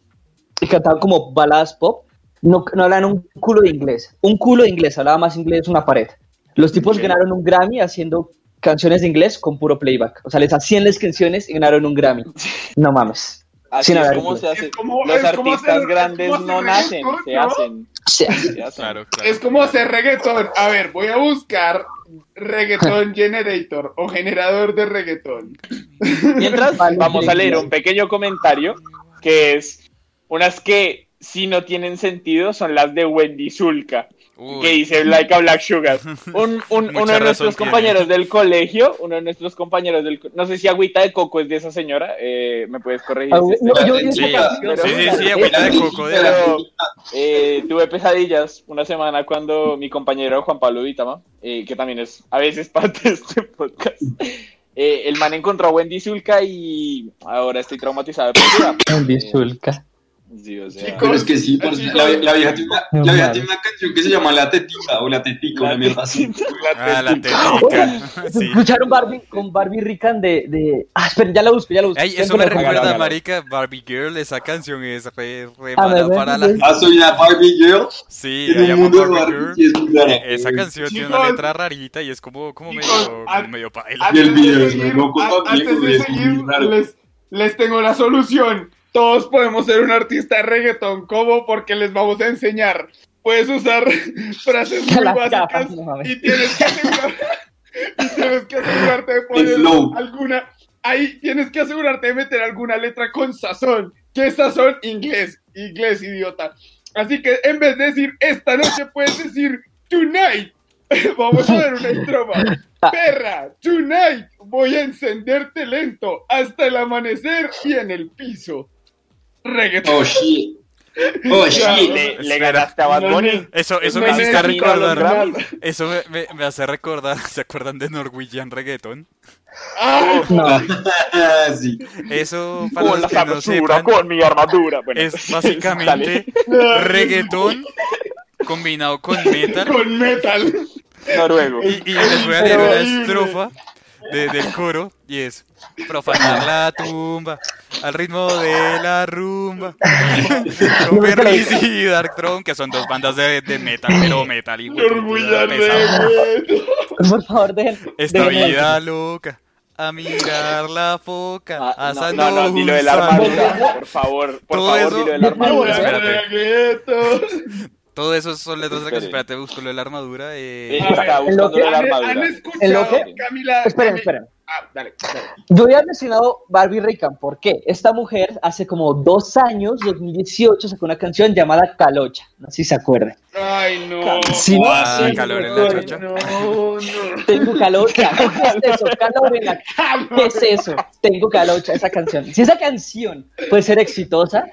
C: y cantaban como baladas pop. No, no hablan un culo de inglés. Un culo de inglés, hablaba más inglés una pared. Los tipos ganaron un Grammy haciendo canciones de inglés con puro playback. O sea, les hacían las canciones y ganaron un Grammy. No mames.
F: Así
C: Sin
F: es como se hace.
A: Como-
F: Los artistas
A: hacer-
F: grandes no nacen,
A: reggaetón,
F: se hacen. Se hacen.
B: Claro, claro.
A: Es como hacer reggaetón. A ver, voy a buscar reggaeton generator o generador de reggaeton.
F: Mientras,
C: Vale,
F: vamos a leer un pequeño comentario que es unas que si no tienen sentido son las de Wendy Zulka,
B: Uy,
F: que dice Like a Black Sugar. Un, un- uno de nuestros
B: tiene.
F: compañeros del colegio, uno de nuestros compañeros del no sé si agüita de coco es de esa señora, eh, me puedes corregir.
C: Ah,
F: si estoy
C: no, yo vi
B: Sí, sí, sí, agüita de coco de
F: Pero eh, tuve pesadillas una semana cuando mi compañero Juan Pablo Vitama, eh, que también es a veces parte de este podcast, eh, el man encontró a Wendy Zulka y ahora estoy traumatizado de por vida.
C: Wendy
F: Eh,
C: Zulka.
F: Sí, o sea,
A: Chicos,
E: Pero es que sí,
A: Chicos.
E: la, la vieja tiene una, la vieja tiene una canción que se llama La Tetica o La Tetica,
F: La
E: una mierda así.
B: Ah, la técnica. Sí.
C: Escucharon Barbie con Barbie Rican de, de... Ah, esperen, ya la busco, ya la busco.
B: Ey, eso me
C: el-
B: recuerda,
F: hágalo.
B: marica, Barbie Girl, esa canción es re, re
C: A ver,
B: mala
C: ven,
B: para la...
E: Ah, soy una Barbie Girl
B: Sí,
E: en
B: llama
E: mundo
B: Barbie
E: Barbie
B: Girl.
E: y es muy rara.
B: Eh, Esa canción tiene una letra rarita y es como, como medio,
A: a-
B: como medio paila.
E: Y el
A: Antes de
E: video es
A: seguir-
E: muy loco
A: a-
E: también,
A: les tengo la solución. Todos podemos ser un artista de reggaeton. ¿Cómo? Porque les vamos a enseñar. Puedes usar frases muy
C: Las
A: básicas
C: no
A: y tienes que asegurar- y tienes que asegurarte de poner alguna. Ahí tienes que asegurarte de meter alguna letra con sazón. ¿Qué es sazón? Inglés. Inglés, idiota. Así que en vez de decir esta noche, puedes decir tonight. Vamos a ver una estrofa. Perra, tonight voy a encenderte lento hasta el amanecer y en el piso. Reggaeton.
E: Oh shit. Oh shit.
F: le, le ganaste a Bad Bunny.
B: Eso, eso me
A: a los
B: recordar. Eso me, me, me hace recordar. ¿Se acuerdan de Norwegian Reggaeton?
A: Ah,
C: No,
E: sí.
B: Eso, para
F: Con la
B: los que no sepan,
F: con mi armadura. Bueno,
B: es
F: dale.
B: básicamente reggaetón combinado con metal.
A: con metal.
F: Noruego.
B: Y, y les voy a leer una estrofa de- del coro y es profanar la tumba al ritmo de la rumba. Con Berlis y Darkthrone que son dos bandas de, de metal pero metal y
C: por favor, dejen.
B: esta
C: dejen el-
B: vida loca a mirar la foca
F: Ah,
B: a
F: no, no, no, dilo de la
B: San-
F: armadura, por favor, por
B: Todo
F: favor,
B: eso-
F: dilo de la armadura.
B: Espérate. Todo eso son letras de la canción espérate busco lo de la armadura
F: Eh, Está
C: ¿En
F: buscando
C: lo que-
F: de la
A: ¿Han,
F: armadura.
A: han
C: ¿En
A: escuchado,
C: lo que?
A: Camila?
C: Esperen, esperen.
A: Ah, dale, dale.
C: Yo había mencionado Barbie Rican, ¿por qué? Esta mujer hace como dos años, 2018, sacó una canción llamada Calocha. No sé si se acuerdan.
A: Ay, no.
C: Sí,
B: Ah,
C: sí,
B: calor en
C: no,
B: la chocha.
A: No, no.
C: Tengo calocha. ¿Qué es eso? Calor en la... ¿Qué es eso? Tengo calocha, esa canción. Si esa canción puede ser exitosa,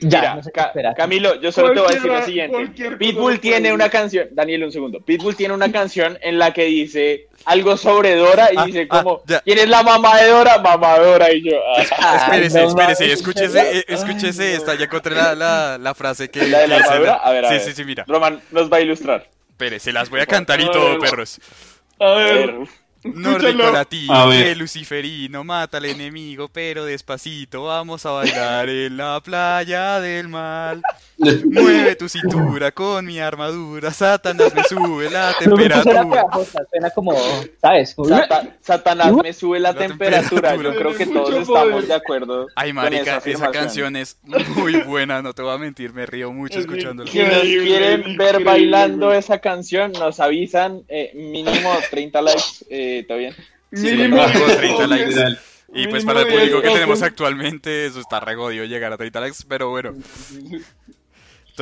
C: ya,
F: Mira,
C: no sé qué
F: Ca-
C: esperar.
F: Camilo, yo solo te voy a decir lo siguiente. Pitbull tiene una canción, Daniel, un segundo. Pitbull tiene una canción en la que dice algo sobre Dora y
B: Ah,
F: dice
B: ah,
F: como,
B: ya.
F: ¿quién es la mamá de Dora? Mamá Dora. Y yo, ah,
B: Espérese, espérese, escúchese, eh, escúchese esta, ya encontré la, la, la frase que,
F: ¿La de la
B: que
F: armadura? A ver, a
B: Sí,
F: ver.
B: sí, sí, mira.
F: Roman nos va a ilustrar.
B: Espérese, las voy a cantar y todo, perros.
A: A ver,
B: Nórdico latino, luciferino mata al enemigo, pero despacito vamos a bailar en la playa del mal. Mueve tu cintura con mi armadura, Satanás me sube la temperatura.
C: pegajosa, suena como, ¿sabes?
F: Sata- Satanás me sube la,
B: La
F: temperatura.
B: temperatura.
F: Yo creo que todos estamos de acuerdo.
B: Ay, marica, esa canción es muy buena, no te voy a mentir, me río mucho
A: Es
B: escuchándola.
F: Si nos quieren ver bailando esa canción, nos avisan eh, mínimo 30 likes. Eh, ¿Está bien?
A: Mínimo
B: Bajo
A: diez
B: 30 likes. Y pues
A: Mínimo
B: para el público que tenemos actualmente, eso está regodio llegar a 30 likes, pero bueno.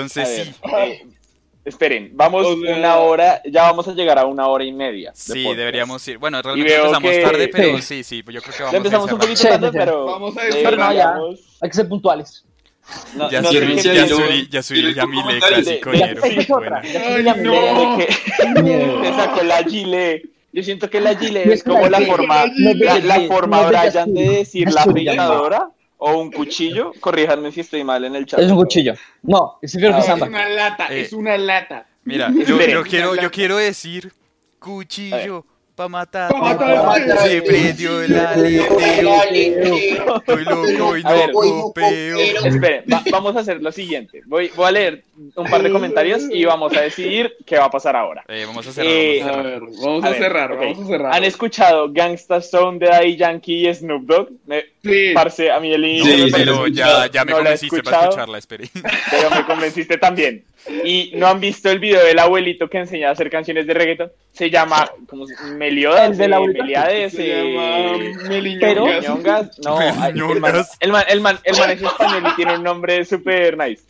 B: Entonces
F: ver,
B: sí,
F: eh, esperen, vamos
A: O sea-
F: una hora, ya vamos a llegar a una hora y media. de
B: sí,
F: podcast.
B: deberíamos ir. Bueno, realmente empezamos
F: que-
B: tarde, pero
C: Sí.
B: sí, pues yo creo que
F: Ya
B: vamos
F: empezamos
B: a
F: un poquito tarde, pero
A: Vamos a
F: eh,
A: ir cerrando.
C: ya.
F: digamos,
C: Hay que ser puntuales.
F: no,
C: Ya
F: no
E: cierren.
B: Ya subí, ya subí ya
F: de-
C: Ya,
B: ñero.
C: esa es otra.
B: Buena.
C: Ya
A: Ay,
C: ya-
A: no.
F: de que te sacó la gilet. Yo siento que la gilet
C: No
F: es como
C: la
F: forma,
A: no
F: la, forma
C: no
F: Brian de decir la
C: Yasuri.
F: O un cuchillo. Corríjanme si estoy mal en el chat.
C: Es un cuchillo. No, ese creo que
F: Ah,
C: es
A: Es una lata,
B: Eh.
A: es una lata.
B: Mira, yo, yo quiero, yo quiero decir cuchillo pa' matar.
A: Pa' matar.
B: Se prendió el aleteo. Estoy loco y
F: A ver.
B: no copeo.
F: Esperen, va- vamos a hacer lo siguiente. Voy, voy a leer un par de comentarios y vamos a decidir qué va a pasar ahora.
B: Eh, vamos a cerrar,
F: Eh,
B: vamos a
A: A
B: cerrar.
A: ver, vamos
F: A
A: a,
F: ver,
A: cerrar,
F: ok.
A: vamos a cerrar.
F: ¿Han escuchado Gangsta Stone de Daddy Yankee y Snoop Dogg? Me-
A: Sí.
F: Parce, a mí el inicio
E: Sí,
B: pero ya, ya me
F: no la
B: convenciste para
F: escuchado.
B: escucharla, espere.
F: pero me convenciste también. Y no han visto el video del abuelito que enseña a hacer canciones de reggaeton. Se llama como Meliodas,
C: ¿El del
F: eh,
C: abuelito?
F: Meliades,
A: Se
F: eh,
A: llama Meliñongas.
C: pero-
F: Ñongas. No, el man, el, man, el, man, el man es español y tiene un nombre súper nice.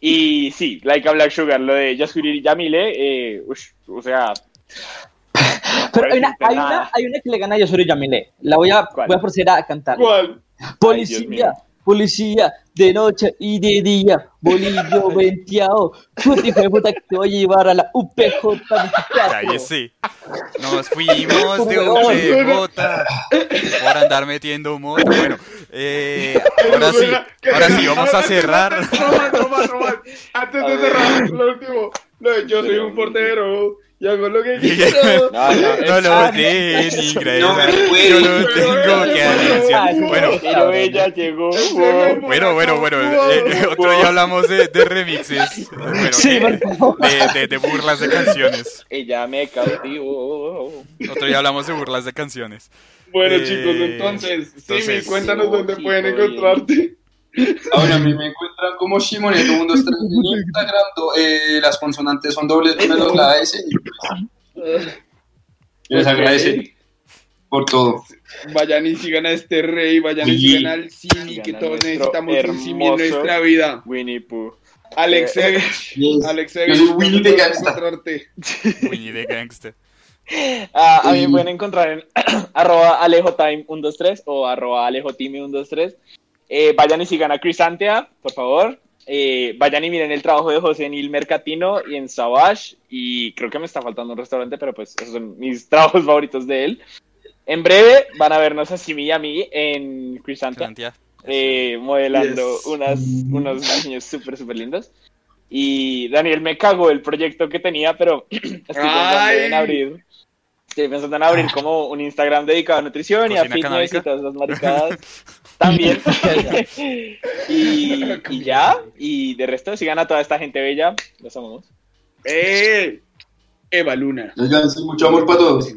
F: Y sí, Like a Black Sugar, lo de Yasuri Yamile, eh, ush, o sea...
C: Pero hay una, hay, una, hay una que le gana a Yosuri Yamile. La voy a,
F: ¿Cuál?
C: voy a proceder a cantar.
A: ¿Cuál?
F: Ay,
C: Policía,
F: mío.
C: policía, de noche y de día, bolillo venteado, puta hijo de puta que te voy a llevar a la UPJ.
B: Cállese. Nos fuimos de. UPJ por andar metiendo moto. Bueno, eh, ahora sí, ahora sí, vamos a cerrar.
A: Roman, Roman, Roman. Antes de cerrar, lo último. De yo soy un portero y hago lo que quiero.
F: No, no,
B: No lo
E: no me
B: yo lo tengo que anunciar. Bueno,
F: Pero ella llegó.
B: bueno, bueno, bueno. eh, otro día hablamos de, de remixes. Bueno,
C: Sí,
B: ¿qué?
C: por favor.
B: de, de, de burlas de canciones.
F: Ella me cautivó.
B: Otro día hablamos de burlas de canciones.
A: Bueno,
B: Eh,
A: chicos, entonces,
B: entonces-
A: Simi, cuéntanos dónde
F: Sí,
A: pueden encontrarte.
E: Ahora a mí me encuentran como Shimoneto 1, 2, 3 en Instagram. do- eh, las consonantes son dobles menos la S. y Les agradece por todo.
A: Vayan y sigan a este rey, vayan y sigan al Simi,
F: Sigan
A: que todos necesitamos un Simi en nuestra vida.
F: Winnie Pooh.
E: Yes.
A: Alexevich,
E: Yo soy Winnie
A: ¿dónde
E: the
A: podemos
E: Gangsta.
B: Winnie the Gangster.
F: Ah, a mí me pueden encontrar en arroba alejotime123 o arroba alejotime123. Eh, vayan y sigan a Crisantea, por favor. Eh, vayan y miren el trabajo de José en Il Mercatino y en Savage. Y creo que me está faltando un restaurante, pero pues esos son mis trabajos favoritos de él. En breve van a vernos a Simi y a mí en Crisantea.
B: Santia.
F: eh, modelando
A: Yes.
F: unas, unos diseños súper, súper lindos. Y Daniel me cagó el proyecto que tenía, pero estoy pensando
A: Ay.
F: en abrir. Estoy pensando en abrir como un Instagram dedicado a nutrición y a
B: ¿Cocina
F: fitness
B: canábica?
F: y todas esas maricadas. También. y, y ya. Y de resto, sigan a toda esta gente bella. Los amamos.
A: ¡Eh! Eva Luna.
E: Oigan, sí, mucho amor para todos.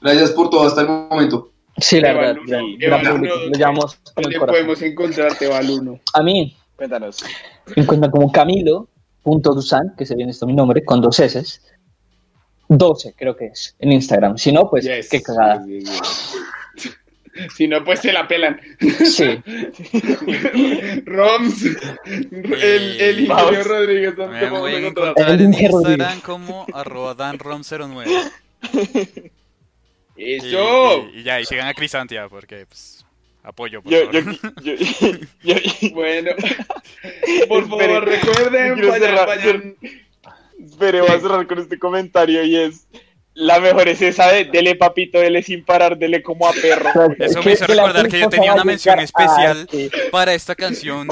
E: Gracias por todo hasta el momento.
C: Sí, la
A: Eva
C: verdad,
A: Luna,
C: gran,
A: Eva Luna.
C: Lo llamamos
A: ¿Dónde podemos encontrarte, Eva Luna?
C: A mí
F: Cuéntanos.
C: me encuentran como Camilo.dusan, que se viene esto mi nombre, con dos S. 12 creo que es en Instagram. Si no, pues
A: Yes.
C: qué cagada.
A: Si no, pues se la pelan.
C: Sí.
A: Roms, el, el ingeniero
F: Vamos.
A: Rodríguez, ¿dónde
B: Me
A: podemos
B: pueden
A: encontrar?
B: en. Instagram como arroba danrom09. Y,
A: ¡Eso!
B: y- y ya, y sigan a Crisantia porque pues apoyo por
F: Yo,
B: favor.
F: yo, yo, yo-
A: Bueno, por favor,
F: Espere,
A: recuerden, vayan, vayan.
F: Espere, voy a cerrar con este comentario y es la mejor es esa de dele papito, dele sin parar, dele como a perro.
B: Eso me hizo recordar que yo tenía una
C: a
B: mención
C: llegar a-
B: especial para esta canción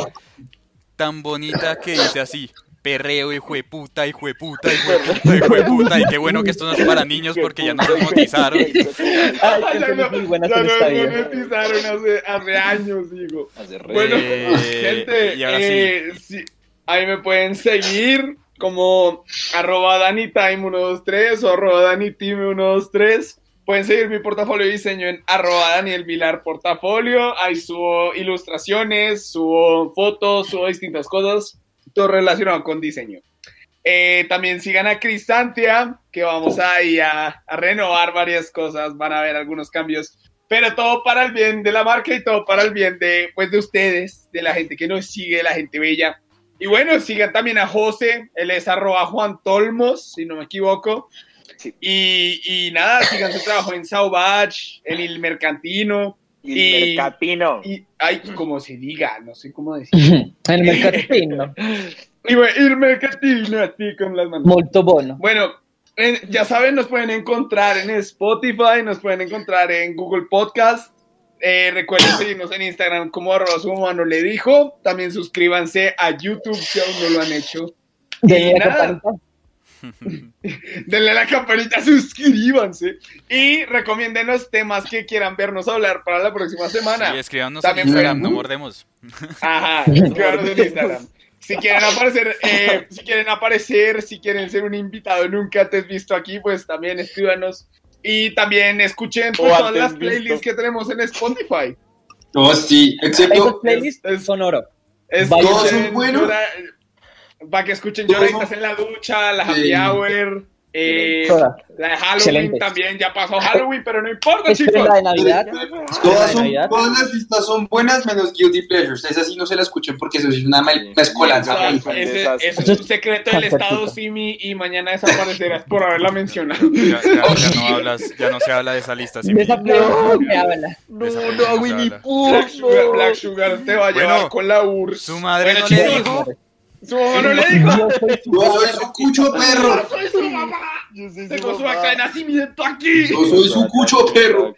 B: tan bonita que dice así. Perreo, hijo de puta, hijo de puta, hijo de puta, hijo de puta. Y qué bueno que esto no es para niños porque ya nos desmotizaron.
C: Ay,
A: Ya no, ya
C: en
A: no
C: esta vida.
A: monetizaron hace, hace años, digo.
F: Hace re-
A: Bueno, gente,
B: y ahora sí.
A: eh, sí, ahí me pueden seguir como arroba danitime123 o arroba danitime123. Pueden seguir mi portafolio de diseño en arroba Daniel Vilar Portafolio. Ahí subo ilustraciones, subo fotos, subo distintas cosas, todo relacionado con diseño. Eh, también sigan a Cristantia, que vamos ahí a, a renovar varias cosas, van a ver algunos cambios, pero todo para el bien de la marca y todo para el bien de, pues, de ustedes, de la gente que nos sigue, la gente bella. Y bueno, sigan también a José, él es arroba Juan Tolmos, si no me equivoco.
F: Sí.
A: Y, y nada, sigan su trabajo en Sauvage, en el Mercantino,
F: Y
A: y-
F: Mercatino.
A: y, ay, como se diga, no sé cómo decir.
C: El mercatino,
A: Y bueno, el Mercantino, así con las manos.
C: molto bono.
A: Bueno, en- ya saben, nos pueden encontrar en Spotify, nos pueden encontrar en Google Podcast. Eh, recuerden seguirnos en Instagram como arroba su humano le dijo. También suscríbanse a YouTube si aún no lo han hecho.
C: De
A: Y
C: la
A: nada.
C: campanita.
A: Denle a la campanita, suscríbanse. Y recomiéndenos temas que quieran vernos hablar para la próxima semana.
B: Y escríbanos
A: También
B: en Instagram,
A: pueden-
B: no mordemos.
A: Ajá, escríbanos en Instagram. Si quieren aparecer, eh, si quieren aparecer, si quieren ser un invitado nunca te has visto aquí, pues también escríbanos. Y también escuchen pues, todas las
F: visto.
A: playlists que tenemos en Spotify.
E: No, sí,
C: Esos
E: excepto.
C: playlists
A: es-
C: son oro.
A: Escuchen
E: Todos son buenos.
A: Para que escuchen lloraditas
E: son-
A: en la ducha, la happy
E: Sí.
A: hour. Eh, la de Halloween
C: Excelente.
A: también, ya pasó Halloween, pero no importa, chicos.
C: la de Navidad.
E: Todas,
C: de
E: son,
C: Navidad.
E: todas las listas son buenas menos Guilty Pleasures. Esas sí no se la escuchen porque eso sí es una mezcolanza.
F: Exacto,
A: ese, es un secreto del. Estado Simi y mañana desaparecerás por haberla mencionado.
B: Ya, ya- ya no hablas, ya no se habla de esa lista. Simi.
C: Esa no
B: esa playlist no se habla.
A: Black Sugar, Black Sugar te va a
B: Bueno,
A: llevar con la URSS.
B: Su madre
A: Bueno,
B: no le dijo.
A: Su mamá no le dijo.
C: Yo soy su
E: Yo soy su cucho perro.
A: Yo soy su mamá. Tengo su acta de nacimiento aquí.
E: Yo soy su cucho perro.